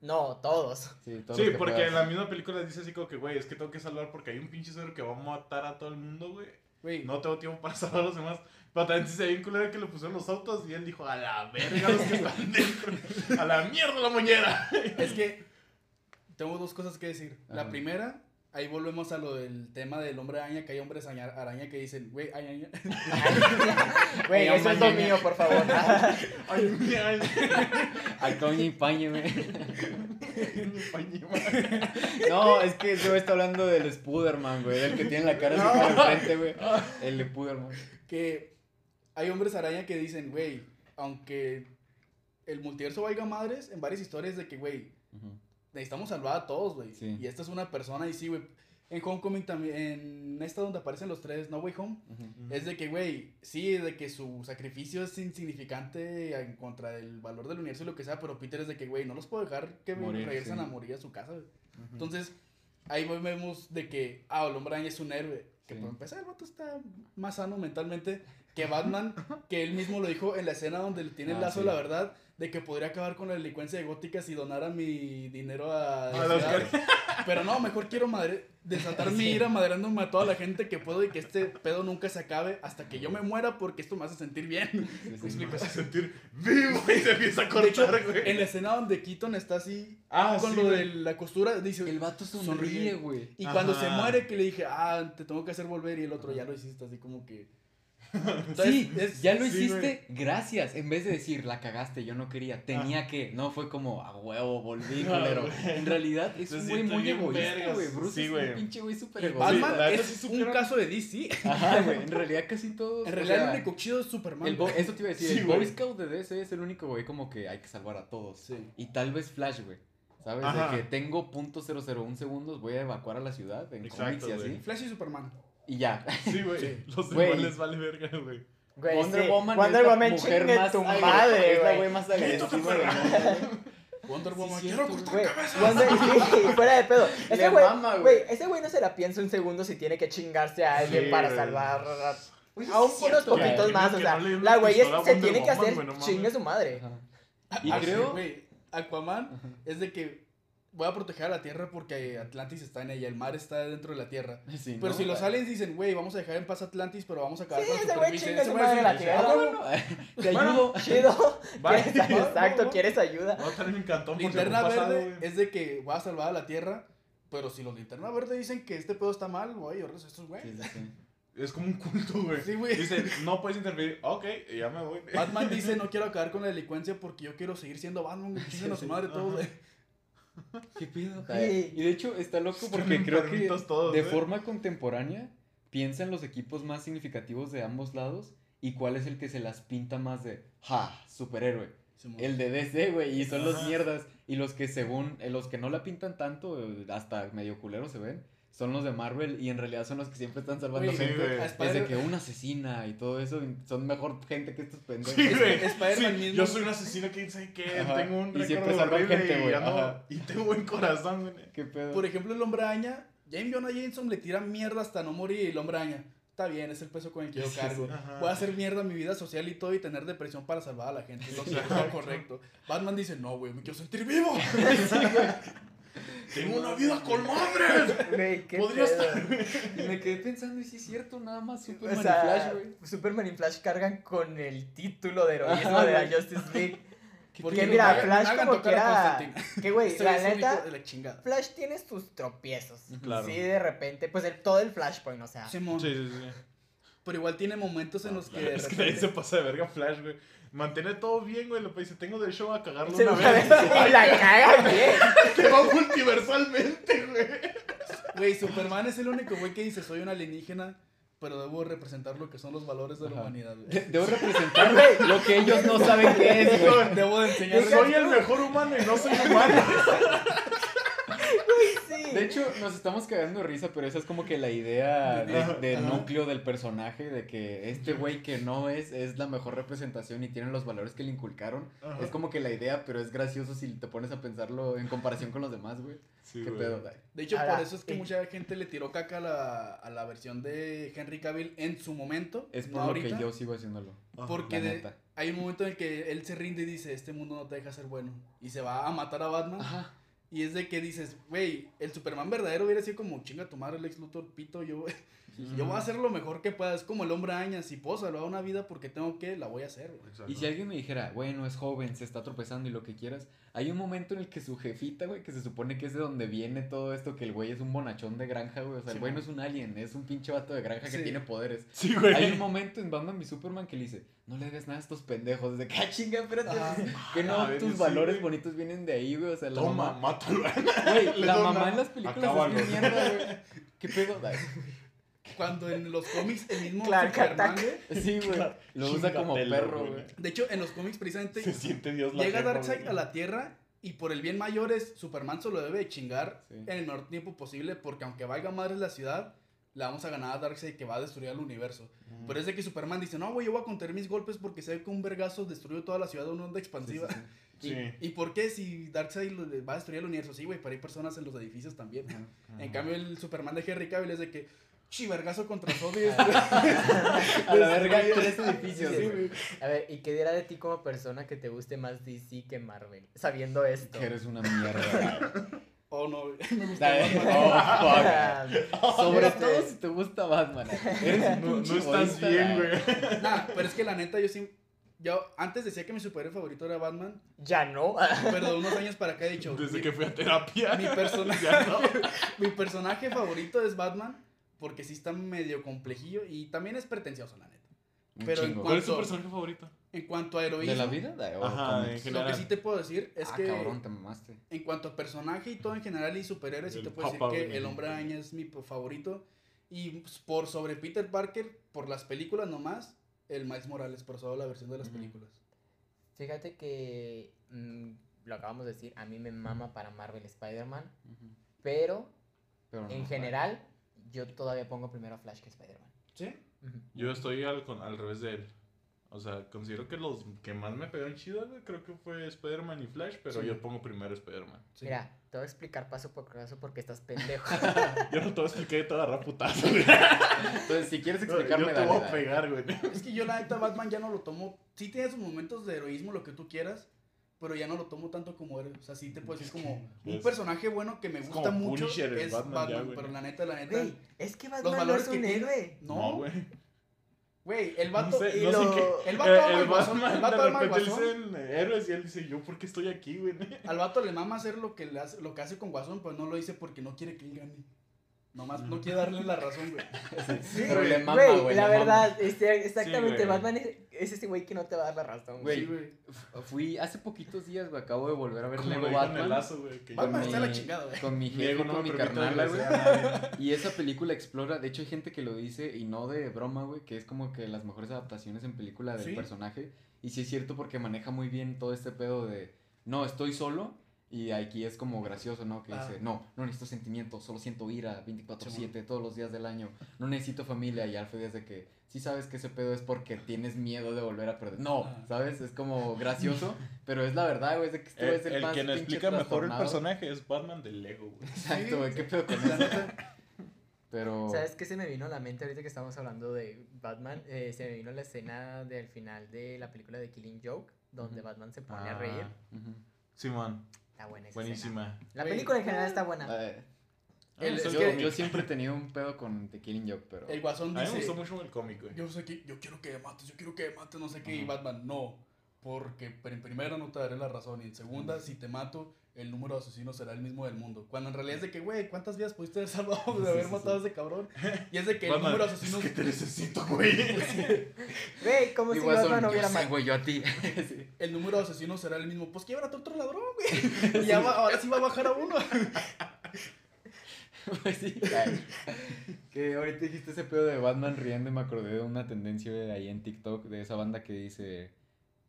no, todos. Sí, todos porque puedas. en la misma película dice así como que, güey, es que tengo que salvar porque hay un pinche cero que va a matar a todo el mundo, güey. No tengo tiempo para salvar a los demás. Pero también se ve bien culero que le pusieron los autos y él dijo, a la verga los que están dentro. A la mierda la moñera. Es que tengo dos cosas que decir. La primera, ahí volvemos a lo del tema del hombre araña, que hay hombres aña- araña que dicen, güey, araña. Güey, eso es lo mío, por favor. Ay, mi ay. A coño y paño, güey. No, es que yo está hablando del Spiderman, güey. El que tiene la cara así por enfrente, güey. El Spiderman. que hay hombres araña que dicen, güey, aunque el multiverso valga madres, en varias historias de que, güey, necesitamos salvar a todos, güey. Sí. Y esta es una persona y sí, güey. En Homecoming también, en esta donde aparecen los tres, No Way Home, es de que, güey, sí, de que su sacrificio es insignificante en contra del valor del universo y lo que sea, pero Peter es de que, güey, no los puedo dejar que Morir, regresen sí. a morir a su casa, güey. Entonces, ahí vemos de que, ah, el hombre es un héroe. Que Sí. por empezar, el vato está más sano mentalmente que Batman, que él mismo lo dijo en la escena donde tiene el Ah, lazo sí. de la verdad, de que podría acabar con la delincuencia de gótica si donara mi dinero a... A ciudad. Pero no, mejor quiero madre desatar mi ira madreándome a toda la gente que puedo y que este pedo nunca se acabe hasta que yo me muera porque esto me hace sentir bien. Sí, ¿Me sí. Me hace sentir vivo y se empieza a De hecho, cortar, güey. en la escena donde Keaton está así Ah, con sí, lo güey. de la costura, dice... El vato sonríe, Sonríe. güey. Y cuando se muere que le dije, ah, te tengo que hacer volver y el otro ya lo hiciste así como que... Sí, es- ya lo sí, hiciste, gracias. En vez de decir, la cagaste, yo no quería, tenía que. No, fue como, a huevo, volví, No, culero. güey. En realidad es Se un güey muy egoísta, güey. Bruce Sí, es güey. un pinche güey súper egoísta. Batman es un caso de DC. Ajá, güey. En realidad casi todos. En realidad sea, el único chido es Superman. el eso te iba a decir, Sí, el. Boy Scout de DC es el único güey como que hay que salvar a todos. Sí. Y tal vez Flash, güey. ¿Sabes? Ajá. De que tengo .001 segundos, voy a evacuar a la ciudad en Exacto, cómics y así. güey. Flash y Superman. Y ya. Sí, güey. Sí. Los demás les vale verga, güey. Güey, Wonder sí, Woman Wonder es la Woman, mujer chingue más tu madre, Es la güey. más agresiva del mundo. Wonder Sí, Woman, cierto, quiero cortar cabezas. Wonder sí, fuera de pedo. Ese güey, güey. ese güey no se la piensa un segundo si tiene que chingarse a alguien Sí, para salvar Oye, a un sí unos poquitos más. Que O sea, la güey se Wonder tiene que Woman, hacer güey, no mames. chingue su madre. Ajá. Y Ah, creo. güey, Aquaman es de que voy a proteger a la Tierra porque Atlantis está en ella, el mar está dentro de la Tierra. Sí, Pero ¿no? si los aliens dicen, güey, vamos a dejar en paz Atlantis, pero vamos a acabar Sí, con la güey su güey madre sí, la sí, Tierra. ah, Bueno, te Bueno, ayudo. Chido. Bye. ¿Quieres- Exacto, Va, va. ¿quieres ayuda? No, también me encantó porque Linterna pasado, verde güey. es de que voy a salvar a la Tierra, pero si los linterna verde dicen que este pedo está mal, voy a llorar a estos güey. Sí, sí, sí. Es como un culto, güey. Sí, güey. Dice, no puedes intervenir. Ok, ya me voy. Batman dice, no quiero acabar con la delincuencia porque yo quiero seguir siendo Batman, güey, chinguen a su madre todos, güey. ¿Qué pedo? Sí. Y de hecho está loco Están porque creo que todos, de ¿eh? forma contemporánea piensa en los equipos más significativos de ambos lados y cuál es el que se las pinta más de, ja, superhéroe. El de DC, güey, y son los Ajá. mierdas. Y los que según, eh, los que no la pintan tanto, eh, hasta medio culero se ven, son los de Marvel y en realidad son los que siempre están salvando Sí, gente. güey. a Desde que una asesina y todo eso, y son mejor gente que estos pendejos. Sí, güey. Sí, mismo. Yo soy un asesino que dice que Ajá. tengo un Y siempre récord salvan horrible gente, y güey, ajá. Y tengo buen corazón, güey. ¿Qué pedo? Por ejemplo, el hombre araña, James Jonah Jameson le tira mierda hasta no morir y el hombre araña. Está bien, es el peso con el que yo cargo. Voy a hacer mierda mi vida social y todo y tener depresión para salvar a la gente. Lo, que- es correcto. Batman dice, no, güey, me quiero sentir vivo. Tengo una vida con madres. Podría pedo. estar. Y me quedé pensando, y sí es cierto, nada más O Superman sea, y Flash, güey. Superman y Flash cargan con el título de heroísmo Ajá, de la. Justice League. Porque Que no mira, Flash como tocar a quiera. Constantine. Que güey, la neta, la. Flash tiene sus tropiezos. Claro. Sí, de repente, pues el, todo el Flashpoint, o sea. Sí, sí, sí. Pero igual tiene momentos en los que de Es que nadie se pasa de verga Flash, güey. Mantiene todo bien, güey. Lo que dice, tengo derecho a cagarlo Se una vez. vez y la caga bien. Que va multiversalmente, güey. Güey, Superman es el único güey que dice, soy un alienígena, pero debo representar lo que son los valores de la Ajá. humanidad, güey. De- Debo representar lo que ellos no saben qué es, güey. Debo de enseñar... Soy el mejor humano y no soy humano. Sí. De hecho, nos estamos cagando de risa, pero esa es como que la idea de- del núcleo del personaje, de que este güey que no es, es la mejor representación y tiene los valores que le inculcaron. Ajá. Es como que la idea, pero es gracioso si te pones a pensarlo en comparación con los demás, güey. Sí, ¿Qué güey. pedo? De hecho, Ahora, por eso es que eh. mucha gente le tiró caca a la, a la versión de Henry Cavill en su momento. Es no por lo ahorita, que yo sigo haciéndolo. Ajá. Porque de- hay un momento en el que él se rinde y dice, este mundo no te deja ser bueno. Y se va a matar a Batman. Ajá. Y es de que dices, güey, el Superman verdadero hubiera sido como, chinga tu madre, Lex Luthor, pito, yo, yo voy a hacer lo mejor que pueda. Es como el hombre araña, si puedo salvar una vida porque tengo que, la voy a hacer, güey. Y si alguien me dijera, bueno, es joven, se está tropezando y lo que quieras, hay un momento en el que su jefita, güey, que se supone que es de donde viene todo esto, que el güey es un bonachón de granja, güey. O sea, Sí, el güey no es un alien, es un pinche vato de granja que tiene poderes. Sí, güey. Hay un momento en Batman v Superman que le dice, no le hagas nada a estos pendejos. De que, ah, chinga, espérate. Ajá. Que no, ver, tus sí, valores güey. bonitos vienen de ahí, güey. O sea, la Toma, mamá. mátalo. Güey, la mamá en las películas Acábalo. es mi mierda, güey. ¿Qué pedo? Cuando en los cómics el mismo Clark Superman, güey, Sí, güey. Lo usa como perro, güey. De hecho, en los cómics precisamente Se siente Dios la llega Darkseid güey. a la Tierra y por el bien mayor es Superman solo debe de chingar Sí. en el menor tiempo posible porque aunque valga madre la ciudad, le vamos a ganar a Darkseid que va a destruir el universo. Ujú. Pero es de que Superman dice, no, güey, yo voy a contener mis golpes porque sé que un vergazo destruyó toda la ciudad de una onda expansiva. sí, sí. Y, Sí. ¿Y por qué si Darkseid va a destruir el universo? Sí, güey, pero hay personas en los edificios también. En cambio, el Superman de Henry Cavill es de que, chi, vergazo contra destruye- A la verga, tres edificios, Sí, güey. A ver, ¿y qué dirá de ti como persona que te guste más DC que Marvel? Sabiendo esto. Que eres una mierda. Oh, no, güey, me gusta Ay, Batman. oh, fuck. Sobre Este- todo si te gusta Batman. Eres No, estás bien, güey. Nah, pero es que la neta, yo sí. Yo antes decía que mi superhéroe favorito era Batman, Ya no. pero de unos años para acá he dicho. Desde mi, que fui a terapia. mi personaje, Ya no. mi personaje favorito es Batman, porque sí está medio complejillo y también es pretencioso, la neta. Un Pero en chingo. ¿Cuál es tu personaje favorito? En cuanto a heroísmo, ¿De la vida? De- o Ajá, en lo general. que sí te puedo decir es ah, que cabrón, te mamaste. en cuanto a personaje y todo en general y superhéroes, sí te puedo decir que el hombre araña es mi favorito. Y por sobre Peter Parker, por las películas nomás, el Miles Morales, por solo la versión de las Ujú. películas. Fíjate que mm, lo acabamos de decir, a mí me mama para Marvel Spider-Man, pero Pero no, en general yo todavía pongo primero a Flash que Spider-Man. ¿Sí? Ujú. Yo estoy al, con- al revés de él. O sea, considero que los que más me pegaron chido, creo que fue Spider-Man y Flash, pero Sí. yo pongo primero Spider-Man. Sí. Mira, te voy a explicar paso por paso porque estás pendejo. Yo no te voy a explicar, yo te voy a agarrar putazo, güey. Entonces, si quieres Yo explicarme, te dale, voy a dale. pegar, güey. Es que yo la neta Batman ya no lo tomo. Sí tiene sus momentos de heroísmo, lo que tú quieras, pero ya no lo tomo tanto como él. O sea, sí te puedo decir como un personaje bueno que me es gusta como mucho Punisher el es Batman Batman, ya, güey. pero la neta, la neta, Güey, es que Batman no valores es que un tiene- héroe. no, No, güey. güey, el vato No sé, no qué. el vato Eh, ama el guasón, Batman, el vato de ama al repente guasón. dicen eh, héroes y él dice, yo, ¿por qué estoy aquí, güey? al vato le mama hacer lo que le hace, lo que hace con Guasón, pero no lo dice porque no quiere que él gane. Nomás no quiere darle la razón, güey. Sí, Pero le mama, güey, la verdad, este, exactamente, güey. Batman es, es ese güey que no te va a dar la razón, Güey, Sí, Fui hace poquitos días, güey, acabo de volver a ver Lego en el Batman. lazo, güey. que yo- Batman Con está mi- la chingada, güey. Con mi jefe, no con mi carnala, güey. Y esa película explora, de hecho hay gente que lo dice y no de broma, güey, que es como que las mejores adaptaciones en película del Sí. personaje. Y sí es cierto porque maneja muy bien todo este pedo de, no, estoy solo. Y aquí es como gracioso, ¿no? Que Ah. dice, no, no necesito sentimientos, solo siento ira 24/7 todos los días del año. No necesito familia. Y Alfred es de que, sí sabes que ese pedo es porque tienes miedo de volver a perder. No, Ah. ¿sabes? Es como gracioso, pero es la verdad, güey, es de que este El, es el, el más explica mejor el personaje es Batman del Lego, güey. Exacto, güey, Sí, qué sí. pedo con eso. Pero... ¿Sabes qué se me vino a la mente ahorita que estamos hablando de Batman? Eh, se me vino la escena del final de la película de Killing Joke, donde Ujú. Batman se pone a Ah, reír. Ujú. Simón, Está buena esa escena. buenísima. La película en general está buena. Eh, El- yo, que- siempre he tenido un pedo con The Killing Joke, pero... El Guasón A mí me dice, gustó mucho el cómic, güey. yo sé que, yo quiero que me mates, yo quiero que me mates, no sé qué, y. Batman, no, porque pero en primera no te daré la razón, y en segunda, si te mato, el número de asesinos será el mismo del mundo. Cuando en realidad es de que, güey, ¿cuántas vidas pudiste haber salvado de Sí, haber sí, matado a ese cabrón? Y es de que el número de asesinos... Es que te necesito, güey. Güey, como si Batman no hubiera matado. güey, yo a ti. Sí. El número de asesinos será el mismo. Pues quiebrate otro ladrón, güey. Y ya va- ahora sí va a bajar a uno. Pues sí. Que ahorita dijiste ese pedo de Batman riendo y me acordé de una tendencia güey, ahí en TikTok de esa banda que dice...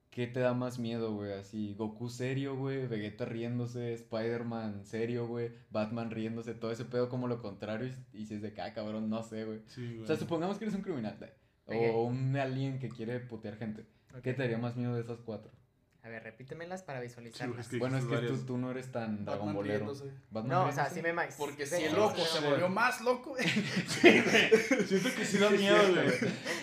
¿Qué te da más miedo, güey? Así, Goku serio, güey, Vegeta riéndose, Spider-Man serio, güey, Batman riéndose, todo ese pedo como lo contrario y, y si es de acá, cabrón, no sé, güey. Sí, güey. O sea, supongamos que eres un criminal, güey, o un alien que quiere putear gente. ¿Qué te daría más miedo de esas cuatro? A ver, repítemelas para Sí, visualizarlas. es que Bueno, es que tú, tú no eres tan Dragon Ballero. no, o sea, sí me ma- Porque si el loco se sí. volvió más loco. Sí, güey. Siento que sí da miedo, güey.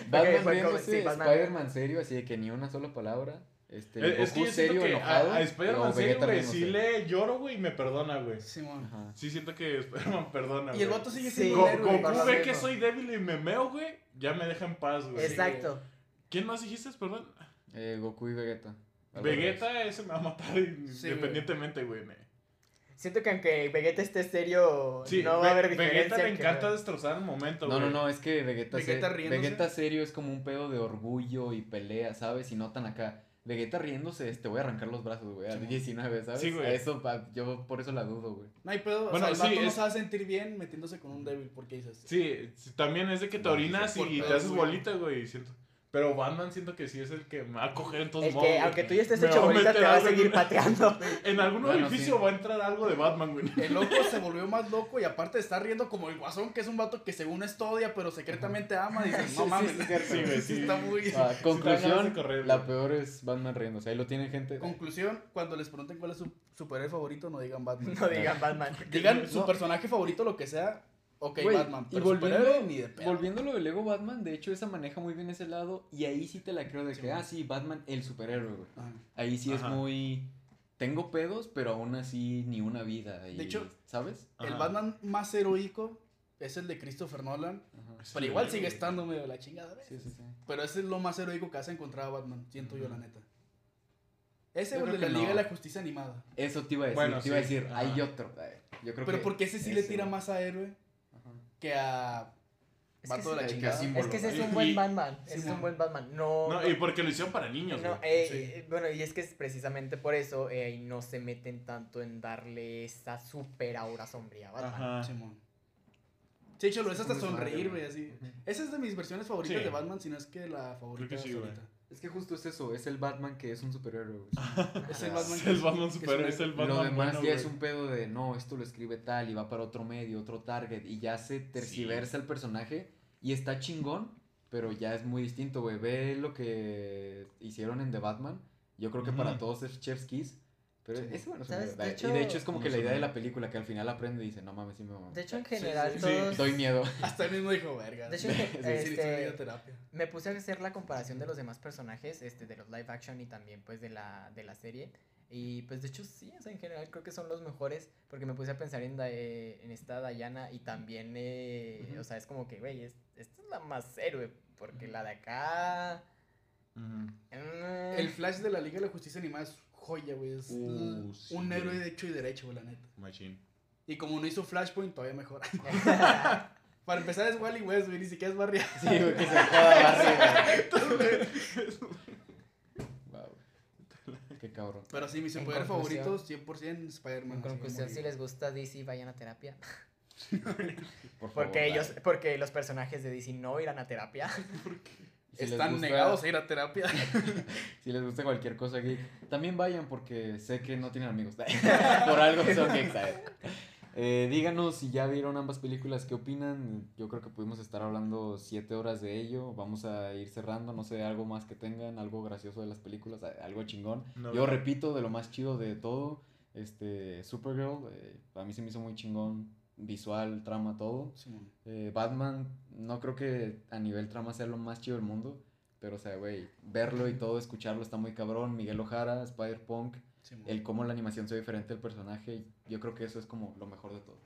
Batman Ok, fue como- riéndose, sí, Spider-Man serio, así de que ni una sola palabra. Este, Es, es que Goku yo serio, que enojado. a, a Spider-Man serio, güey, sí le lloro, güey, y me perdona, güey. Simón. Ajá. Sí siento que Spider-Man perdona, Y el vato sigue Sí. Go- por Goku ve que soy débil y me meo, güey, ya me deja en paz, güey. Exacto. ¿Quién más dijiste, perdón? Eh, Goku y Vegeta. Vegeta, ese me va a matar Sí, independientemente, güey. Siento que aunque Vegeta esté serio, Sí, no va a haber diferencia. Vegeta le que- encanta destrozar el momento, No, güey. no, no, es que Vegeta, se- Vegeta riéndose. Vegeta serio es como un pedo de orgullo y pelea, ¿sabes? Y no tan acá. Vegeta riéndose, te voy a arrancar los brazos, güey, a Sí. 19, ¿sabes? Sí, güey. A Eso, pa- yo por eso la dudo, güey. No hay pedo. Bueno, o sea, el sí, vato no es- se va a sentir bien metiéndose con un débil. porque dices? Sí, sí, también es de que te No, orinas y te haces bolita, güey. y Siento... Pero Batman siento que sí es el que me va a coger en todos El modos. que, aunque tú ya estés hecho bolita, te va a en seguir pateando. En algún Bueno, edificio sí. va a entrar algo de Batman, güey. El loco se volvió más loco y aparte está riendo como el guasón, que es un vato que según esto odia, pero secretamente ama. Dices, no Sí, mames. sí, sí, sí, güey, sí. está muy. Ah, conclusión, correr, la peor es Batman riéndose. Ahí lo tienen, gente. Conclusión: cuando les pregunten cuál es su superhéroe favorito, no digan Batman. No digan Batman. Digan su No. personaje favorito, lo que sea. Ok, Batman. y Pero volviendo, superhéroe ni de pedo. volviendo a lo de Lego Batman, de hecho, esa maneja muy bien ese lado. Y ahí sí te la creo de Sí, que, ah, sí, Batman, el superhéroe, güey. Ajá. Ahí sí Ajá. es muy. Tengo pedos, pero aún así ni una vida. y- De hecho- ¿sabes? El. Batman más heroico es el de Christopher Nolan. Ajá. Sí, Pero igual sigue estando medio de la chingada. ¿ves? Sí, sí, sí. Pero ese es lo más heroico que has encontrado a Batman, siento yo, la neta. Ese o el de la Liga no. de la Justicia Animada. Eso te iba a decir. Bueno, te iba a decir, ajá. hay otro. eh, Yo creo Pero que porque ese sí le tira más a héroe. Que a Es que Vato de la sí, Es que ese es un buen y- Batman. Sí, es un buen Batman. No. No, y porque lo hicieron para niños, no, eh, Sí. eh, bueno, y es que es precisamente por eso eh, no se meten tanto en darle esa super aura sombría a Batman. Ajá. Simón. Sí, hecho, lo es hasta sonreír, güey. así. Esa es de mis versiones favoritas Sí. de Batman, si no es que la favorita Creo que sí, güey. ahorita. Es que justo es eso, es el Batman que es un superhéroe. güey. Es el Ah, Batman Es que el es- Batman que super, un es el. Batman Lo demás bueno, ya güey. es un pedo de no, esto lo escribe tal y va para otro medio, otro target y ya se tergiversa el personaje y está chingón, pero ya es muy distinto, güey. Ve lo que hicieron en The Batman. Yo creo que para todos es Chef's Kiss. Pero Sí. ese bueno es ¿Sabes? De y hecho- de hecho es como que ¿Cómo la idea de la película que al final aprende y dice, no mames, sí me mamo". De hecho, en general, sí, sí. todos. Doy miedo. Hasta él mismo dijo, verga. De hecho, este, terapia. Me puse a hacer la comparación de los demás personajes, este, de los live action y también pues de la, de la serie. Y pues de hecho sí, o sea, en general creo que son los mejores porque me puse a pensar en, Da- eh, en esta Diana y también, eh, Ujú. o sea, es como que, güey, es- esta es la más héroe porque la de acá... Ujú. eh, El Flash de la Liga de la Justicia Animada es joya, güey. Es Uh, sí, un héroe de hecho y derecho, güey, la neta. Machine. Y como no hizo Flashpoint, todavía mejor. Para empezar es Wally West, güey, ni siquiera es Barry. Sí, güey, que se joda. Qué cabrón. Pero sí, mis conclusión- favoritos, 100% Spider-Man. en conclusión, si les gusta DC, vayan a terapia. Por favor, Porque ellos, porque los personajes de DC no irán a terapia. Si Están gusta- negados a ir a terapia. Si les gusta cualquier cosa geek, también vayan porque sé que no tienen amigos. Por algo son. ¿sabes? Eh, díganos si ya vieron ambas películas, qué opinan. Yo creo que pudimos estar hablando siete horas de ello. Vamos a ir cerrando, no sé, algo más que tengan, algo gracioso de las películas, algo chingón. No, Yo no. repito, de lo más chido de todo, este, Supergirl, eh, a mí se me hizo muy chingón, visual, trama, todo. Eh, Batman, no creo que a nivel trama sea lo más chido del mundo. Pero, o sea, güey, verlo y todo, escucharlo está muy cabrón. Miguel Ojara, Spider-Punk, el cómo la animación se ve diferente del personaje. Yo creo que eso es como lo mejor de todo.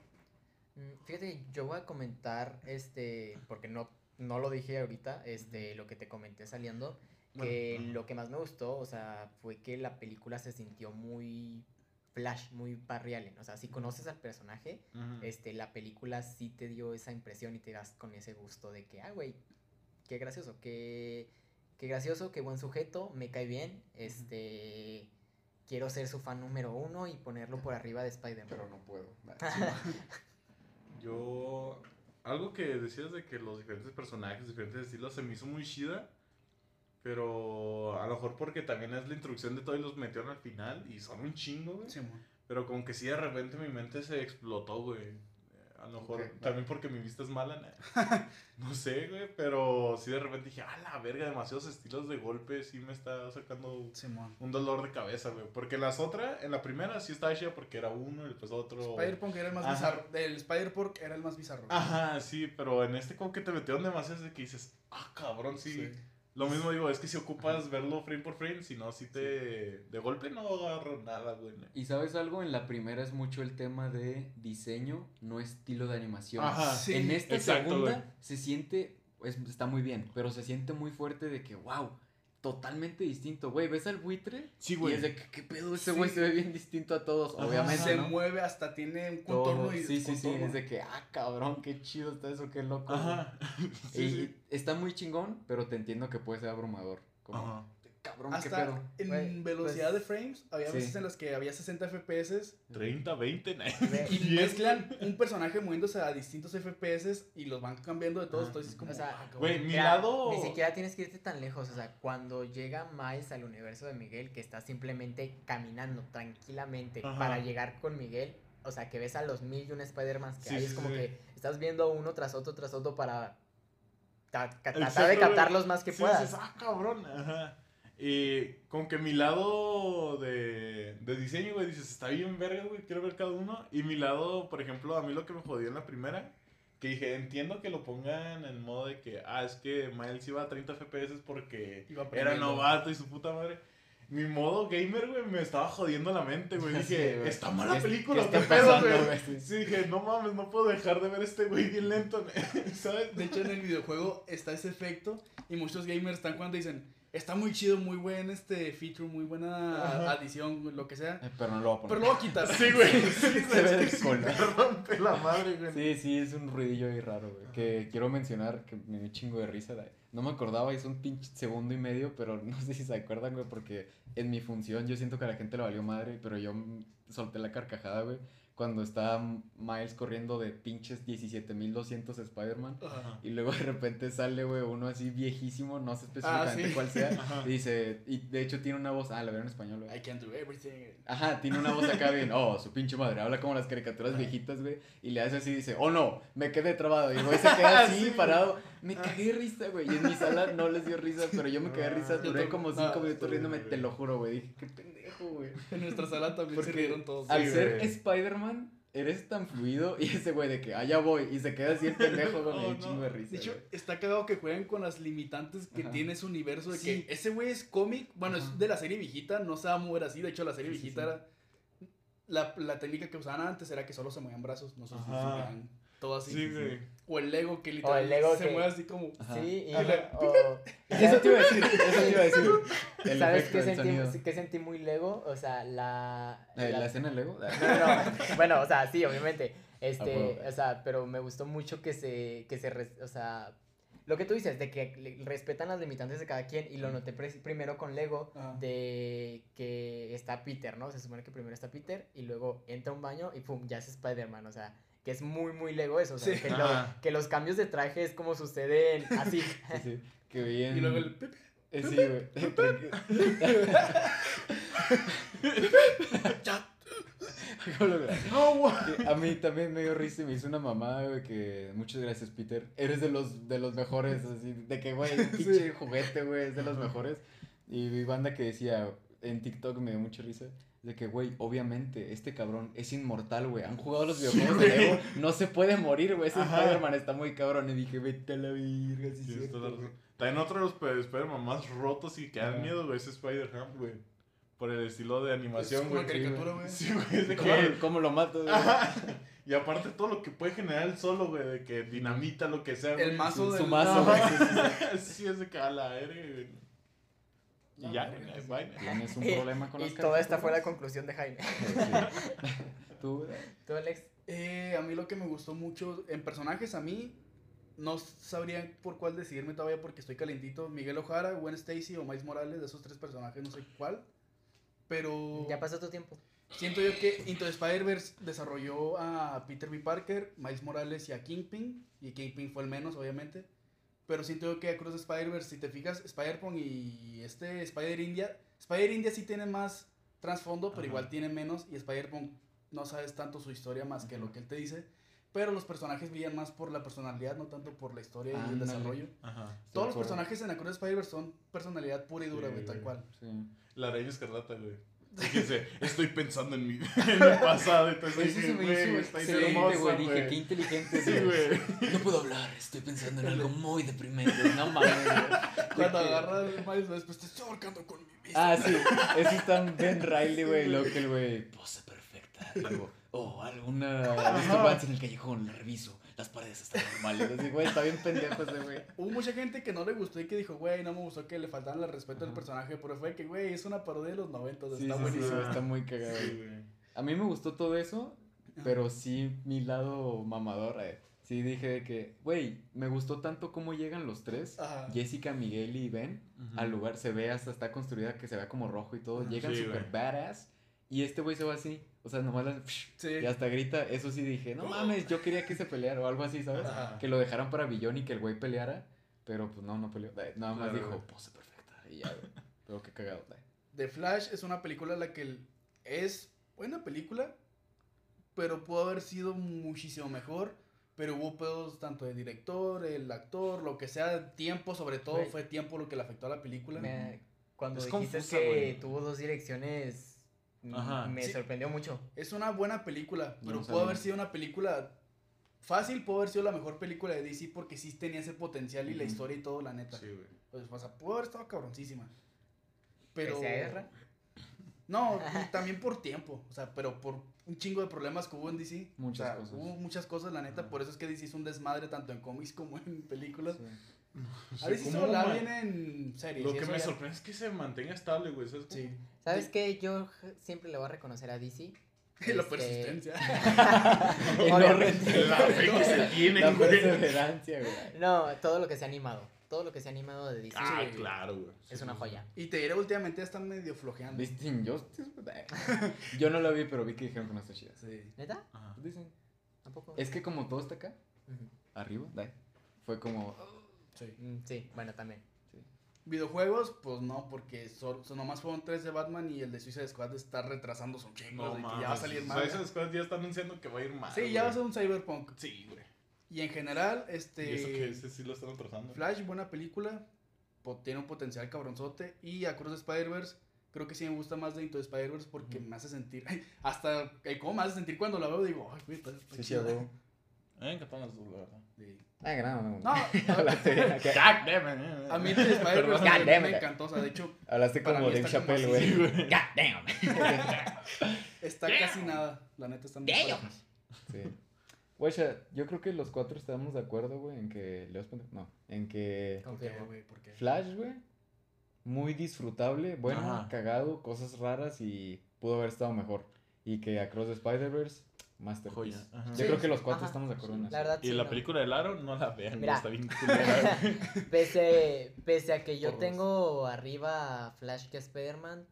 Mm, Fíjate, yo voy a comentar, este, porque no, no lo dije ahorita, este, lo que te comenté saliendo, que Bueno, lo que más me gustó, o sea, fue que la película se sintió muy flash, muy Barry Allen. O sea, si conoces al personaje, este, la película sí te dio esa impresión y te das con ese gusto de que, ah, güey, qué gracioso, qué, qué gracioso, qué buen sujeto, me cae bien, este, quiero ser su fan número uno y ponerlo por arriba de Spider-Man. no puedo. Yo. Algo que decías de que los diferentes personajes, diferentes estilos, se me hizo muy chida. Pero a lo mejor porque también es la introducción de todo y los metieron al final y son un chingo, güey. Simón. Pero como que sí, de repente mi mente se explotó, güey. A lo mejor también porque mi vista es mala, ¿no? no sé, güey. Pero sí, de repente dije, ah, la verga, demasiados estilos de golpe. Sí me está sacando un dolor de cabeza, güey. Porque las otras, en la primera sí estaba chida porque era uno y después otro. Spider-Punk era el más Ajá. bizarro. El Spider-Punk era el más bizarro. Ajá, sí, pero en este como que te metieron demasiado de que dices, ah, cabrón, sí. Sí. Lo mismo digo, es que si ocupas verlo frame por frame, si no, si te. De golpe no agarro nada, güey. Y sabes algo, en la primera es mucho el tema de diseño, no estilo de animación. Ajá. Sí, en esta exacto, segunda güey. se siente, es- está muy bien, pero se siente muy fuerte de que, wow, totalmente distinto, güey. ¿Ves al buitre? Sí, Y güey. es de que, ¿qué pedo? Ese Sí. güey se ve bien distinto a todos, Ajá. obviamente, se ¿no? mueve hasta tiene un Todo. contorno y Sí, sí, sí, es de que, ah, cabrón, qué chido está eso, qué loco. Ajá. Sí, y sí. está muy chingón, pero te entiendo que puede ser abrumador. Como, Ajá. Cabrón, qué Hasta pedo. en velocidad pues- de frames, había Sí. veces en las que había 60 FPS 30, 20, nah. y 10, mezclan un personaje moviéndose a distintos FPS y los van cambiando de todos, entonces es como... O sea, ah, cabrón. Güey, mi Mira, lado. Ni siquiera tienes que irte tan lejos. O sea, cuando llega Miles al universo de Miguel, que está simplemente caminando tranquilamente Ajá. para llegar con Miguel. O sea, que ves a los mil y un Spider-Man que Sí, hay. sí, es como sí. que estás viendo uno tras otro tras otro para tratar de captarlos más que Sí, puedas. dices, ah, cabrón. Ajá. Y como que mi lado de, de diseño, güey, dices, está bien verga, güey, quiero ver cada uno. Y mi lado, por ejemplo, a mí lo que me jodió en la primera, que dije, entiendo que lo pongan en modo de que, ah, es que Miles iba a 30 FPS porque Iba era novato y su puta madre. Mi modo gamer, güey, me estaba jodiendo la mente, güey. Sí, Dije, güey. está mala ¿Qué- película, qué pedo, güey. Sí. Sí, dije, no mames, no puedo dejar de ver a este güey bien lento, ¿sabes? De hecho, en el videojuego está ese efecto y muchos gamers están cuando dicen, está muy chido, muy buen este feature, muy buena Ajá. adición, lo que sea. Eh, Pero no lo voy a poner. Pero lo voy a quitar. Sí, güey. Sí, Se ve rompe la madre, güey. Sí, sí, es un ruidillo ahí raro, güey. Que quiero mencionar que me dio un chingo de risa. No me acordaba, hizo un pinche segundo y medio, pero no sé si se acuerdan, güey, porque en mi función yo siento que a la gente le valió madre, pero yo solté la carcajada, güey, cuando está Miles corriendo de pinches 17.200 Spider-Man. Ajá. Y luego de repente sale, güey, uno así viejísimo, no sé específicamente Ah, sí. cuál sea. Ajá. Y dice, y de hecho tiene una voz, ah, la veo en español, güey. I can do everything. Ajá, tiene una voz acá bien, oh, su pinche madre, habla como las caricaturas viejitas, güey, y le hace así, dice, oh no, me quedé trabado, y el güey se queda así, Sí. parado, me cagué de risa, güey, y en mi sala no les dio risa, pero yo me cagué de risa, Ah, duré yo como cinco Ah, minutos riéndome, te lo juro, güey, dije, qué pendejo, güey. En nuestra sala también se Porque rieron todos. Al Sí, ser. Spider-Man, eres tan fluido, y ese güey de que, allá voy, y se queda así el pendejo, me dio Oh, no. chingo de risa, De hecho, güey. está cagado que jueguen con las limitantes que Ajá. tiene ese universo de Sí. que ese güey es cómic, bueno, Ajá. es de la serie viejita, no se va a mover así, de hecho la serie Sí, viejita sí. era... La, la técnica que usaban antes era que solo se movían brazos, no sé si se movían todo así. Sí, güey. O el Lego que literalmente Lego se que- mueve así como... Ajá. Sí, y, Ajá. o- Eso te iba a decir, eso te iba a decir. El ¿Sabes efecto qué sentí, sonido. qué sentí muy Lego? O sea, la... La- ¿La escena Lego? No, no, no. Bueno, o sea, sí, obviamente. Este, huevo. o sea, pero me gustó mucho que se, que se, o sea, lo que tú dices, de que respetan las limitantes de cada quien, y lo noté primero con Lego, Ajá. de que está Peter, ¿no? Se supone que primero está Peter, y luego entra a un baño, y pum, ya es Spider-Man, o sea, que es muy, muy Lego eso, o sea, Sí. que, lo- que los cambios de traje es como suceden así. Sí, sí, que bien. Y luego el... pip, Eh, sí, güey. No, A mí también me dio risa y me hizo una mamada, güey, que muchas gracias, Peter. Eres de los, de los mejores, así, de que, güey, pinche juguete, güey, es de los mejores. Y mi banda que decía, en TikTok me dio mucha risa, de que, güey, obviamente, este cabrón es inmortal, güey. Han jugado los videojuegos de güey. Lego, no se puede morir, güey. Ese. Spider-Man está muy cabrón. Y dije, vete a la virga, sí, Sí, es güey. También otro de los Sp- Spider-Man más rotos y que dan miedo, güey, es Spider-Ham, güey. Por el estilo de Es animación, güey. una caricatura, güey. Sí, güey, es de ¿Cómo, que... cómo lo mato, güey? Ajá. Y aparte todo lo que puede generar el solo, güey, de que dinamita, lo que sea, El güey. mazo del... su mazo, güey, sí, sí, Sí, es de que a güey. Y No, ya, vaina. Tienes un Y- problema con y las toda esta fue la conclusión de Jaime. Sí. Tú, güey. ¿Tú, Alex? Eh, a mí lo que me gustó mucho en personajes, a mí no sabría por cuál decidirme todavía porque estoy calentito. Miguel Ojara, Gwen Stacy o Miles Morales, de esos tres personajes, no sé cuál. Pero Ya pasó tu tiempo. siento yo que Into the Spider-Verse desarrolló a Peter B. Parker, Miles Morales y a Kingpin. Y Kingpin fue el menos, obviamente. Pero siento yo que Across the Spider-Verse, si te fijas, Spider-Punk y este Spider-India. Spider-India sí tiene más trasfondo, pero Ajá. igual tiene menos. Y Spider-Punk no sabes tanto su historia más que lo que él te dice. Pero los personajes brillan más por la personalidad, no tanto por la historia y el Ándale. desarrollo. Ajá. Todos los personajes en Across the Spider-Verse son personalidad pura y dura, Sí, güey, tal cual. Sí. La reina escarlata, güey. Fíjense, estoy pensando en mi, en mi pasado. Entonces Eso dije, güey, está excelente, güey. Dije, qué inteligente. Sí, güey. No puedo hablar, estoy pensando en algo muy deprimente. No mames. Cuando agarra el Miles, después te estoy ahorcando con mi vista. Ah, sí. Eso está Ben Riley, güey. Lo que el güey. Pose perfecta. Y luego, oh, alguna disturbancia en el callejón. La reviso. Las paredes están normales. Así, güey, está bien pendejo ese, güey. Hubo mucha gente que no le gustó y que dijo, güey, no me gustó que le faltaran el respeto al Ajá. personaje, pero fue que, güey, es una parodia de los 90, Sí, está sí, sí, buenísimo. güey, está muy cagado. Sí, güey. A mí me gustó todo eso, pero sí mi lado mamador. eh. Sí dije de que, güey, me gustó tanto cómo llegan los tres. Ajá. Jessica, Miguel y Ben Ujú. al lugar. Se ve hasta está construida que se vea como rojo y todo. Ajá. Llegan Sí, super güey. badass. Y este güey se va así. O sea, nomás la- Sí. y hasta grita. Eso sí dije, no mames, yo quería que se peleara o algo así, ¿sabes? Ajá. Que lo dejaran para Billón y que el güey peleara. Pero pues no, no peleó. Eh, Nada más Claro, dijo, güey. pose perfecta. Y ya, güey. Pero qué cagado. eh. The Flash es una película en la que es buena película, pero pudo haber sido muchísimo mejor. Pero hubo pedos tanto de director, el actor, lo que sea, tiempo, sobre todo Güey. fue tiempo lo que le afectó a la película. Me- cuando Es dijiste confusa, que güey. tuvo dos direcciones, Ajá. me Sí. sorprendió mucho. Es una buena película, No pero lo pudo haber sido una película fácil, pudo haber sido la mejor película de DC porque sí tenía ese potencial y la historia y todo, la neta. Sí, güey. Pues, o sea, pudo haber estado cabroncísima. Pero... No, y también por tiempo, o sea, pero por un chingo de problemas que hubo en DC. Muchas o sea, cosas. Hubo muchas cosas, la neta, por eso es que DC es un desmadre tanto en cómics como en películas. Sí. A veces ¿Cómo solo la ma- viene en series. Lo que me ya- sorprende es que se mantenga estable, güey. ¿sabes? Sí. ¿Sabes qué? Yo siempre le voy a reconocer a DC. la Este, persistencia. Obviamente. La fe que se tiene, La güey. perseverancia, güey. No, todo lo que se ha animado. Todo lo que se ha animado de DC Ah, claro, güey. es Sí, una joya. Y te diré, últimamente ya están medio flojeando. ¿Viste Injustice? Yo no la vi, pero vi que dijeron que no está chida. Sí. ¿Neta? Ajá. Dicen. ¿Tampoco? Es que como todo está acá, arriba, da, fue como... Sí. Mm, Sí, bueno, también. Videojuegos, pues no, porque so- so- nomás fueron tres de Batman y el de Suicide Squad está retrasando su chingo. No de que ya va a salir mal. Suicide Squad ya está anunciando que va a ir mal. Sí, ya va a ser un Cyberpunk. Sí, güey. Y en general, Y eso que este. ese sí lo están atrasando. Flash, buena película. tiene un potencial cabronzote. Y Across the Spider-Verse, creo que sí me gusta más de Into Spider-Verse porque me hace sentir. Hasta el cómo me hace sentir cuando la veo, digo, ay, güey, está, está Sí, sí, chida". huevo. Eh, que las dos, la verdad. Sí. Ah, no, no. No, Hablaste, God damn it. a mí the Spider-Verse Perdón. me- God damn me it. encantó. O sea, de hecho, Hablaste como Dave Chappelle, güey. God damn. está casi nada. La neta está muy. Sí. Güey, yo creo que los cuatro estamos de acuerdo, güey, en que... No, en que... ¿Por qué, güey? ¿Por qué? Flash, güey, muy disfrutable, bueno, Ajá. cagado, cosas raras y pudo haber estado mejor. Y que Across the Spider-Verse, Masterpiece. Joya. Yo Sí, creo que los cuatro ajá. estamos de acuerdo en eso. La verdad, Y sí, la no. película del aro, no la vean, está bien culera. Pese, pese a que yo tengo arriba a Flash que a Spider-Man,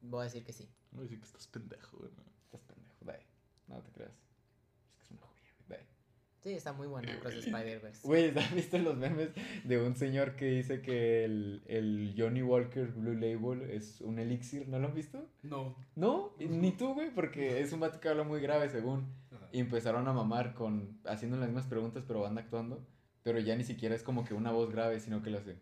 voy a decir que sí. Voy a decir que estás pendejo, güey. Estás pendejo, dai. No te creas. Es que es una joya, güey, dai. Sí, está muy bueno Cross the Spider-Verse. Güey, ¿has visto los memes de un señor que dice que el, el Johnny Walker Blue Label es un elixir? ¿No lo has visto? No. No, ni tú, güey, porque es un vato que habla muy grave, según. Ajá. Y empezaron a mamar con haciendo las mismas preguntas, pero van actuando. Pero ya ni siquiera es como que una voz grave, sino que lo hace.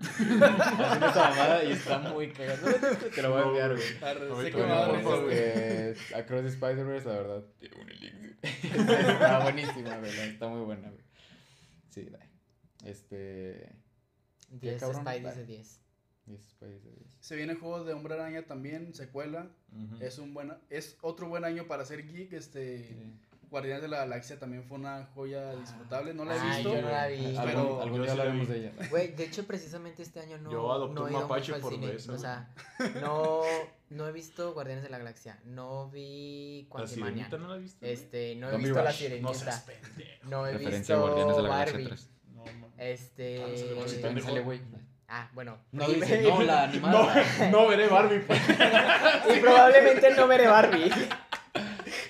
Haciendo esa mamada y está muy cagado. Te lo voy a enviar, güey. Sé que me va a dar por risa, favor, güey. Across the Spider-Verse, la verdad. tiene un elixir. está buenísima, güey. Está muy buena, güey. Sí. Este. 10 cabrón, Spidey de 10. diez Spider-Verse. Se viene juego de Hombre Araña también, secuela. Ujú. Es un buen, es otro buen año para ser geek. Este Sí. Guardianes de la Galaxia también fue una joya disfrutable. No la he Ay, visto. yo no la vi. Pero algún día hablaremos de ella. Güey, de hecho, precisamente este año no, Yo adopté no un he ido mapache mucho al por cine. eso, o sea, no, no he visto Guardianes de la Galaxia. No vi ¿La Quantumania. no la viste? güey? Este, no he visto La. Sirenita. No seas pendejo. No he Referencia a visto Guardianes de la Galaxia Barbie. 3. No. Este. Ah, sale sale, güey. Ah, bueno. No, dice, no, la animada. No, no veré Barbie. pues. y probablemente no veré Barbie.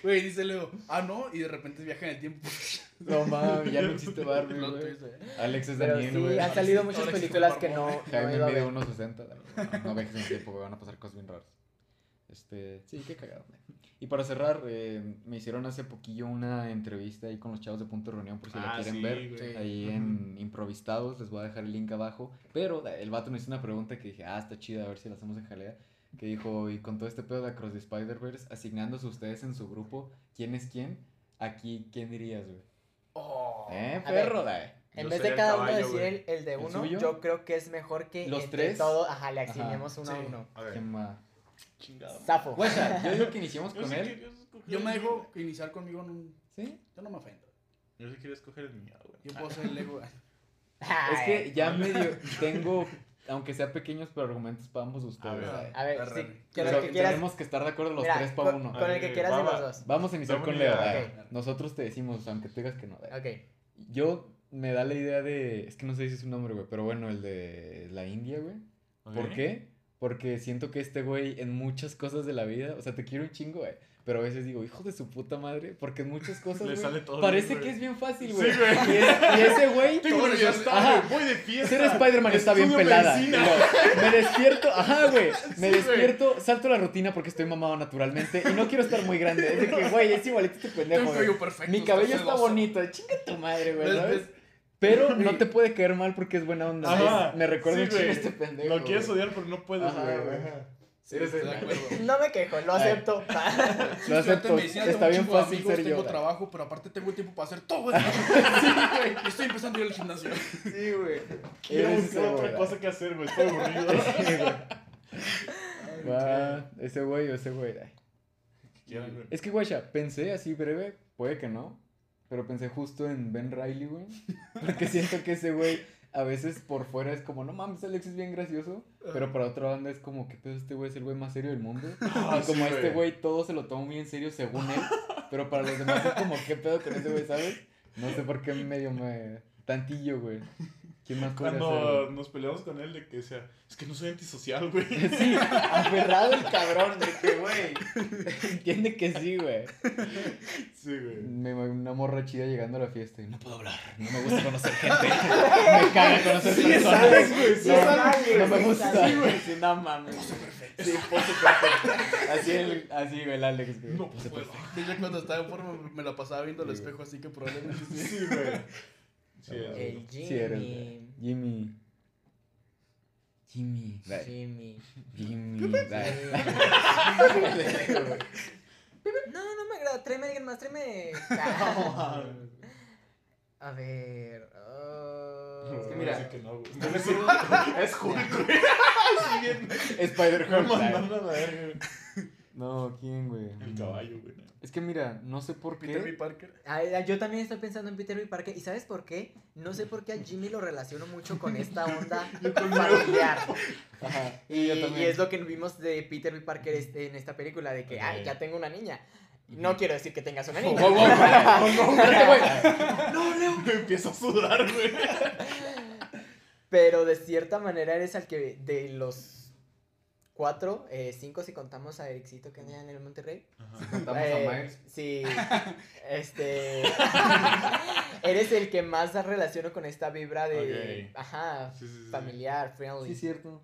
Güey, dice Leo, ah, no, y de repente viaja en el tiempo. No mames, ya no existe Barbie, güey. güey. Alex es Daniel, sí, güey. han salido muchas películas que no, no Jaime a mide ver. 1.60. No, no vejes en el tiempo, güey, van a pasar cosas bien raras. Este, sí, qué cagado. güey. Y para cerrar, eh, me hicieron hace poquillo una entrevista ahí con los chavos de Punto de Reunión por si la Ah, quieren sí, ver. güey. Sí. Ahí en Improvistados, les voy a dejar el link abajo. Pero eh, el vato me hizo una pregunta que dije, ah, está chida, a ver si la hacemos en jalea. Que dijo, y con todo este pedo de Across the Spider-Verse, asignándose ustedes en su grupo, ¿quién es quién? Aquí, ¿quién dirías, güey? Oh. ¿Eh, ver, perro? da? En Yo vez de cada uno decir el, el de ¿El uno, yo creo que es mejor que ¿Los entre tres? todos, ajá, le Ajá. asignemos uno Sí. a uno. A ver. ¿Quién va? Chingado. Zafo. Guacha, yo digo que iniciemos con él. Yo me dejo iniciar conmigo en un. ¿Sí? Yo no me ofendo. Yo sí quería escoger el mío, güey. Yo puedo ser el ego. Es que ya medio tengo, aunque sea pequeños, pero argumentos para ambos ustedes. A ver. A ver, sí, que Pero lo que quieras. tenemos que estar de acuerdo los Mira, tres para con, uno. con el que quieras de los dos. Vamos a iniciar con Leo. idea. da. Ok. Nosotros te decimos, aunque tú digas que no. Ok. Yo me da la idea de. Es que no sé si es un nombre, güey. Pero bueno, el de la India, güey. ¿Por qué? Porque siento que este güey en muchas cosas de la vida. O sea, te quiero un chingo, güey. Pero a veces digo, hijo de su puta madre. Porque en muchas cosas. Le güey, sale todo parece bien, que güey. es bien fácil, Sí, güey. güey. y, es- y ese güey. Tengo ya está, güey, voy de fiesta. Ser Spider-Man está bien pelada. me despierto, ajá, güey. Me Sí, güey. despierto, salto la rutina porque estoy mamado naturalmente y no quiero estar muy grande. Es de que, güey, es igualito este pendejo. güey. perfecto. Mi cabello está celoso. bonito, chinga tu madre, güey. ¿sabes? Pero no te puede caer mal porque es buena onda. Ajá. Me recuerda Sí, un chingo güey. este pendejo. Lo quieres güey. odiar, pero no puedes, güey. Güey. Sí, estoy de acuerdo. No me quejo, lo acepto. Lo acepto, está bien fácil amigos, ser yo, Tengo güey. trabajo, pero aparte tengo el tiempo para hacer todo eso. Sí, güey. Estoy empezando a ir al gimnasio. Sí, güey. Quiero buscar ese otra güey. cosa que hacer, güey. Estoy aburrido. Sí, güey. Va, ese güey o ese güey. güey. Es que, guacha, pensé así breve, puede que no, pero pensé justo en Ben Riley, güey. Porque siento que ese güey a veces por fuera es como, no mames, Alex es bien gracioso, pero para otra banda es como, ¿qué pedo? Este güey es el güey más serio del mundo. Ah, y como sí, este güey todo se lo toma muy en serio según él, pero para los demás es como, ¿qué pedo con ese güey, sabes? No sé por qué medio me... Tantillo, güey. ¿Quién más Cuando nos peleamos con él, de que decía, es que no soy antisocial, güey. Sí, aferrado el cabrón, de que, güey. Entiende que sí, güey. Sí, güey. Me, una morra chida llegando a la fiesta y no puedo hablar, no me gusta conocer gente, me caga conocer personas. sabes, güey, sí no, sabes, no me sí gusta. sabes. Sí, no mames. Sí, pose perfecto. Así, el, así, güey, el Alex, güey. No Pose perfecto. Hecho, cuando estaba en forma me la pasaba viendo al Sí, espejo, así que probablemente sí. Sí, güey. Sí, El. Jimmy. Sí eres. Jimmy. Jimmy. Dai. Jimmy. Jimmy. No, no me agrada. Tráeme a alguien más, tráeme. A ver. ah, Es que mira, que no, güey. Es Hulk, güey. Güey. No, ¿quién, güey? El caballo, güey. Es que mira, no sé por Peter B. qué. Parker. Ay, ay, yo también estoy pensando en Peter B. Parker. ¿Y sabes por qué? No sé por qué a Jimmy lo relaciono mucho con esta onda familiar. Ajá. Y, yo y también. es lo que vimos de Peter B. Parker este- en esta película, de que, ay, Ok. ya tengo una niña. No quiero decir que tengas una niña. wow, wow, wow, wow, espérate, güey. No, Leo. Me empiezo a sudar, güey. Pero de cierta manera eres al que de los cuatro, eh, cinco si contamos a Ericito que anda en el Monterrey. Contamos Eh, a Miles. Sí. Este. eres el que más relaciono con esta vibra de. Ajá. Sí, sí, sí. Familiar, friendly. Sí, cierto.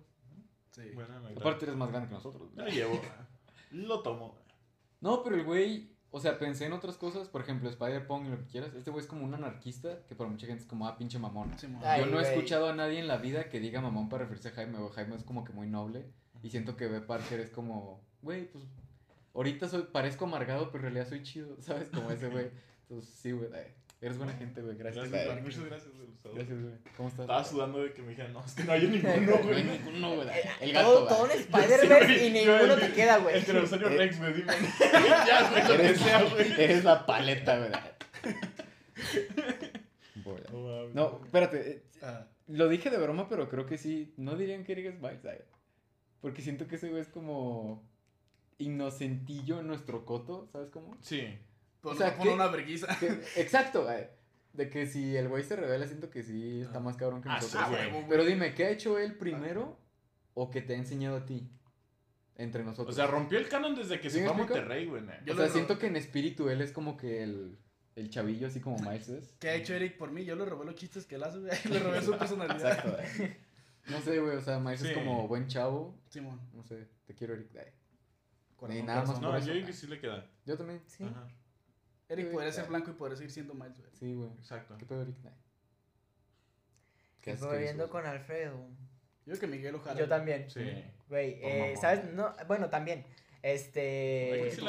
Sí. Buena nota. Aparte eres más grande que nosotros. Lo llevo. Lo tomo. No, pero el güey, o sea, pensé en otras cosas, por ejemplo, Spider-Punk y lo que quieras. Este güey es como un anarquista que para mucha gente es como, ah, pinche mamón. Sí, mo. Ay, Yo no he escuchado a nadie en la vida que diga mamón para referirse a Jaime, o Jaime es como que muy noble. Y siento que B. Parker es como, güey, pues, ahorita soy, parezco amargado, pero en realidad soy chido, ¿sabes? Como ese güey. Entonces, sí, güey, ay, eres buena gente, güey, gracias. Gracias, güey. güey. Muchas gracias, Gustavo. Gracias, güey. ¿Cómo estás? Estaba sudando de que me dijeran, no, es que no hay ninguno, No, güey. güey, ninguno, güey. El todo, gato, todo güey. en Spider-Verse Sí, y güey. Ninguno te queda, güey. El tiranosaurio Eh. Rex, güey, dime. ya, güey, lo que Eres, sea, güey. eres la paleta, güey. No. No, espérate. eh, Ah, Lo dije de broma, pero creo que sí. No dirían que Eric es Whiteside. Porque siento que ese güey es como inocentillo en nuestro coto, ¿sabes cómo? Sí. pero O sea, ¿qué? una verguiza. Exacto, güey. De que si el güey se revela, siento que sí está más cabrón que Ah, nosotros. sí, güey. güey. Pero dime, ¿qué ha hecho él primero o que te ha enseñado a ti? Entre nosotros. O sea, rompió el canon desde que ¿Sí se fue a? Monterrey, güey. Yo o sea, siento que en espíritu él es como que el, el chavillo, así como Miles es. ¿Qué ha hecho Eric por mí? Yo le robé los chistes que él hace, güey. Le robé su personalidad. Exacto, güey. No sé, güey, o sea, Miles Sí. es como buen chavo. Simón. No sé, te quiero, Eric. Ni nada más. No, por yo eso. digo que sí le queda. Yo también. Sí. Ajá, Eric podría ser blanco y podría seguir siendo Miles, güey. Sí, güey. exacto. ¿Qué pedo, Eric? Ay. ¿Qué haces Estoy que viendo con Alfredo. Yo que Miguel Ojara. Yo también. Sí. Güey, eh. ¿sabes? No, bueno, también. Este. sí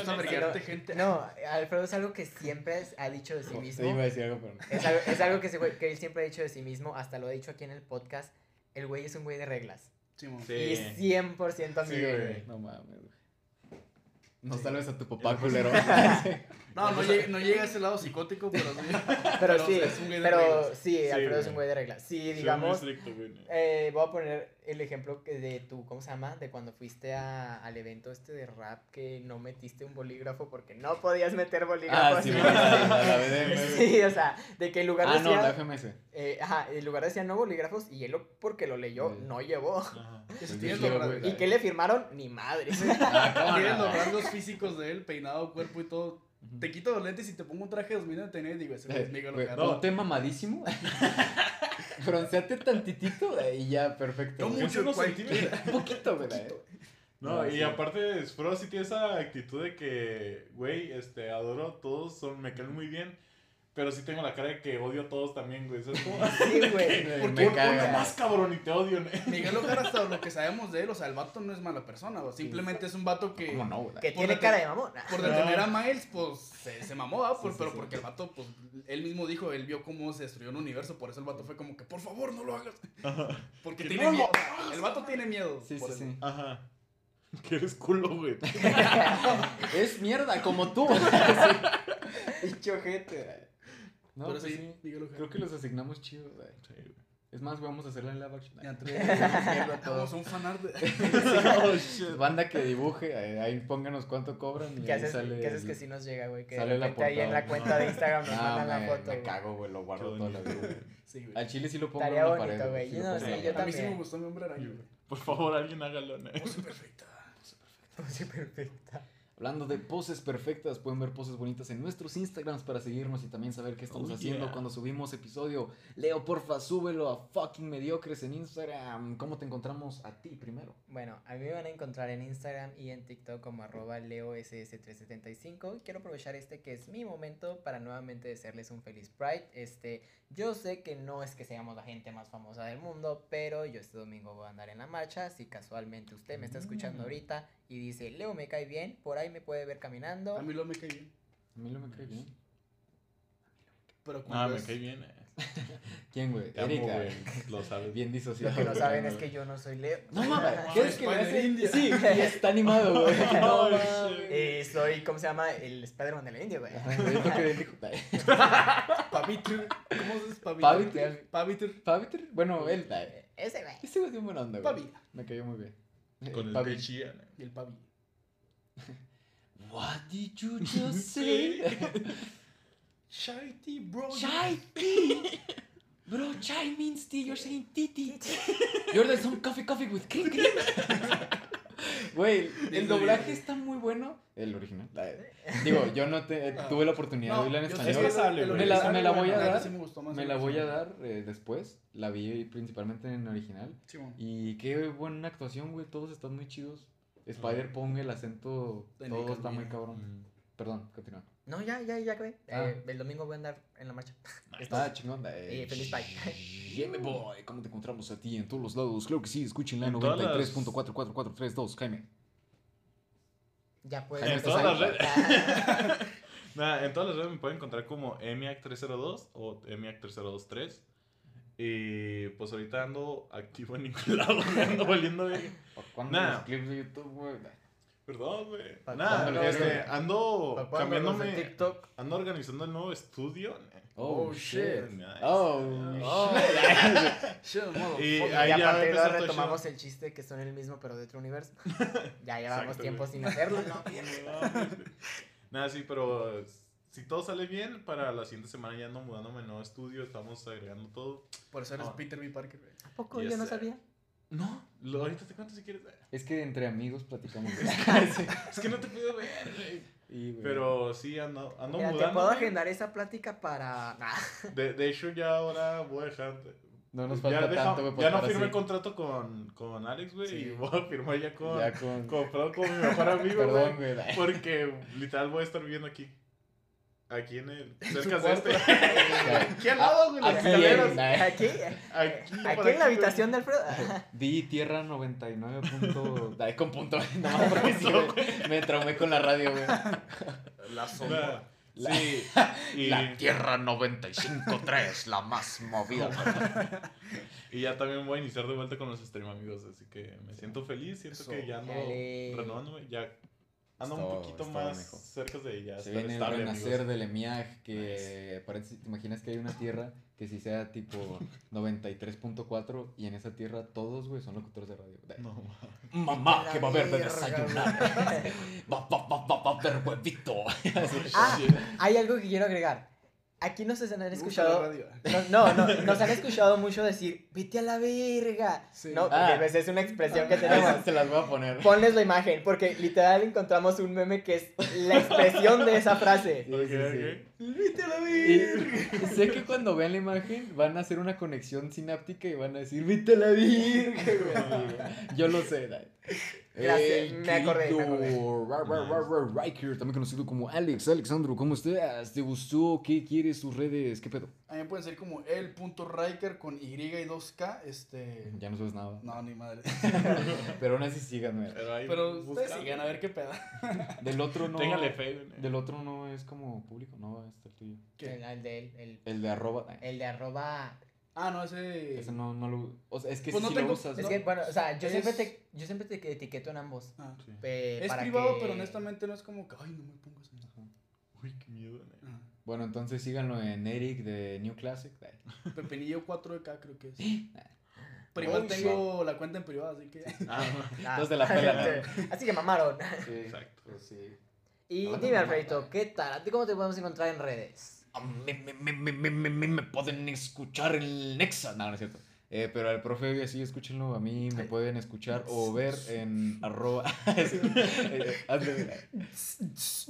gente. No, Alfredo es algo que siempre ha dicho de sí Sí, mismo. iba a decir algo, pero no. Es algo, es algo que, güey- que él siempre ha dicho de sí mismo, hasta lo ha dicho aquí en el podcast. El güey es un güey de reglas. Simón. Sí. Y es 100% amigo, Sí, güey. No mames, güey. No Sí. salves a tu papá, culero. No, no llega, no llega a ese lado psicótico, pero sí. Pero, Pero sí, es un güey de pero reglas. sí, Sí, Alfredo es un güey de reglas. Sí, Soy muy digamos, estricto, güey. eh, voy a poner el ejemplo que de tu, ¿cómo se llama? De cuando fuiste a- al evento este de rap que no metiste un bolígrafo porque no podías meter bolígrafo. Ah, sí. Sí, o sea, de que en lugar Ah, no, decía, la FMS. eh, ajá, en lugar decía no bolígrafos y él lo- porque lo leyó, Sí. no llevó. Ajá. Pues tienes yo güey. ¿Y qué le firmaron? Ni madre. Ah, tienes los rasgos físicos de él, peinado, cuerpo y todo. Te quito los lentes y te pongo un traje de 2009 y digo, ese es Miguel no. Ponte mamadísimo. Bronceate tantitito eh, y ya, perfecto. No mucho, unos centímetros. Un poquito, güey. eh. No, No, y sí. aparte, Fro sí tiene esa actitud de que, güey, este, adoro, todos son, me caen muy bien, pero sí tengo la cara de que odio a todos también, güey. ¿Sabes cómo? Sí, güey. Güey, ¿Por me Uno más cabrón y te odio, ¿no? Miguel Ojara, hasta lo que sabemos de él, o sea, el vato no es mala persona, o simplemente es un vato que. ¿Cómo no, güey? Que Por tiene cara de mamón. Por detener a Miles, pues se, se mamó, ¿va? Por- Sí, sí, pero sí. porque el vato, pues él mismo dijo, él vio cómo se destruyó el universo, por eso el vato fue como que, por favor, no lo hagas. Porque Que tiene no miedo. El vato tiene miedo. Sí, por sí, sí. Ajá. Que eres culo, güey. Es mierda, como tú. Dicho gente. No, pero pues sí. Creo que los asignamos chidos, güey. Sí, güey. Es más, vamos a hacerla en live action. Vamos a un fanart. Oh. Banda que dibuje, eh, ahí pónganos cuánto cobran y ¿Qué ahí haces, sale. qué haces el- que si nos llega, güey? Que sale la ahí en la cuenta de Instagram nos No, mandan la me, foto. me güey. cago, güey, lo guardo Qué toda la bonito, vida. güey. Sí, güey. Al chile sí lo pongo Estaría en la pared. güey. no yo. A mí sí me gustó mi hombre araña, güey. Por favor, alguien hágalo, ¿no? Pose perfecta. Perfecta. Hablando de poses perfectas, pueden ver poses bonitas en nuestros Instagrams para seguirnos y también saber qué estamos Oh, haciendo yeah. cuando subimos episodio. Leo, porfa, súbelo a fucking mediocres en Instagram. ¿Cómo te encontramos a ti primero? Bueno, a mí me van a encontrar en Instagram y en TikTok como arroba leoss375. Y quiero aprovechar este que es mi momento para nuevamente desearles un feliz Pride. Este, yo sé que no es que seamos la gente más famosa del mundo, pero yo este domingo voy a andar en la marcha. Si casualmente usted me está escuchando Mm. ahorita y dice, Leo me cae bien, por ahí me puede ver caminando. A mí lo me cae bien. A mí no me cae bien. Pero Ah, cuando me es- cae bien, eh. ¿Quién, güey? Erika. güey. Lo sabes. Bien disociado. Lo que no saben es que yo no soy Leo. No mames, Ah, ¿qué es que le Spider hace? India. Sí, y está animado, güey. No No. Eh, soy, ¿cómo se llama? El Spider-Man de la India, güey. Ajá, güey, es lo que él dijo. Pavitr. ¿Cómo se dice? Pavitr. Pavitr. ¿Pavitr? Bueno, él. Ese, güey. Ese güey tiene buena onda, güey. Pavi. Me cayó muy bien. Con el Pavi. que chía, ¿no? Y el Pavi. What did you just say? Shy tea, bro. Chai tea. Bro, chai means tea. You're saying titi. You're the some coffee coffee with cream cream. Güey, el doblaje está muy bueno. El original. la- Digo, yo no te, Ah. tuve la oportunidad de oírla en sí español. es el güey. Me la- me la voy a dar. sí me el la voy a dar eh, después. La vi principalmente en original. Simón. Y qué buena actuación, güey. Todos están muy chidos. Spider pone el acento. Todo está muy cabrón. Mm. Perdón, continúa. No, ya, ya, ya acabé. Ah. Eh, el domingo voy a andar en la marcha. Ah, chingón. Eh, Y feliz me boy. ¿Cómo te encontramos a ti en todos los lados? Claro que sí, escúchenla en En todas las- 93.44432, Jaime. Ya puedes En empezar. todas las Ah, Nada, en todas las redes me pueden encontrar como EMIAC302 o EMIAC3023. Y pues ahorita ando activo en ningún lado, ando valiendo bien. ¿Para cuándo Nah. los clips de YouTube, güey? Perdón, güey. ¿Pa' Nada, este, ando ¿Para cuándo los de cambiándome. TikTok? Ando organizando el nuevo estudio. Oh, Oh, shit. Nice. Oh, Oh. Shit. Y ahí y a ya partir de empezó ahora todo retomamos el chiste que son el mismo pero de otro universo. Ya llevamos Exacto, tiempo sin hacerlo. ¿no? Nada, sí, pero si todo sale bien, para la siguiente semana ya ando mudándome al nuevo estudio, estamos agregando todo. Por eso eres Ah. Peter B. Parker, güey. ¿A poco? Yo no sabía. No, lo, ahorita te cuento si quieres. Es que entre amigos platicamos. Sí. Es que no te puedo ver, güey. Y, güey, Pero sí, ando, ando Mira, te mudando. puedo agendar esa plática para. Nah. De, de hecho, ya ahora voy a dejar. No nos ya falta deja- tanto, güey. Ya no firmé así. contrato con, con Alex, güey. Sí. Y voy a firmar ya con. Ya con... Con, con mi mejor amigo, Perdón, güey. Porque literal voy a estar viviendo aquí. Aquí en el. Cerca de este. Aquí al lado, güey. Aquí en- Aquí, Aquí, por aquí en la habitación de Alfredo. Vi Tierra 99 punto... Con punto. Nomás porque sí, güey, me traumé con la radio, güey. La sombra. La- Sí. Y, La Tierra 95.3, la más movida. y ya también voy a iniciar de vuelta con los stream amigos. Así que me siento feliz. Siento Eso. que ya Dale. renovándome. Ya ando Está- un poquito más mejor. cerca de ya Se viene el renacer amigos. del EMIAG, que parece, te imaginas que hay una tierra que si sea tipo 93.4 y en esa tierra todos, güey, son locutores de radio. No, ma. Mamá, que va a haber de desayunar. Va, va, va, va, va a haber huevito. Ah, hay algo que quiero agregar. Aquí nos han escuchado. No, no, no, nos han escuchado mucho decir, vete a la verga. Sí. No, porque Ah. pues, es una expresión que tenemos. Se las voy a poner. Ponles la imagen, porque literal encontramos un meme que es la expresión de esa frase. Sí, Ok, sí, sí. ok. Vete a la Y verga. sé que cuando vean la imagen van a hacer una conexión sináptica y van a decir, vete a la güey". Yo lo sé, Dai. Gracias, me acordé, me Riker, también conocido como Alex. Alexandro, ¿cómo estás? ¿Te gustó? ¿Qué quieres? ¿Tus redes? ¿Qué pedo? A mí me pueden ser como el punto Riker con Y y 2K. Este. Ya no sabes nada. No, ni madre. Pero aún así síganme. Pero, ahí Pero ustedes sigan a ver qué pedo. Del otro no. Téngale fe, güey. Del otro no es como público, no, este el tuyo. ¿Qué? El, el de, el, El de arroba. eh, el de arroba. Ah, no, ese. Ese no, no lo. O sea, es que Pues si no sí tengo- lo usas. Es ¿no? que, bueno, o sea, yo, Es- siempre, te, yo siempre te etiqueto en ambos. Ah. Sí. pe- Es para privado, que- pero honestamente no es como que. Ay, no me pongas en. Uy, qué miedo, güey. Ah. Bueno, entonces síganlo en Eric de New Classic. Pepinillo 4K creo que es. Pero igual tengo la cuenta en privado, así que. Ah, Ah. Dos de la pela, Así que mamaron. Sí, Exacto. pues sí. Y No, no, dime, no, Alfredito, no. ¿qué tal? ¿A ti cómo te podemos encontrar en redes? Me, me, me, me, me, me, me pueden escuchar en Nexa. No, no es cierto. Eh, pero al profe, sí, escúchenlo. A mí me pueden escuchar o ver en arroba. Eh. A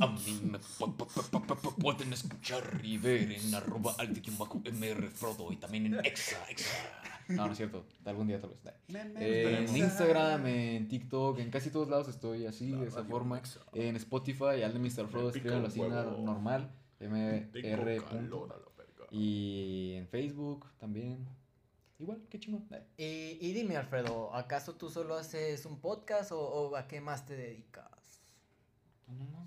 mí me pu- pu- pu- pu- pu- pueden escuchar y ver en arroba aldi-mr Frodo y también en Exa, Exa. No, no es cierto. Algún día tal vez. Eh, en. Instagram, en TikTok, en casi todos lados estoy así, de esa forma. En Spotify, al de Mr. Frodo, escríbanlo así normal. MR. Y en Facebook también. Igual, qué chingón. Eh, Y, y dime, Alfredo, ¿acaso tú solo haces un podcast o, o a qué más te dedicas? No,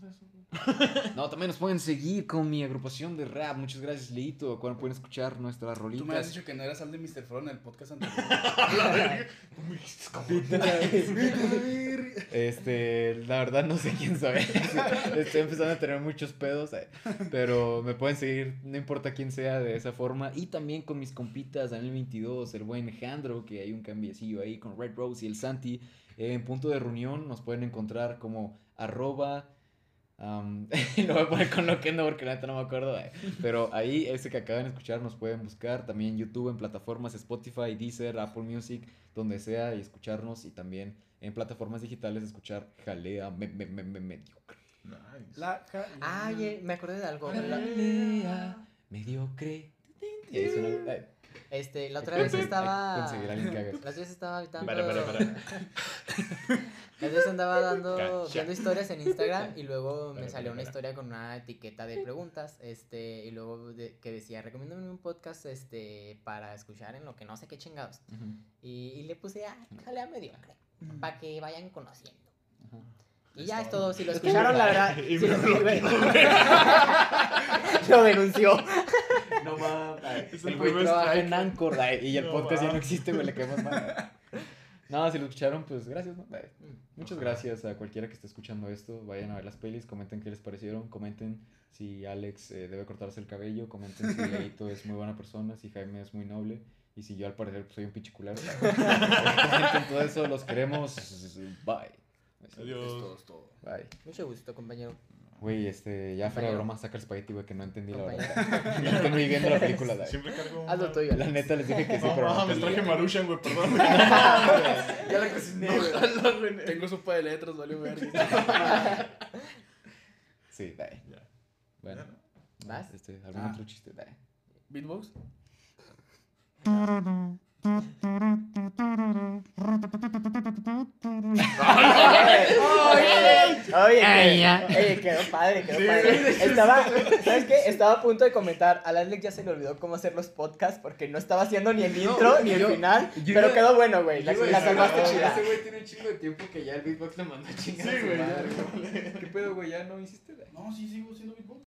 también nos pueden seguir con mi agrupación de rap. Muchas gracias, Leito. Cuando pueden escuchar nuestras Tú me has rolitas. dicho que no eras al de Mr. Fro en el podcast anterior. Este, la verdad no sé quién soy. Estoy empezando a tener muchos pedos, eh, pero me pueden seguir, no importa quién sea, de esa forma. Y también con mis compitas, Daniel 22, el buen Jandro, que hay un cambiecillo ahí con Red Rose y el Santi. Eh, en punto de reunión nos pueden encontrar como arroba. Am, lo voy a poner con lo que no porque la neta no me acuerdo. eh, Pero ahí, ese que acaban de escuchar, nos pueden buscar también en YouTube, en plataformas Spotify, Deezer, Apple Music, donde sea, y escucharnos. Y también en plataformas digitales escuchar Jalea me, me, me, me- mediocre. Nice. La ja- Ah, oye, me acordé de algo. La, Jalea mediocre. Suena- ay, este, la otra vez estaba. Conseguir a alguien que haga. La otra vez estaba habitando. Para, para, para. Vez andaba dando, viendo historias en Instagram y luego me salió una historia con una etiqueta de preguntas, este, y luego de- que decía, recomiéndame un podcast, este, para escuchar en lo que no sé qué chingados. Y, y le puse, ah, jalea mediocre, Mm. para que vayan conociendo. Y ya es todo, si lo escucharon, la verdad, y si lo, lo denunció. No mames. Es el güey trabaja en Anchor y el No podcast ya no existe, güey, le quedamos mal. No, si lo escucharon, pues gracias, ¿no? Muchas gracias a cualquiera que esté escuchando esto. Vayan a ver las pelis, comenten qué les parecieron, comenten si Alex eh, debe cortarse el cabello, comenten si Leito es muy buena persona, si Jaime es muy noble y si yo al parecer pues, soy un pichiculero. comenten todo eso, los queremos. Bye. Es Adiós. todo, es todo. Bye. Mucho gusto, compañero. Güey, este, ya fuera de broma, saca el espagueti, güey, que no entendí la verdad. Ya estoy muy viendo la película, Dai. Siempre cargo. Haz lo una- tuyo. La neta les dije que sí, No, pero no mames, entendí. traje Marushan, güey, perdón. ya la cociné, güey. Tengo sopa de letras, valió ver. Sí, Dai. Ya. Bueno. ¿Vas? Este, ¿Algún Ah. otro chiste? Dai. Beatbox. Oye, Oye, Ay, que- ya. oye, quedó padre, quedó Sí, padre. Estaba, ¿sabes qué? Estaba a punto de comentar. A Alex ya se le olvidó cómo hacer los podcasts porque no estaba haciendo ni el No, intro güey, ni el yo- final. yo pero quedó bueno, güey. La, la salvaste no, chida. Ese güey tiene un chingo de tiempo que ya el beatbox le mandó a chingar. Sí, güey. ¿Qué pedo, güey? ¿Ya no hiciste? No, sí, sigo siendo beatbox.